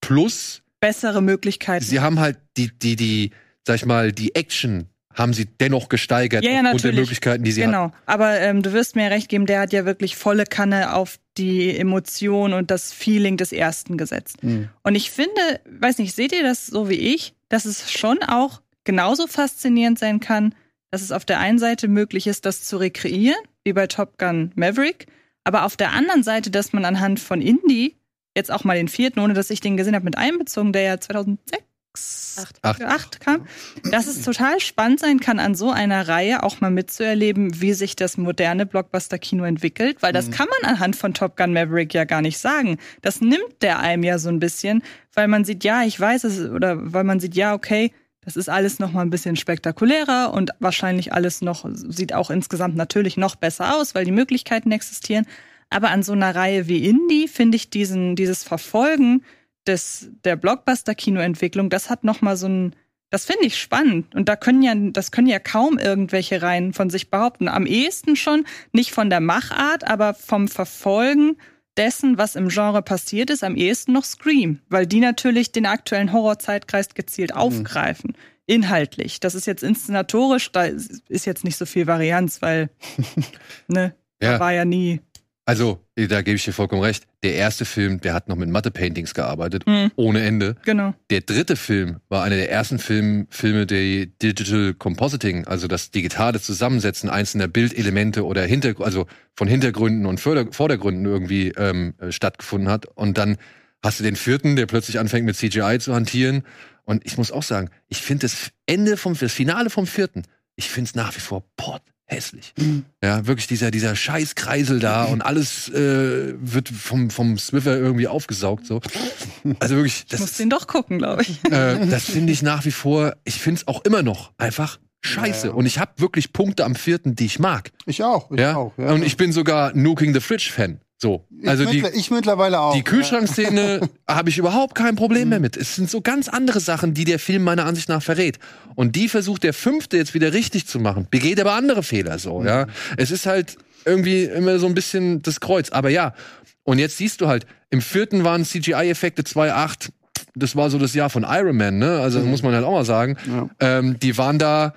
Plus, bessere Möglichkeiten. sie haben halt die, die, die, sag ich mal, die Action haben sie dennoch gesteigert Ja, ja, aufgrund der. Möglichkeiten, die sie hatten. Genau, aber ähm, du wirst mir recht geben, der hat ja wirklich volle Kanne auf die Emotion und das Feeling des ersten gesetzt. Mhm. Und ich finde, weiß nicht, seht ihr das so wie ich, dass es schon auch genauso faszinierend sein kann, dass es auf der einen Seite möglich ist, das zu rekreieren, wie bei Top Gun Maverick, aber auf der anderen Seite, dass man anhand von Indie, jetzt auch mal den vierten, ohne dass ich den gesehen habe, mit einbezogen, der ja 2006 Acht. Acht. acht kam, dass es total spannend sein kann, an so einer Reihe auch mal mitzuerleben, wie sich das moderne Blockbuster-Kino entwickelt, weil das kann man anhand von Top Gun Maverick ja gar nicht sagen. Das nimmt der einem ja so ein bisschen, weil man sieht, ja, ich weiß es, oder weil man sieht, ja, okay, das ist alles noch mal ein bisschen spektakulärer und wahrscheinlich alles noch, sieht auch insgesamt natürlich noch besser aus, weil die Möglichkeiten existieren. Aber an so einer Reihe wie Indie finde ich diesen, dieses Verfolgen des, der Blockbuster-Kinoentwicklung, das hat noch mal so ein, das finde ich spannend. Und da können ja, das können ja kaum irgendwelche Reihen von sich behaupten. Am ehesten schon, nicht von der Machart, aber vom Verfolgen dessen, was im Genre passiert ist, am ehesten noch Scream, weil die natürlich den aktuellen Horrorzeitkreis gezielt aufgreifen. Inhaltlich. Das ist jetzt inszenatorisch, da ist jetzt nicht so viel Varianz, weil, [laughs] ne, Ja. da war ja nie. Also, da gebe ich dir vollkommen recht. Der erste Film, der hat noch mit Matte-Paintings gearbeitet, Mhm. ohne Ende. Genau. Der dritte Film war einer der ersten Film, Filme, die Digital Compositing, also das digitale Zusammensetzen einzelner Bildelemente oder Hinter also von Hintergründen und Vorder Vordergründen irgendwie ähm, äh, stattgefunden hat. Und dann hast du den vierten, der plötzlich anfängt mit CGI zu hantieren. Und ich muss auch sagen, ich finde das Ende vom, das Finale vom vierten, ich finde es nach wie vor pott hässlich. Ja, wirklich dieser, dieser Scheißkreisel da und alles äh, wird vom, vom Swiffer irgendwie aufgesaugt. So. Also wirklich, Ich das, muss den doch gucken, glaube ich. äh, das finde ich nach wie vor, ich finde es auch immer noch einfach scheiße. Ja, ja. Und ich habe wirklich Punkte am vierten, die ich mag. Ich auch. Ich ja? auch. Ja. Und ich bin sogar Nuking the Fridge-Fan. So. Also ich, die, mittler- ich mittlerweile auch. die Kühlschrankszene [laughs] habe ich überhaupt kein Problem mehr mit. Es sind so ganz andere Sachen, die der Film meiner Ansicht nach verrät. Und die versucht der fünfte jetzt wieder richtig zu machen. Begeht aber andere Fehler so, ja. Es ist halt irgendwie immer so ein bisschen das Kreuz. Aber ja. Und jetzt siehst du halt, im vierten waren CGI-Effekte 2.8. Das war so das Jahr von Iron Man, ne? Also muss man halt auch mal sagen. Ja. Ähm, die waren da,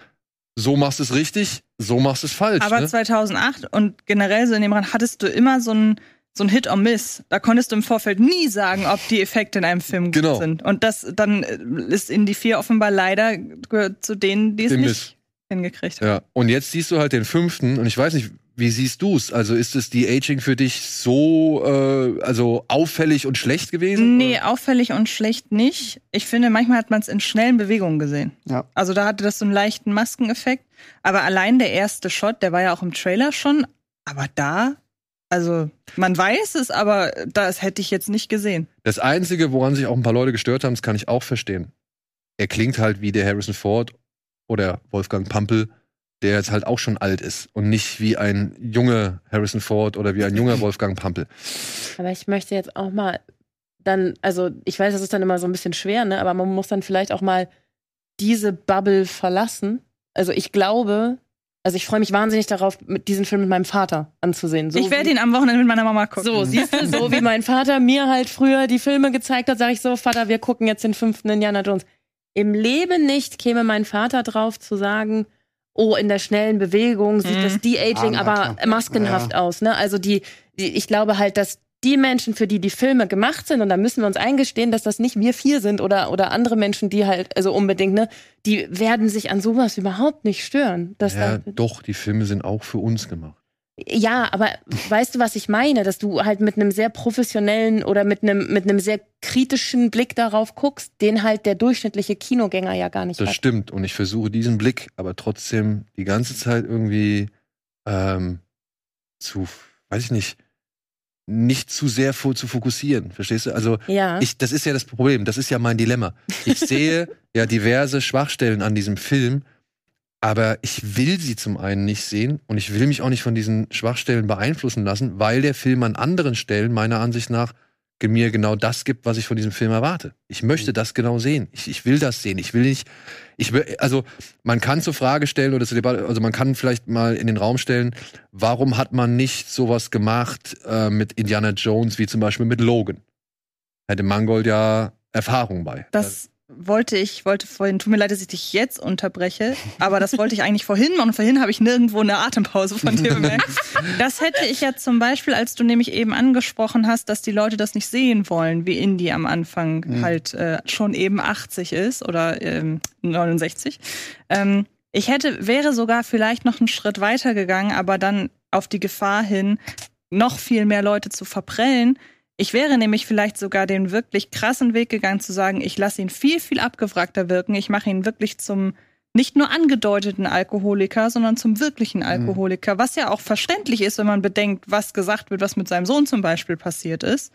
so machst du es richtig, so machst du es falsch. Aber ne? 2008 und generell so in dem Rahmen hattest du immer so ein so ein Hit or Miss. Da konntest du im Vorfeld nie sagen, ob die Effekte in einem Film gut Genau. sind. Und das dann äh, ist in die vier offenbar leider gehört zu denen, die es Den nicht Miss. hingekriegt haben. Ja, und jetzt siehst du halt den fünften und ich weiß nicht, wie siehst du's? Also ist es die Aging für dich so äh, also auffällig und schlecht gewesen? Nee, auffällig und schlecht nicht. Ich finde, manchmal hat man es in schnellen Bewegungen gesehen. Ja. Also da hatte das so einen leichten Maskeneffekt. Aber allein der erste Shot, der war ja auch im Trailer schon. Aber da, also man weiß es, aber das hätte ich jetzt nicht gesehen. Das Einzige, woran sich auch ein paar Leute gestört haben, das kann ich auch verstehen. Er klingt halt wie der Harrison Ford oder Wolfgang Pampel, der jetzt halt auch schon alt ist und nicht wie ein junger Harrison Ford oder wie ein junger Wolfgang Pampel. Aber ich möchte jetzt auch mal dann, also ich weiß, das ist dann immer so ein bisschen schwer, ne? Aber man muss dann vielleicht auch mal diese Bubble verlassen. Also ich glaube, also ich freue mich wahnsinnig darauf, diesen Film mit meinem Vater anzusehen. So ich werde ihn am Wochenende mit meiner Mama gucken. So, siehst du, so wie mein Vater mir halt früher die Filme gezeigt hat, sage ich so, Vater, wir gucken jetzt den fünften Indiana Jones. Im Leben nicht käme mein Vater drauf zu sagen, oh, in der schnellen Bewegung sieht Mhm. das De-Aging Ah, aber maskenhaft aus, ne? Also die, die, ich glaube halt, dass die Menschen, für die die Filme gemacht sind, und da müssen wir uns eingestehen, dass das nicht wir vier sind oder, oder andere Menschen, die halt, also unbedingt, ne, die werden sich an sowas überhaupt nicht stören. Ja, doch, die Filme sind auch für uns gemacht. ja, aber weißt du, was ich meine? Dass du halt mit einem sehr professionellen oder mit einem, mit einem sehr kritischen Blick darauf guckst, den halt der durchschnittliche Kinogänger ja gar nicht Das hat. stimmt. Und ich versuche diesen Blick aber trotzdem die ganze Zeit irgendwie ähm, zu, weiß ich nicht, nicht zu sehr vor, zu fokussieren. Verstehst du? Also Ja. ich, das ist ja das Problem. Das ist ja mein Dilemma. Ich [laughs] sehe ja diverse Schwachstellen an diesem Film, aber ich will sie zum einen nicht sehen und ich will mich auch nicht von diesen Schwachstellen beeinflussen lassen, weil der Film an anderen Stellen meiner Ansicht nach mir genau das gibt, was ich von diesem Film erwarte. Ich möchte das genau sehen. Ich, ich will das sehen. Ich will nicht, ich will, also man kann zur Frage stellen oder zur Debatte, also man kann vielleicht mal in den Raum stellen, warum hat man nicht sowas gemacht äh, mit Indiana Jones wie zum Beispiel mit Logan? Hätte Mangold ja Erfahrung bei. Das wollte ich, wollte vorhin, tut mir leid, dass ich dich jetzt unterbreche, aber das wollte ich eigentlich vorhin machen. Und vorhin habe ich nirgendwo eine Atempause von dir bemerkt. [laughs] Das hätte ich ja zum Beispiel, als du nämlich eben angesprochen hast, dass die Leute das nicht sehen wollen, wie Indie am Anfang halt äh, schon eben 80 ist oder ähm, 69. Ähm, ich hätte, wäre sogar vielleicht noch einen Schritt weiter gegangen, aber dann auf die Gefahr hin, noch viel mehr Leute zu verprellen. Ich wäre nämlich vielleicht sogar den wirklich krassen Weg gegangen zu sagen, ich lasse ihn viel, viel abgewrackter wirken. Ich mache ihn wirklich zum nicht nur angedeuteten Alkoholiker, sondern zum wirklichen Alkoholiker, was ja auch verständlich ist, wenn man bedenkt, was gesagt wird, was mit seinem Sohn zum Beispiel passiert ist.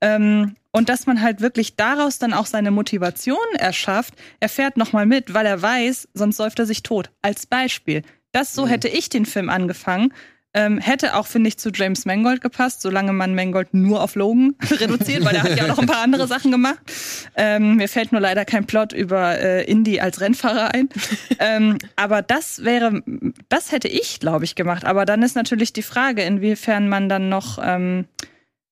Ähm, und dass man halt wirklich daraus dann auch seine Motivation erschafft. Er fährt nochmal mit, weil er weiß, sonst säuft er sich tot. Als Beispiel. Das so hätte ich den Film angefangen. Ähm, hätte auch, finde ich, zu James Mangold gepasst, solange man Mangold nur auf Logan [laughs] reduziert, weil er hat ja auch noch ein paar andere Sachen gemacht. Ähm, mir fällt nur leider kein Plot über äh, Indy als Rennfahrer ein. ähm, aber das wäre, das hätte ich, glaube ich, gemacht. Aber dann ist natürlich die Frage, inwiefern man dann noch ähm,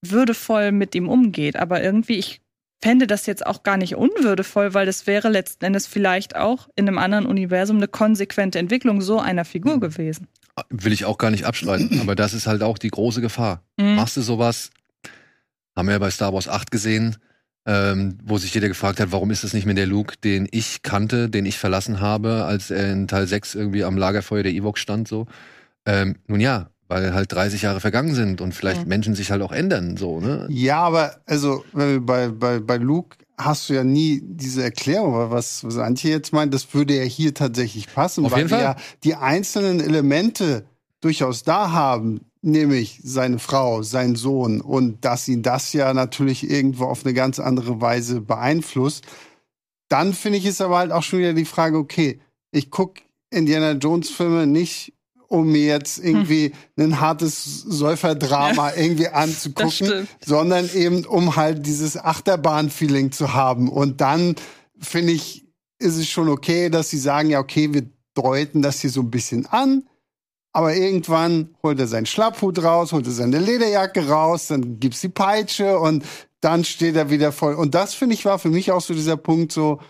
würdevoll mit ihm umgeht. Aber irgendwie, ich fände das jetzt auch gar nicht unwürdevoll, weil das wäre letzten Endes vielleicht auch in einem anderen Universum eine konsequente Entwicklung so einer Figur gewesen. Will ich auch gar nicht abstreiten, [clears throat] aber das ist halt auch die große Gefahr. Mhm. Machst du sowas, haben wir ja bei Star Wars 8 gesehen, ähm, wo sich jeder gefragt hat, warum ist das nicht mehr der Luke, den ich kannte, den ich verlassen habe, als er in Teil 6 irgendwie am Lagerfeuer der Evox stand, so. Ähm, nun ja, weil halt 30 Jahre vergangen sind und vielleicht Mhm. Menschen sich halt auch ändern, so, ne? Ja, aber also bei, bei, bei Luke hast du ja nie diese Erklärung, weil was, was Antje jetzt meint, das würde ja hier tatsächlich passen, Auf weil wir ja die einzelnen Elemente durchaus da haben, nämlich seine Frau, sein Sohn und dass ihn das ja natürlich irgendwo auf eine ganz andere Weise beeinflusst. Dann finde ich es aber halt auch schon wieder die Frage, okay, ich gucke Indiana Jones Filme nicht um mir jetzt irgendwie ein hartes Säuferdrama irgendwie anzugucken, sondern eben um halt dieses Achterbahn-Feeling zu haben. Und dann finde ich, ist es schon okay, dass sie sagen, ja, okay, wir deuten das hier so ein bisschen an. Aber irgendwann holt er seinen Schlapphut raus, holt er seine Lederjacke raus, dann gibt's die Peitsche und dann steht er wieder voll. Und das, finde ich, war für mich auch so dieser Punkt so,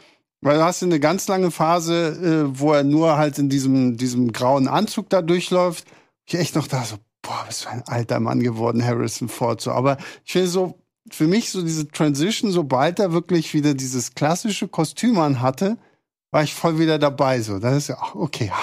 weil du hast eine ganz lange Phase, äh, wo er nur halt in diesem, diesem grauen Anzug da durchläuft. Ich echt noch da so, boah, bist du ein alter Mann geworden, Harrison Ford. So. Aber ich finde so, für mich so diese Transition, sobald er wirklich wieder dieses klassische Kostüm an hatte, war ich voll wieder dabei. So, das ist ja, ach, okay, ja,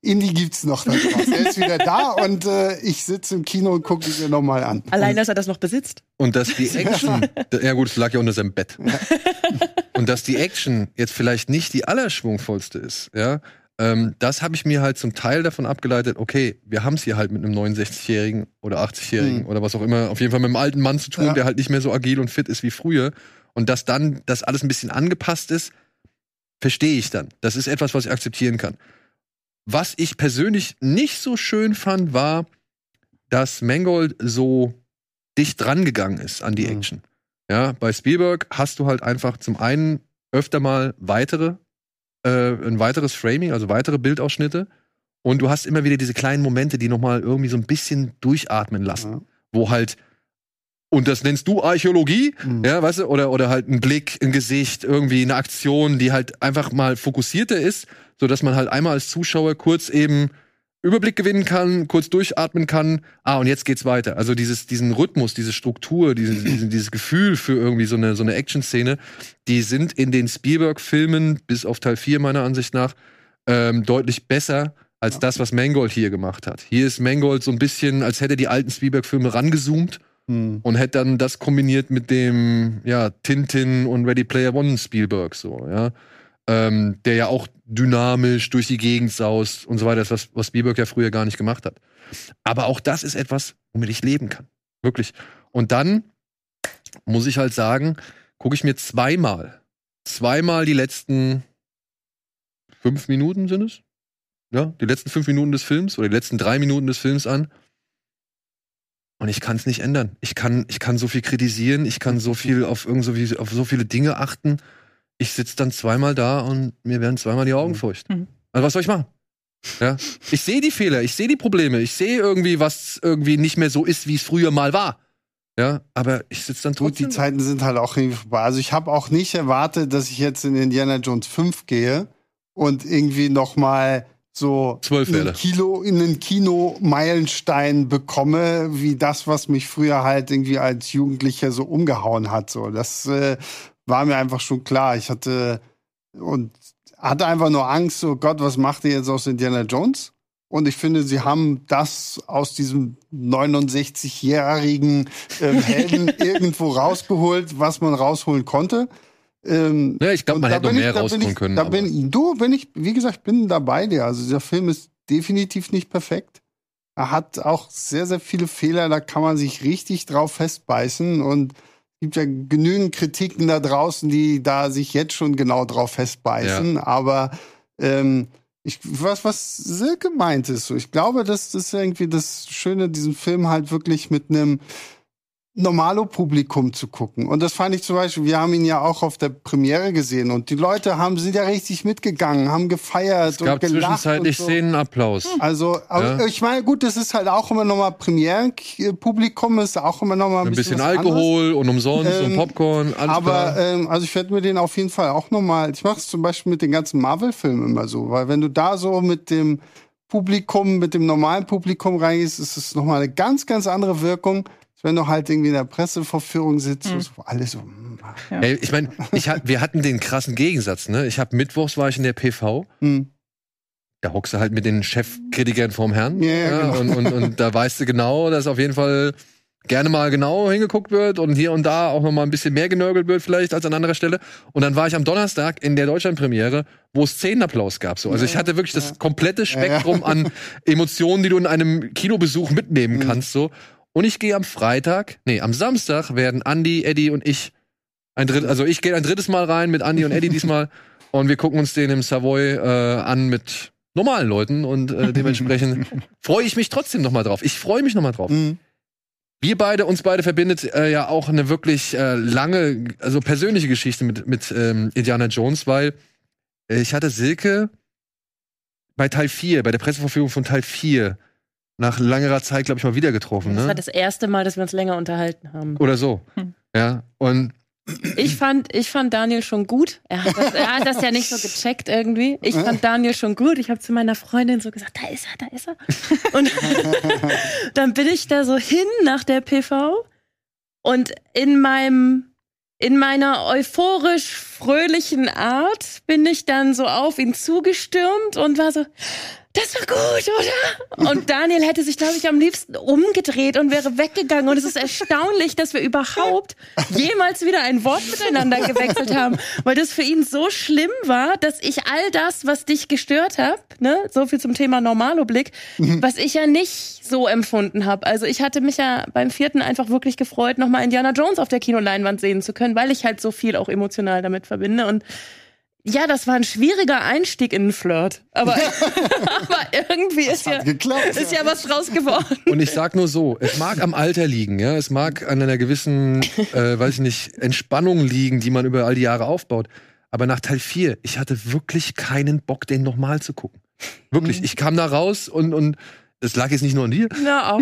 Indie gibt's noch da. Er ist wieder da [laughs] und äh, ich sitze im Kino und gucke ihn mir nochmal an. Allein, dass er das noch besitzt. Und dass die [laughs] Action, ja gut, es lag ja unter seinem Bett. [laughs] Und dass die Action jetzt vielleicht nicht die allerschwungvollste ist, ja, ähm, das habe ich mir halt zum Teil davon abgeleitet, okay, wir haben es hier halt mit einem 69-Jährigen oder 80-Jährigen Mhm. oder was auch immer, auf jeden Fall mit einem alten Mann zu tun, Ja. der halt nicht mehr so agil und fit ist wie früher. Und dass dann das alles ein bisschen angepasst ist, verstehe ich dann. Das ist etwas, was ich akzeptieren kann. Was ich persönlich nicht so schön fand, war, dass Mangold so dicht dran gegangen ist an die Mhm. Action. Ja, bei Spielberg hast du halt einfach zum einen öfter mal weitere, äh, ein weiteres Framing, also weitere Bildausschnitte. Und du hast immer wieder diese kleinen Momente, die nochmal irgendwie so ein bisschen durchatmen lassen. Ja. Wo halt, und das nennst du Archäologie, Mhm. ja, weißt du, oder, oder halt ein Blick, ein Gesicht, irgendwie eine Aktion, die halt einfach mal fokussierter ist, sodass man halt einmal als Zuschauer kurz eben Überblick gewinnen kann, kurz durchatmen kann. Ah, und jetzt geht's weiter. Also dieses, diesen Rhythmus, diese Struktur, dieses, dieses, Gefühl für irgendwie so eine, so eine Action-Szene, die sind in den Spielberg-Filmen, bis auf Teil 4 meiner Ansicht nach, ähm, deutlich besser als das, was Mangold hier gemacht hat. Hier ist Mangold so ein bisschen, als hätte er die alten Spielberg-Filme rangezoomt Hm. und hätte dann das kombiniert mit dem ja Tintin und Ready Player One Spielberg so ja ähm, der ja auch dynamisch durch die Gegend saust und so weiter ist was was Spielberg ja früher gar nicht gemacht hat. Aber auch das ist etwas womit ich leben kann. Wirklich. Und dann muss ich halt sagen gucke ich mir zweimal zweimal die letzten fünf Minuten sind es? Ja die letzten fünf Minuten des Films oder die letzten drei Minuten des Films an. Und ich kann es nicht ändern. Ich kann, ich kann so viel kritisieren, ich kann so viel auf irgend so, wie, auf so viele Dinge achten. Ich sitze dann zweimal da und mir werden zweimal die Augen feucht. Mhm. Also was soll ich machen? Ja, ich sehe die Fehler, ich sehe die Probleme, ich sehe irgendwie, was irgendwie nicht mehr so ist, wie es früher mal war. Ja, aber ich sitze dann Gut, die trotzdem. Zeiten sind halt auch irgendwie vorbei. Also ich habe auch nicht erwartet, dass ich jetzt in Indiana Jones 5 gehe und irgendwie noch mal so Zwölf einen. Kilo in einen Kino-Meilenstein bekomme, wie das, was mich früher halt irgendwie als Jugendlicher so umgehauen hat. So, das äh, war mir einfach schon klar. Ich hatte und hatte einfach nur Angst. So Gott, was macht ihr jetzt aus Indiana Jones? Und ich finde, sie haben das aus diesem 69-jährigen ähm, [laughs] Helden irgendwo rausgeholt, was man rausholen konnte. Ähm, Ja, ich glaube, man da hätte noch ich- mehr bin rausholen ich, können. Da bin du, bin ich, wie gesagt, ich bin da bei dir. Also dieser Film ist definitiv nicht perfekt. Er hat auch sehr, sehr viele Fehler, da kann man sich richtig drauf festbeißen. Und gibt ja genügend Kritiken da draußen, die da sich jetzt schon genau drauf festbeißen. Aber ähm, ich, was, was Silke meint ist, so, ich glaube, das ist irgendwie das Schöne, diesen Film halt wirklich mit einem Normalo-Publikum zu gucken. Und das fand ich zum Beispiel, wir haben ihn ja auch auf der Premiere gesehen und die Leute haben, sind ja richtig mitgegangen, haben gefeiert es gab und gelacht. zwischenzeitlich und so. Szenenapplaus. Also, aber Ja. ich meine, gut, das ist halt auch immer nochmal Premierenpublikum, ist auch immer nochmal ein, Ein bisschen anderes. Alkohol und umsonst und Ähm, Popcorn, alles Aber klar. ähm, also ich werde mir den auf jeden Fall auch nochmal, ich mache es zum Beispiel mit den ganzen Marvel-Filmen immer so, weil wenn du da so mit dem Publikum, mit dem normalen Publikum reingehst, ist es nochmal eine ganz, ganz andere Wirkung, wenn du halt irgendwie in der Presseverführung sitzt, Mhm. wo alle so, hm, Ey, ich meine, ich hat, wir hatten den krassen Gegensatz, ne? Ich habe mittwochs war ich in der PV, hm, da hockst du halt mit den Chefkritikern vorm Herrn. Ja, ja, genau. und, und, und da weißt du genau, dass auf jeden Fall gerne mal genau hingeguckt wird und hier und da auch noch mal ein bisschen mehr genörgelt wird vielleicht als an anderer Stelle. Und dann war ich am Donnerstag in der Deutschlandpremiere, wo es Szenenapplaus gab. So. Also ich hatte wirklich das komplette Spektrum an Emotionen, die du in einem Kinobesuch mitnehmen Mhm. kannst. So. Und ich gehe am Freitag, nee, am Samstag werden Andy, Eddie und ich ein dritt, also ich gehe ein drittes Mal rein mit Andy und Eddie [laughs] diesmal und wir gucken uns den im Savoy äh, an mit normalen Leuten und äh, [laughs] dementsprechend freue ich mich trotzdem noch mal drauf. Ich freue mich noch mal drauf. hm. Wir beide, uns beide verbindet äh, ja auch eine wirklich äh, lange, also persönliche Geschichte mit, mit ähm, Indiana Jones, weil äh, ich hatte Silke bei Teil 4, bei der Presseverfügung von Teil 4, nach langer Zeit, glaube ich, mal wieder getroffen, Das war ne? das erste Mal, dass wir uns länger unterhalten haben. Oder so. Hm. Ja, und Ich fand, ich fand Daniel schon gut. Er hat, das, er hat das ja nicht so gecheckt irgendwie. Ich fand Daniel schon gut. Ich habe zu meiner Freundin so gesagt, da ist er, da ist er. Und [laughs] dann bin ich da so hin nach der PV und in meinem in meiner euphorisch fröhlichen Art bin ich dann so auf ihn zugestürmt und war so, das war gut, oder? Und Daniel hätte sich, glaube ich, am liebsten umgedreht und wäre weggegangen. Und es ist erstaunlich, dass wir überhaupt jemals wieder ein Wort miteinander gewechselt haben, weil das für ihn so schlimm war, dass ich all das, was dich gestört hat, ne, so viel zum Thema Normalo-Blick, was ich ja nicht so empfunden habe. Also ich hatte mich ja beim vierten einfach wirklich gefreut, nochmal Indiana Jones auf der Kinoleinwand sehen zu können, weil ich halt so viel auch emotional damit verbinde und ja, das war ein schwieriger Einstieg in den Flirt. Aber, [laughs] aber irgendwie ist ja, geklappt. ist ja was draus geworden. Und ich sag nur so, es mag am Alter liegen, ja, es mag an einer gewissen, äh, weiß ich nicht, Entspannung liegen, die man über all die Jahre aufbaut. Aber nach Teil 4, ich hatte wirklich keinen Bock, den nochmal zu gucken. Wirklich, ich kam da raus und, und es lag jetzt nicht nur an dir, Ja, auch.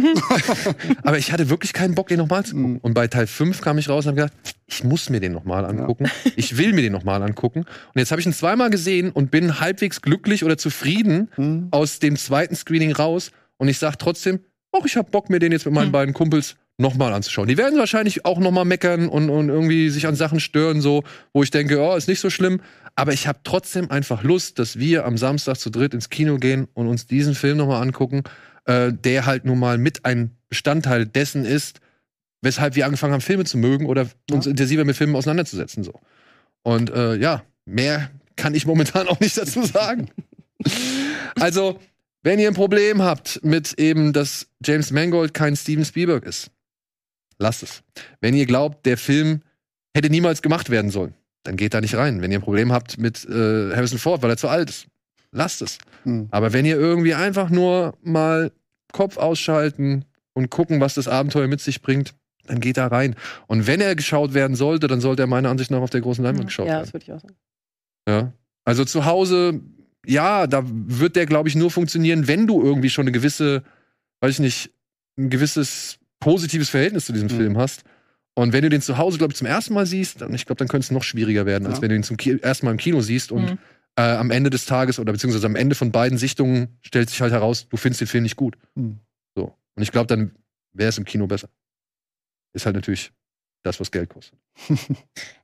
[laughs] aber ich hatte wirklich keinen Bock, den nochmal zu gucken. Mhm. Und bei Teil 5 kam ich raus und habe gedacht, ich muss mir den nochmal angucken. Ich will mir den nochmal angucken. Und jetzt habe ich ihn zweimal gesehen und bin halbwegs glücklich oder zufrieden Hm. aus dem zweiten Screening raus. Und ich sage trotzdem, auch ich habe Bock, mir den jetzt mit meinen Hm. beiden Kumpels nochmal anzuschauen. Die werden wahrscheinlich auch nochmal meckern und, und irgendwie sich an Sachen stören, so, wo ich denke, oh, ist nicht so schlimm. Aber ich habe trotzdem einfach Lust, dass wir am Samstag zu dritt ins Kino gehen und uns diesen Film nochmal angucken, äh, der halt nun mal mit ein Bestandteil dessen ist, weshalb wir angefangen haben, Filme zu mögen oder uns intensiver mit Filmen auseinanderzusetzen. So. Und äh, ja, mehr kann ich momentan [laughs] auch nicht dazu sagen. [laughs] also, wenn ihr ein Problem habt mit eben, dass James Mangold kein Steven Spielberg ist, lasst es. Wenn ihr glaubt, der Film hätte niemals gemacht werden sollen, dann geht da nicht rein. Wenn ihr ein Problem habt mit äh, Harrison Ford, weil er zu alt ist, lasst es. Hm. Aber wenn ihr irgendwie einfach nur mal Kopf ausschalten und gucken, was das Abenteuer mit sich bringt, dann geht da rein. Und wenn er geschaut werden sollte, dann sollte er meiner Ansicht nach auf der großen Leinwand geschaut Ja, werden. das würde ich auch sagen. Ja. Also zu Hause, ja, da wird der, glaube ich, nur funktionieren, wenn du irgendwie schon eine gewisse, weiß ich nicht, ein gewisses positives Verhältnis zu diesem Mhm. Film hast. Und wenn du den zu Hause, glaube ich, zum ersten Mal siehst, dann, ich glaube, dann könnte es noch schwieriger werden, als Ja. wenn du ihn zum Ki ersten Mal im Kino siehst und Mhm. Äh, am Ende des Tages oder beziehungsweise am Ende von beiden Sichtungen stellt sich halt heraus, du findest den Film nicht gut. Mhm. So. Und ich glaube, dann wäre es im Kino besser. Ist halt natürlich das, was Geld kostet. [laughs]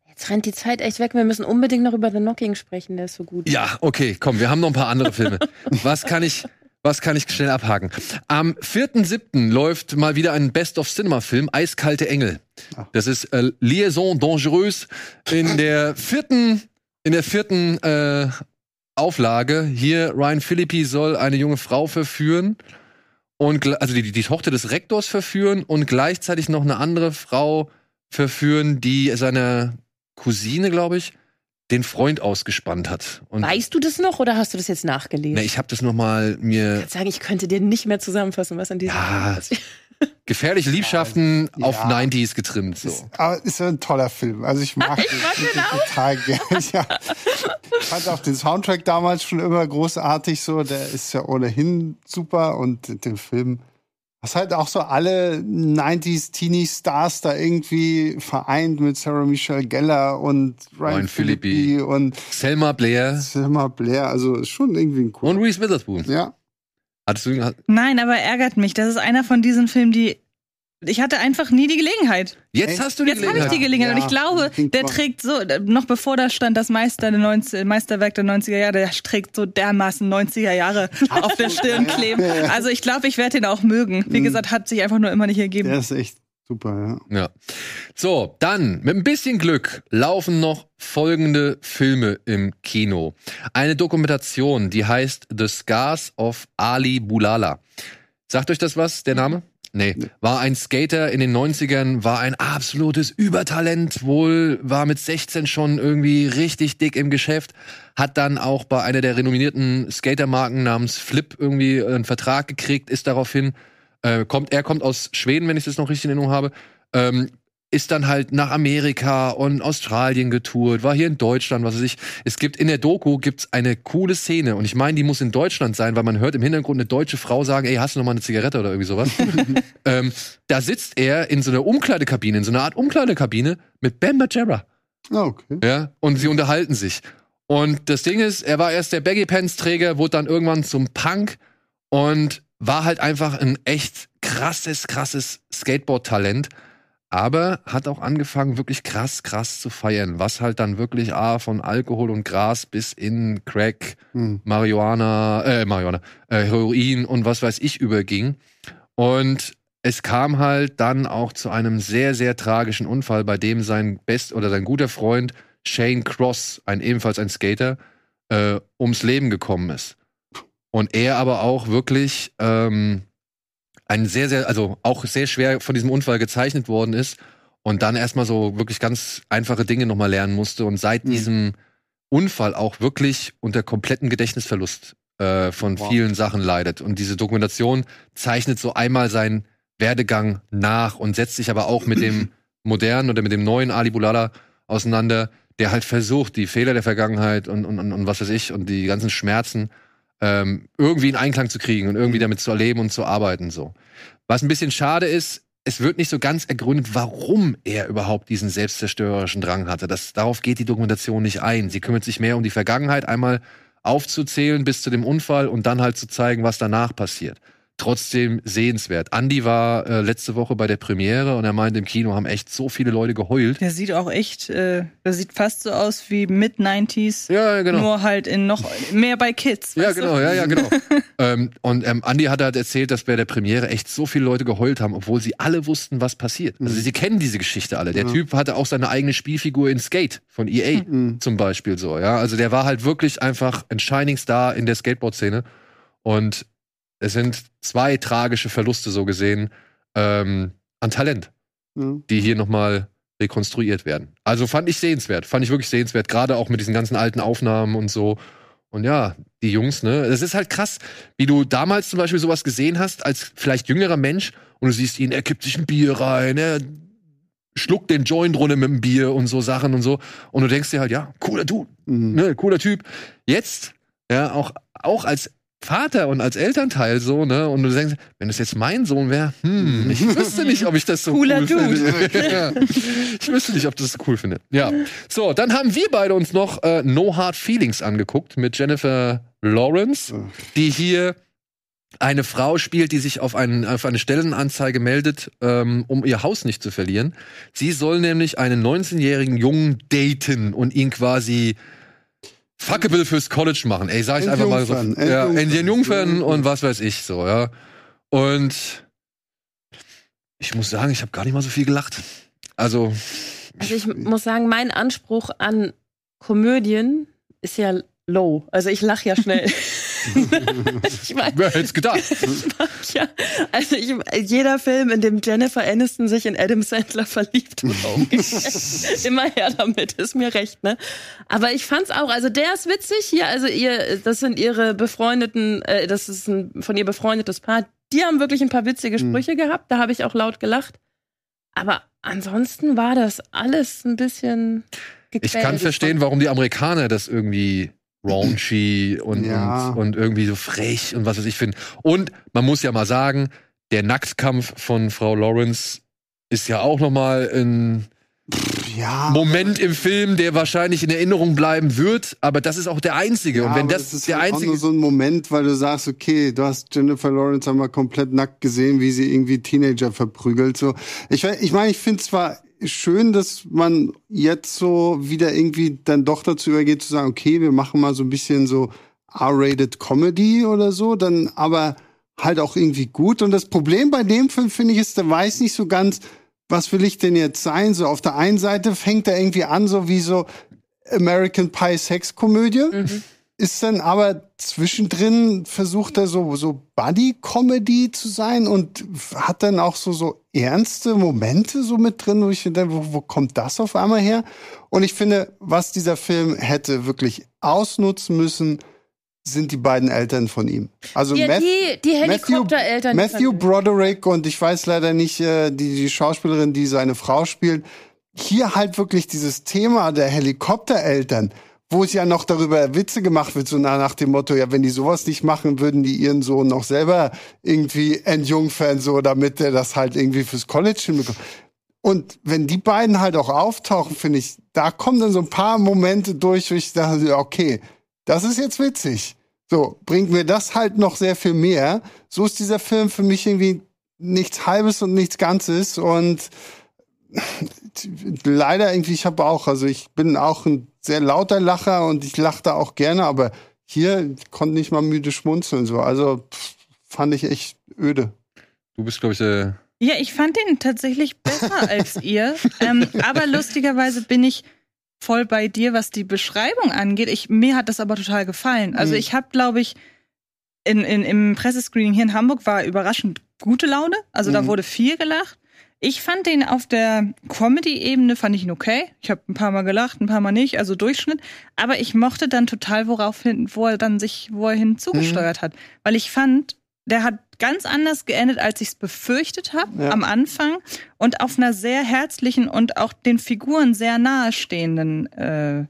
Jetzt rennt die Zeit echt weg. Wir müssen unbedingt noch über The Knocking sprechen. Der ist so gut. Ja, okay, komm, wir haben noch ein paar andere Filme. [laughs] Was kann ich, was kann ich schnell abhaken? Am 4.7. läuft mal wieder ein Best-of-Cinema-Film, Eiskalte Engel. Das ist äh, Liaison Dangereuse in der vierten, in der vierten äh, Auflage. Hier, Ryan Philippi soll eine junge Frau verführen. Und, also die, die Tochter des Rektors verführen und gleichzeitig noch eine andere Frau verführen, die seiner Cousine, glaube ich, den Freund ausgespannt hat. Und Weißt du das noch oder hast du das jetzt nachgelesen? Ne, ich habe das noch mal mir ich kann sagen, ich könnte dir nicht mehr zusammenfassen, was an diesem Ja. Gefährliche Liebschaften Ja. auf 90s getrimmt. So. Ist, aber ist ja ein toller Film. Also ich mag, [laughs] ich den total gerne. [laughs] Ja. Ich fand auch den Soundtrack damals schon immer großartig so. Der ist ja ohnehin super und den Film, was halt auch so alle 90s Teenie-Stars da irgendwie vereint mit Sarah Michelle Gellar und Ryan. Phillippe und Selma Blair Selma Blair. Also ist schon irgendwie ein und cool. Reese Witherspoon. Ja. Hattest du hat- Nein, aber ärgert mich. Das ist einer von diesen Filmen, die. Ich hatte einfach nie die Gelegenheit. Jetzt hast du die Jetzt habe ich Gelegenheit. die Gelegenheit. Ja, und ich glaube, der trägt so, noch bevor da stand, das Meister der 90, Meisterwerk der 90er Jahre, der trägt so dermaßen 90er Jahre auf der Stirn [laughs] kleben. Also ich glaube, ich werde ihn auch mögen. Wie Mhm. gesagt, hat sich einfach nur immer nicht ergeben. Der ist echt super, ja. Ja. So, dann, mit ein bisschen Glück, laufen noch folgende Filme im Kino. Eine Dokumentation, die heißt The Scars of Ali Bulala. Sagt euch das was, der Name? Nee. War ein Skater in den 90ern, war ein absolutes Übertalent, wohl war mit 16 schon irgendwie richtig dick im Geschäft, hat dann auch bei einer der renommierten Skatermarken namens Flip irgendwie einen Vertrag gekriegt, ist daraufhin äh, kommt, er kommt aus Schweden, wenn ich das noch richtig in Erinnerung habe, ähm, ist dann halt nach Amerika und Australien getourt, war hier in Deutschland, was weiß ich. Es gibt in der Doku gibt's eine coole Szene und ich meine, die muss in Deutschland sein, weil man hört im Hintergrund eine deutsche Frau sagen, ey, hast du noch mal eine Zigarette oder irgendwie sowas? [laughs] ähm, da sitzt er in so einer Umkleidekabine, in so einer Art Umkleidekabine mit Bam Margera. Ah, okay. Ja, und sie unterhalten sich. Und das Ding ist, er war erst der Baggy Pants Träger, wurde dann irgendwann zum Punk und war halt einfach ein echt krasses, krasses Skateboard-Talent. Aber hat auch angefangen, wirklich krass, krass zu feiern. Was halt dann wirklich A, von Alkohol und Gras bis in Crack, Hm. Marihuana, äh, Marihuana, äh, Heroin und was weiß ich überging. Und es kam halt dann auch zu einem sehr, sehr tragischen Unfall, bei dem sein best oder sein guter Freund Shane Cross, ein ebenfalls ein Skater, äh, ums Leben gekommen ist. Und er aber auch wirklich ähm, ein sehr, sehr, also auch sehr schwer von diesem Unfall gezeichnet worden ist und dann erstmal so wirklich ganz einfache Dinge nochmal lernen musste und seit Mhm. diesem Unfall auch wirklich unter kompletten Gedächtnisverlust äh, von Wow. vielen Sachen leidet. Und diese Dokumentation zeichnet so einmal seinen Werdegang nach und setzt sich aber auch mit dem [clears throat] modernen oder mit dem neuen Ali Bulala auseinander, der halt versucht, die Fehler der Vergangenheit und, und, und, und was weiß ich und die ganzen Schmerzen ähm, irgendwie in Einklang zu kriegen und irgendwie damit zu erleben und zu arbeiten. So. Was ein bisschen schade ist, es wird nicht so ganz ergründet, warum er überhaupt diesen selbstzerstörerischen Drang hatte. Das, darauf geht die Dokumentation nicht ein. Sie kümmert sich mehr um die Vergangenheit, einmal aufzuzählen bis zu dem Unfall und dann halt zu zeigen, was danach passiert. Trotzdem sehenswert. Andy war äh, letzte Woche bei der Premiere und er meinte, im Kino haben echt so viele Leute geheult. Der sieht auch echt, äh, der sieht fast so aus wie Mid-90s. Ja, ja, genau. Nur halt in noch mehr bei Kids. Ja, weißt du? genau, ja, ja, genau. [laughs] ähm, und ähm, Andy hat halt erzählt, dass bei der Premiere echt so viele Leute geheult haben, obwohl sie alle wussten, was passiert. Also sie kennen diese Geschichte alle. Der Ja. Typ hatte auch seine eigene Spielfigur in Skate von EA Mhm. zum Beispiel so, ja. Also der war halt wirklich einfach ein Shining Star in der Skateboard-Szene. Und es sind zwei tragische Verluste so gesehen ähm, an Talent Ja. die hier nochmal rekonstruiert werden. Also fand ich sehenswert, fand ich wirklich sehenswert, gerade auch mit diesen ganzen alten Aufnahmen und so. Und ja, die Jungs, ne, das ist halt krass, wie du damals zum Beispiel sowas gesehen hast, als vielleicht jüngerer Mensch, und du siehst ihn, er kippt sich ein Bier rein, er schluckt den Joint runter mit dem Bier und so Sachen und so. Und du denkst dir halt, ja, cooler Dude, Mhm. ne, cooler Typ. Jetzt, ja, auch, auch als Vater und als Elternteil so, ne? Und du denkst, wenn das jetzt mein Sohn wäre, hm, ich wüsste nicht, ob ich das so Cooler cool Dude. finde. [laughs] ja. Ich wüsste nicht, ob das so cool finde. Ja. So, dann haben wir beide uns noch äh, No Hard Feelings angeguckt mit Jennifer Lawrence, die hier eine Frau spielt, die sich auf, einen, auf eine Stellenanzeige meldet, ähm, um ihr Haus nicht zu verlieren. Sie soll nämlich einen 19-jährigen Jungen daten und ihn quasi fuckable fürs College machen. Ey, sag ich einfach mal so. Entjungfern, Ja, entjungfern. Und was weiß ich so, ja. Und ich muss sagen, ich habe gar nicht mal so viel gelacht. Also, Also ich muss sagen, mein Anspruch an Komödien ist ja low. Also ich lache ja schnell. [laughs] ich meine, wer hätte es gedacht? [laughs] ja, also ich, jeder Film, in dem Jennifer Aniston sich in Adam Sandler verliebt umgekehrt, [laughs] immer her damit, ist mir recht, ne? Aber ich fand's auch, also der ist witzig hier, also ihr, das sind ihre befreundeten, äh, das ist ein von ihr befreundetes Paar, die haben wirklich ein paar witzige Mhm. Sprüche gehabt, da habe ich auch laut gelacht. Aber ansonsten war das alles ein bisschen Ich kann verstehen, warum die Amerikaner das irgendwie raunchy und, Ja. und, und irgendwie so frech und was weiß ich finden. Und man muss ja mal sagen, der Nacktkampf von Frau Lawrence ist ja auch noch mal ein Ja. Moment im Film, der wahrscheinlich in Erinnerung bleiben wird, aber das ist auch der einzige. Ja, und wenn aber das, ist der halt auch einzige nur so ein Moment, weil du sagst, okay, du hast Jennifer Lawrence einmal komplett nackt gesehen, wie sie irgendwie Teenager verprügelt. So, ich, ich meine, ich finde zwar schön, dass man jetzt so wieder irgendwie dann doch dazu übergeht zu sagen, okay, wir machen mal so ein bisschen so R-rated Comedy oder so, dann aber halt auch irgendwie gut. Und das Problem bei dem Film finde ich ist, der weiß nicht so ganz, was will ich denn jetzt sein? So auf der einen Seite fängt er irgendwie an, so wie so American Pie Sexkomödie. Ist dann aber zwischendrin versucht er so, so Buddy-Comedy zu sein und hat dann auch so, so ernste Momente so mit drin, wo ich denke, wo, wo kommt das auf einmal her? Und ich finde, was dieser Film hätte wirklich ausnutzen müssen, sind die beiden Eltern von ihm. Also Ja, Math- die, die Helikoptereltern. die Matthew fand- Broderick und ich weiß leider nicht äh, die, die Schauspielerin, die seine Frau spielt. Hier halt wirklich dieses Thema der Helikoptereltern, wo es ja noch darüber Witze gemacht wird, so nach, dem Motto, ja, wenn die sowas nicht machen, würden die ihren Sohn noch selber irgendwie entjungfern, so damit der das halt irgendwie fürs College hinbekommt. Und wenn die beiden halt auch auftauchen, finde ich, da kommen dann so ein paar Momente durch, wo ich dachte, okay, das ist jetzt witzig. So, bringt mir das halt noch sehr viel mehr. So ist dieser Film für mich irgendwie nichts Halbes und nichts Ganzes und leider irgendwie, ich habe auch, also ich bin auch ein sehr lauter Lacher und ich lache da auch gerne, aber hier ich konnte nicht mal müde schmunzeln so. Also pff, fand ich echt öde. Du bist, glaube ich, der. Ja, ich fand den tatsächlich besser als [laughs] ihr. Ähm, aber lustigerweise bin ich voll bei dir, was die Beschreibung angeht. Ich, mir hat das aber total gefallen. Also Mhm. ich habe, glaube ich, in, in, im Pressescreening hier in Hamburg war überraschend gute Laune. Also da Mhm. wurde viel gelacht. Ich fand den auf der Comedy-Ebene, fand ich ihn okay. Ich habe ein paar Mal gelacht, ein paar Mal nicht, also Durchschnitt. Aber ich mochte dann total, worauf hin, wo er dann sich, wo er hin zugesteuert hat. Weil ich fand, der hat ganz anders geendet, als ich es befürchtet habe Ja. am Anfang und auf einer sehr herzlichen und auch den Figuren sehr nahestehenden äh,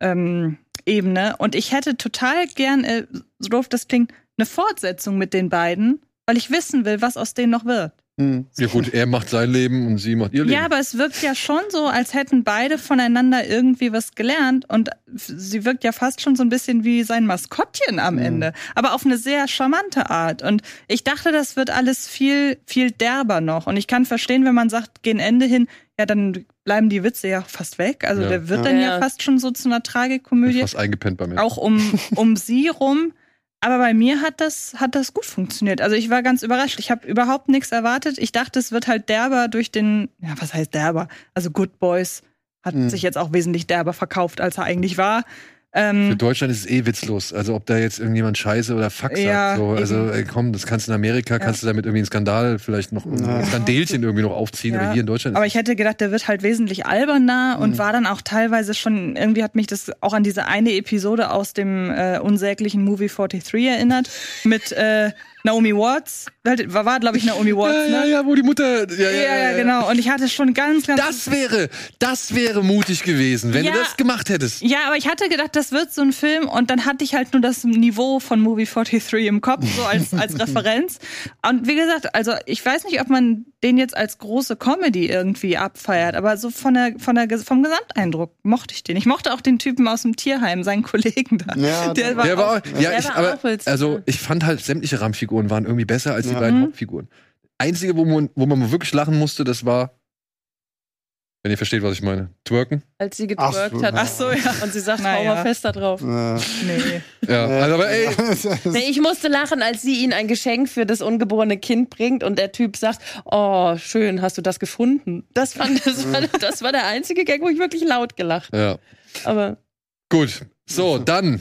ähm, Ebene. Und ich hätte total gern, äh, so doof das klingt, eine Fortsetzung mit den beiden, weil ich wissen will, was aus denen noch wird. Hm. Ja gut, er macht sein Leben und sie macht ihr Leben. Ja, aber es wirkt ja schon so, als hätten beide voneinander irgendwie was gelernt und sie wirkt ja fast schon so ein bisschen wie sein Maskottchen am Ende, aber auf eine sehr charmante Art. Und ich dachte, das wird alles viel, viel derber noch. Und ich kann verstehen, wenn man sagt, gegen Ende hin, ja, dann bleiben die Witze ja fast weg. Also Ja. der wird Ja. dann ja Ja. fast schon so zu einer Tragikomödie fast eingepennt bei mir. auch um, um sie rum. Aber bei mir hat das, hat das gut funktioniert. Also ich war ganz überrascht. Ich habe überhaupt nichts erwartet. Ich dachte, es wird halt derber durch den, ja, was heißt derber? Also Good Boys hat Mhm. sich jetzt auch wesentlich derber verkauft, als er eigentlich war. Für Ähm, Deutschland ist es eh witzlos. Also ob da jetzt irgendjemand Scheiße oder Fuck sagt. Ja, so, also ey, komm, das kannst du in Amerika, kannst du damit irgendwie einen Skandal vielleicht noch, ein Ja. Skandelchen irgendwie noch aufziehen. Ja. Aber hier in Deutschland aber ist ich hätte gedacht, der wird halt wesentlich alberner und Mhm. war dann auch teilweise schon, irgendwie hat mich das auch an diese eine Episode aus dem äh, unsäglichen Movie 43 erinnert, mit äh, Naomi Watts. War, war glaube ich, Naomi Watts, ja, ne? ja, ja, wo die Mutter. Ja, Ja, ja, genau. Und ich hatte schon ganz, ganz Das wäre, das wäre mutig gewesen, wenn Ja. du das gemacht hättest. Ja, aber ich hatte gedacht, das wird so ein Film und dann hatte ich halt nur das Niveau von Movie 43 im Kopf, so als, als [laughs] Referenz. Und wie gesagt, also ich weiß nicht, ob man den jetzt als große Comedy irgendwie abfeiert, aber so von der, von der, vom Gesamteindruck mochte ich den. Ich mochte auch den Typen aus dem Tierheim, seinen Kollegen da. Ja, der der war, Der war, auch, ja, Der ich, war aber, auch also ich fand halt sämtliche Rahmenfiguren waren irgendwie besser als die Ja. beiden Mhm. Hauptfiguren. Einzige, wo man, wo man wirklich lachen musste, das war, wenn ihr versteht, was ich meine, twerken. als sie Ach getwerkt so, hat. Ach so, ja. Und sie sagt, Na hau ja. mal fest da drauf. Äh, nee. Ja, also, aber ey, [laughs] Nee, ich musste lachen, als sie ihn ein Geschenk für das ungeborene Kind bringt und der Typ sagt, oh, schön, hast du das gefunden? Das fand das war, das war der einzige Gag, wo ich wirklich laut gelacht. ja. Aber Gut, so, dann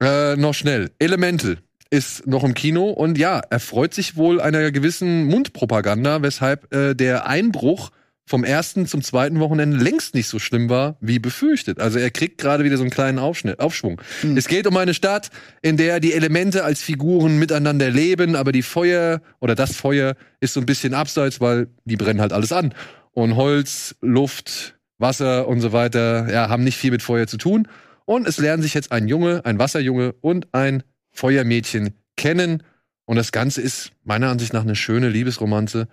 äh, noch schnell. Elemental ist noch im Kino und ja, er freut sich wohl einer gewissen Mundpropaganda, weshalb äh, der Einbruch vom ersten zum zweiten Wochenende längst nicht so schlimm war, wie befürchtet. Also er kriegt gerade wieder so einen kleinen Aufschnitt, Aufschwung. Es geht um eine Stadt, in der die Elemente als Figuren miteinander leben, aber die Feuer oder das Feuer ist so ein bisschen abseits, weil die brennen halt alles an. Und Holz, Luft, Wasser und so weiter, ja, haben nicht viel mit Feuer zu tun. Und es lernen sich jetzt ein Junge, ein Wasserjunge und ein Feuermädchen kennen. Und das Ganze ist meiner Ansicht nach eine schöne Liebesromanze,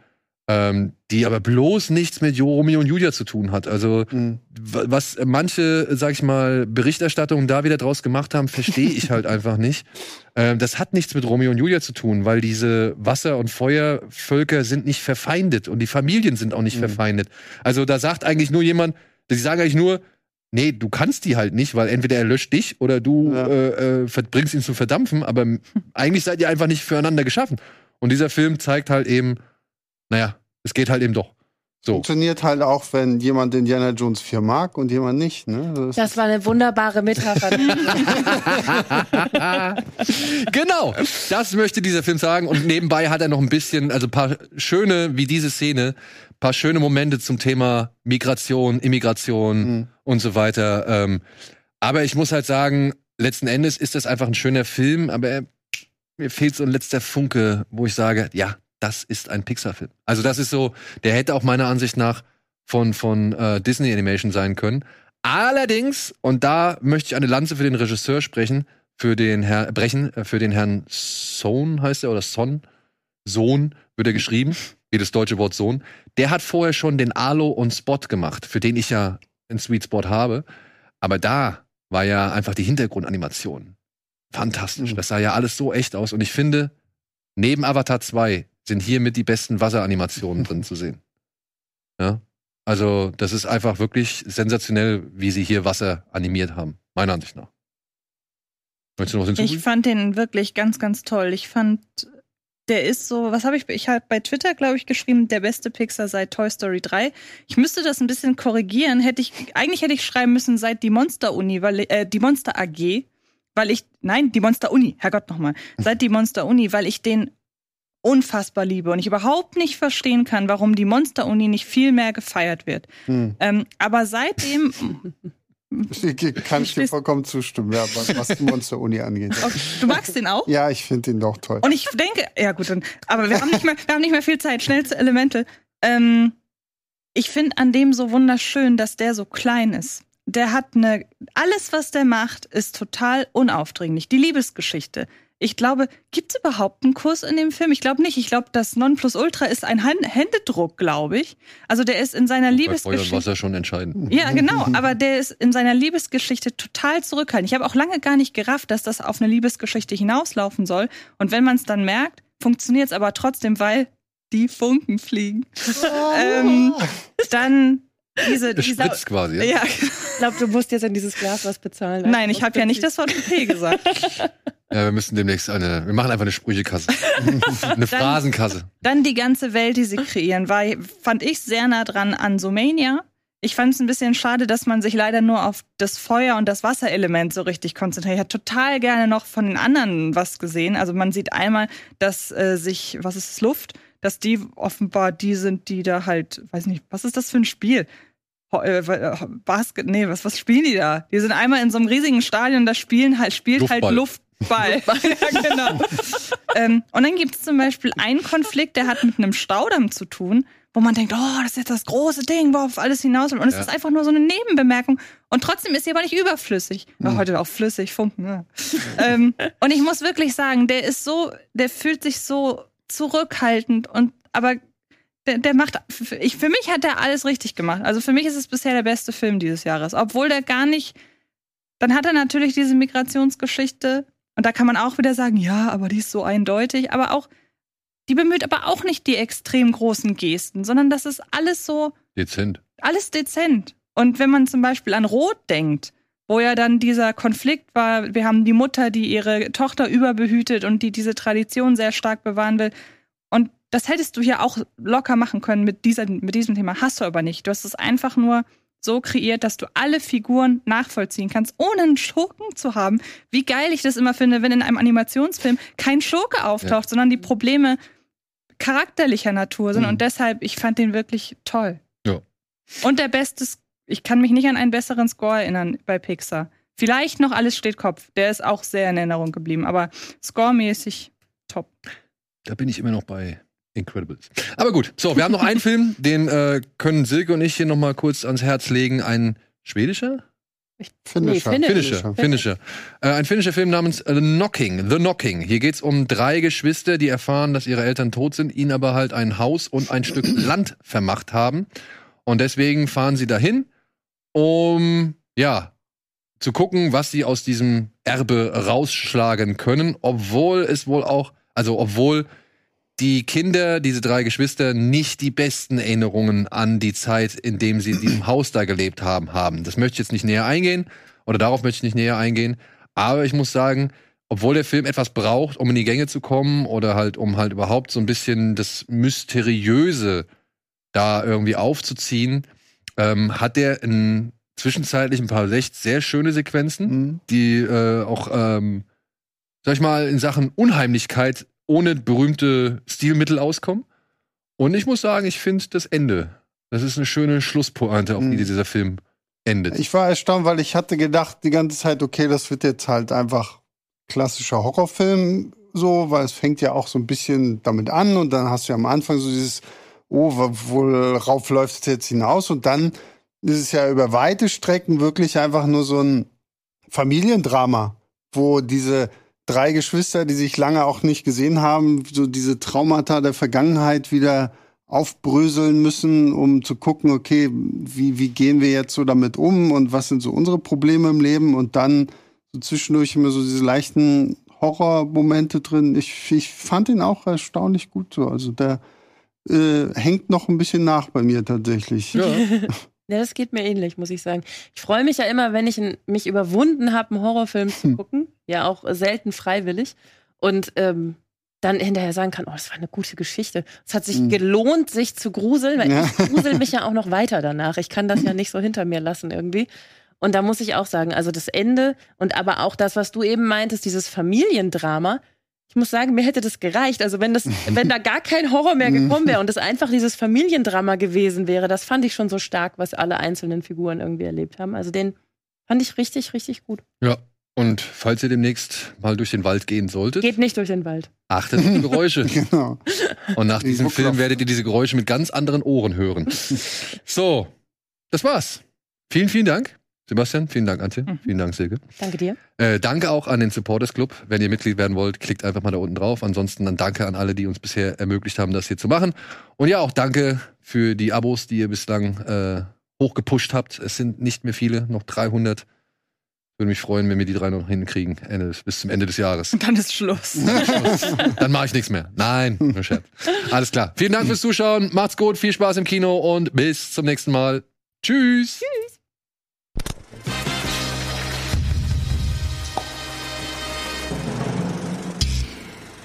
ähm, die aber bloß nichts mit Romeo und Julia zu tun hat. Also hm. w- was manche, sag ich mal, Berichterstattungen da wieder draus gemacht haben, verstehe ich halt [laughs] einfach nicht. Ähm, das hat nichts mit Romeo und Julia zu tun, weil diese Wasser- und Feuervölker sind nicht verfeindet und die Familien sind auch nicht Mhm. verfeindet. Also da sagt eigentlich nur jemand, die sagen eigentlich nur, nee, du kannst die halt nicht, weil entweder er löscht dich oder du Ja. äh, äh, bringst ihn zum Verdampfen, aber [laughs] eigentlich seid ihr einfach nicht füreinander geschaffen. Und dieser Film zeigt halt eben, naja, es geht halt eben doch. So. Funktioniert halt auch, wenn jemand Indiana Jones 4 mag und jemand nicht. Ne? Das das war eine wunderbare Metapher. [laughs] [laughs] genau, das möchte dieser Film sagen. Und nebenbei hat er noch ein bisschen, also ein paar schöne, wie diese Szene, paar schöne Momente zum Thema Migration, Immigration Mhm. und so weiter. Ähm, aber ich muss halt sagen, letzten Endes ist das einfach ein schöner Film, aber er, mir fehlt so ein letzter Funke, wo ich sage, ja, das ist ein Pixar-Film. Also das ist so, der hätte auch meiner Ansicht nach von, von äh, Disney Animation sein können. Allerdings, und da möchte ich eine Lanze für den Regisseur sprechen, für den Herr brechen, äh, für den Herrn Sohn heißt er oder Son, Sohn wird er geschrieben, wie das deutsche Wort Sohn. Der hat vorher schon den Alo und Spot gemacht, für den ich ja einen Sweet Spot habe. Aber da war ja einfach die Hintergrundanimation fantastisch. Mhm. Das sah ja alles so echt aus. Und ich finde, neben Avatar 2 sind hier mit die besten Wasseranimationen drin zu sehen. Ja. Also, das ist einfach wirklich sensationell, wie sie hier Wasser animiert haben. Meiner Ansicht nach. Möchtest du noch Ich hinzufügen? fand den wirklich ganz, ganz toll. Ich fand, der ist so, was habe ich, ich habe bei Twitter, glaube ich, geschrieben, der beste Pixar seit Toy Story 3. Ich müsste das ein bisschen korrigieren. Hätte ich, eigentlich hätte ich schreiben müssen, seit die Monster Uni, weil, äh, die Monster AG, weil ich, nein, die Monster Uni, Herrgott nochmal, seit die Monster Uni, weil ich den unfassbar liebe und ich überhaupt nicht verstehen kann, warum die Monster Uni nicht viel mehr gefeiert wird. Hm. Ähm, aber seitdem, [laughs] Kann ich dir vollkommen zustimmen, ja, was, was die Monster-Uni angeht. okay, du magst den auch? Ja, ich finde ihn doch toll. Und ich denke, ja gut, dann, aber wir haben nicht mehr, wir haben nicht mehr viel Zeit. Schnell zu Elemente. Ähm, ich finde an dem so wunderschön, dass der so klein ist. der hat eine, alles, was der macht, ist total unaufdringlich. Die Liebesgeschichte. Ich glaube, gibt es überhaupt einen Kuss in dem Film? Ich glaube nicht. Ich glaube, das Nonplusultra ist ein Hand Händedruck, glaube ich. Also der ist in seiner Bei Liebesgeschichte. Wasser schon entscheidend. Ja, genau, aber der ist in seiner Liebesgeschichte total zurückhaltend. Ich habe auch lange gar nicht gerafft, dass das auf eine Liebesgeschichte hinauslaufen soll. Und wenn man es dann merkt, funktioniert es aber trotzdem, weil die Funken fliegen. ähm, dann diese, Es dieser, spritzt quasi. Ja? ja, Ich glaube, du musst jetzt in dieses Glas was bezahlen. nein, ich habe ja nicht das Wort P gesagt. [laughs] ja, wir müssen demnächst eine. Wir machen einfach eine Sprüchekasse. [laughs] eine Phrasenkasse. Dann die ganze Welt, die sie kreieren, war, fand ich sehr nah dran an Sumania. Ich fand es ein bisschen schade, dass man sich leider nur auf das Feuer- und das Wasserelement so richtig konzentriert. Ich hätte total gerne noch von den anderen was gesehen. Also man sieht einmal, dass äh, sich, was ist es, Luft, dass die offenbar die sind, die da halt, weiß nicht, was ist das für ein Spiel? Äh, äh, Basket, nee, was, was spielen die da? Die sind einmal in so einem riesigen Stadion, da spielen halt, spielt halt Luftball. Luftball. [laughs] [laughs] ja, genau. ähm, und dann gibt es zum Beispiel einen Konflikt, der hat mit einem Staudamm zu tun, wo man denkt, oh, das ist jetzt das große Ding, worauf alles hinaus will. Und es Ja. ist einfach nur so eine Nebenbemerkung. Und trotzdem ist sie aber nicht überflüssig. Ja, heute auch flüssig, Funken. Ja. ähm, und ich muss wirklich sagen, der ist so, der fühlt sich so zurückhaltend und aber der, der macht, ich, für mich hat er alles richtig gemacht. Also für mich ist es bisher der beste Film dieses Jahres. Obwohl der gar nicht, dann hat er natürlich diese Migrationsgeschichte und da kann man auch wieder sagen, ja, aber die ist so eindeutig, aber auch, die bemüht aber auch nicht die extrem großen Gesten, sondern das ist alles so, Dezent. alles dezent. Und wenn man zum Beispiel an Rot denkt, wo ja dann dieser Konflikt war, wir haben die Mutter, die ihre Tochter überbehütet und die diese Tradition sehr stark bewahren will. Und das hättest du ja auch locker machen können mit, dieser, mit diesem Thema. Hast du aber nicht. Du hast es einfach nur so kreiert, dass du alle Figuren nachvollziehen kannst, ohne einen Schurken zu haben. Wie geil ich das immer finde, wenn in einem Animationsfilm kein Schurke auftaucht, sondern die Probleme charakterlicher Natur sind. Mhm. Und deshalb, ich fand den wirklich toll. Ja. Und der beste, ich kann mich nicht an einen besseren Score erinnern bei Pixar. Vielleicht noch alles steht Kopf. Der ist auch sehr in Erinnerung geblieben, aber scoremäßig top. Da bin ich immer noch bei Incredibles. Aber gut, so, wir haben noch einen [laughs] Film, den äh, können Silke und ich hier noch mal kurz ans Herz legen. Ein schwedischer? Finisher. Nee, Finnischer. Finnischer. Äh, ein finnischer Film namens The Knocking. The Knocking. Hier geht's um drei Geschwister, die erfahren, dass ihre Eltern tot sind, ihnen aber halt ein Haus und ein Stück Land vermacht haben. Und deswegen fahren sie dahin, um, ja, zu gucken, was sie aus diesem Erbe rausschlagen können, obwohl es wohl auch, also obwohl die Kinder, diese drei Geschwister, nicht die besten Erinnerungen an die Zeit, in dem sie in diesem [clears throat] Haus da gelebt haben, haben. Das möchte ich jetzt nicht näher eingehen, oder darauf möchte ich nicht näher eingehen. Aber ich muss sagen, obwohl der Film etwas braucht, um in die Gänge zu kommen, oder halt, um halt überhaupt so ein bisschen das Mysteriöse da irgendwie aufzuziehen, ähm, hat der in zwischenzeitlich ein paar echt sehr schöne Sequenzen Mhm. die äh, auch, ähm, sag ich mal, in Sachen Unheimlichkeit ohne berühmte Stilmittel auskommen. Und ich muss sagen, ich finde das Ende, das ist eine schöne Schlusspointe, auf die Mhm. dieser Film endet. Ich war erstaunt, weil ich hatte gedacht die ganze Zeit, okay, das wird jetzt halt einfach klassischer Horrorfilm so, weil es fängt ja auch so ein bisschen damit an und dann hast du ja am Anfang so dieses, oh, wo- worauf läuft es jetzt hinaus? Und dann ist es ja über weite Strecken wirklich einfach nur so ein Familiendrama, wo diese drei Geschwister, die sich lange auch nicht gesehen haben, so diese Traumata der Vergangenheit wieder aufbröseln müssen, um zu gucken, okay, wie, wie gehen wir jetzt so damit um und was sind so unsere Probleme im Leben und dann so zwischendurch immer so diese leichten Horrormomente drin. Ich, ich fand ihn auch erstaunlich gut so. Also der äh, hängt noch ein bisschen nach bei mir tatsächlich. ja. [laughs] Ja, das geht mir ähnlich, muss ich sagen. Ich freue mich ja immer, wenn ich mich überwunden habe, einen Horrorfilm zu Hm. gucken. Ja, auch selten freiwillig. Und ähm, dann hinterher sagen kann, oh, das war eine gute Geschichte. Es hat sich Hm. gelohnt, sich zu gruseln, weil Ja. ich [laughs] grusel mich ja auch noch weiter danach. Ich kann das ja nicht so hinter mir lassen irgendwie. Und da muss ich auch sagen, also das Ende und aber auch das, was du eben meintest, dieses Familiendrama. Ich muss sagen, mir hätte das gereicht. Also wenn das, [laughs] wenn da gar kein Horror mehr gekommen wäre und es einfach dieses Familiendrama gewesen wäre, das fand ich schon so stark, was alle einzelnen Figuren irgendwie erlebt haben. Also den fand ich richtig, richtig gut. ja. Und falls ihr demnächst mal durch den Wald gehen solltet, Geht nicht durch den Wald. achtet auf die Geräusche. [laughs] Genau. Und nach diesem Film klopft. werdet ihr diese Geräusche mit ganz anderen Ohren hören. [laughs] So, das war's. Vielen, vielen Dank, Sebastian, vielen Dank, Antje. Vielen Dank, Silke. Danke dir. Äh, danke auch an den Supporters Club. Wenn ihr Mitglied werden wollt, klickt einfach mal da unten drauf. Ansonsten dann danke an alle, die uns bisher ermöglicht haben, das hier zu machen. Und ja, auch danke für die Abos, die ihr bislang äh, hochgepusht habt. Es sind nicht mehr viele, noch 300. Würde mich freuen, wenn wir die drei noch hinkriegen, Ende, des- bis zum Ende des Jahres. Und dann ist Schluss. Dann mache ich nichts mehr. Nein, nur Scherz. Alles klar. Vielen Dank fürs Zuschauen. Macht's gut, viel Spaß im Kino und bis zum nächsten Mal. Tschüss.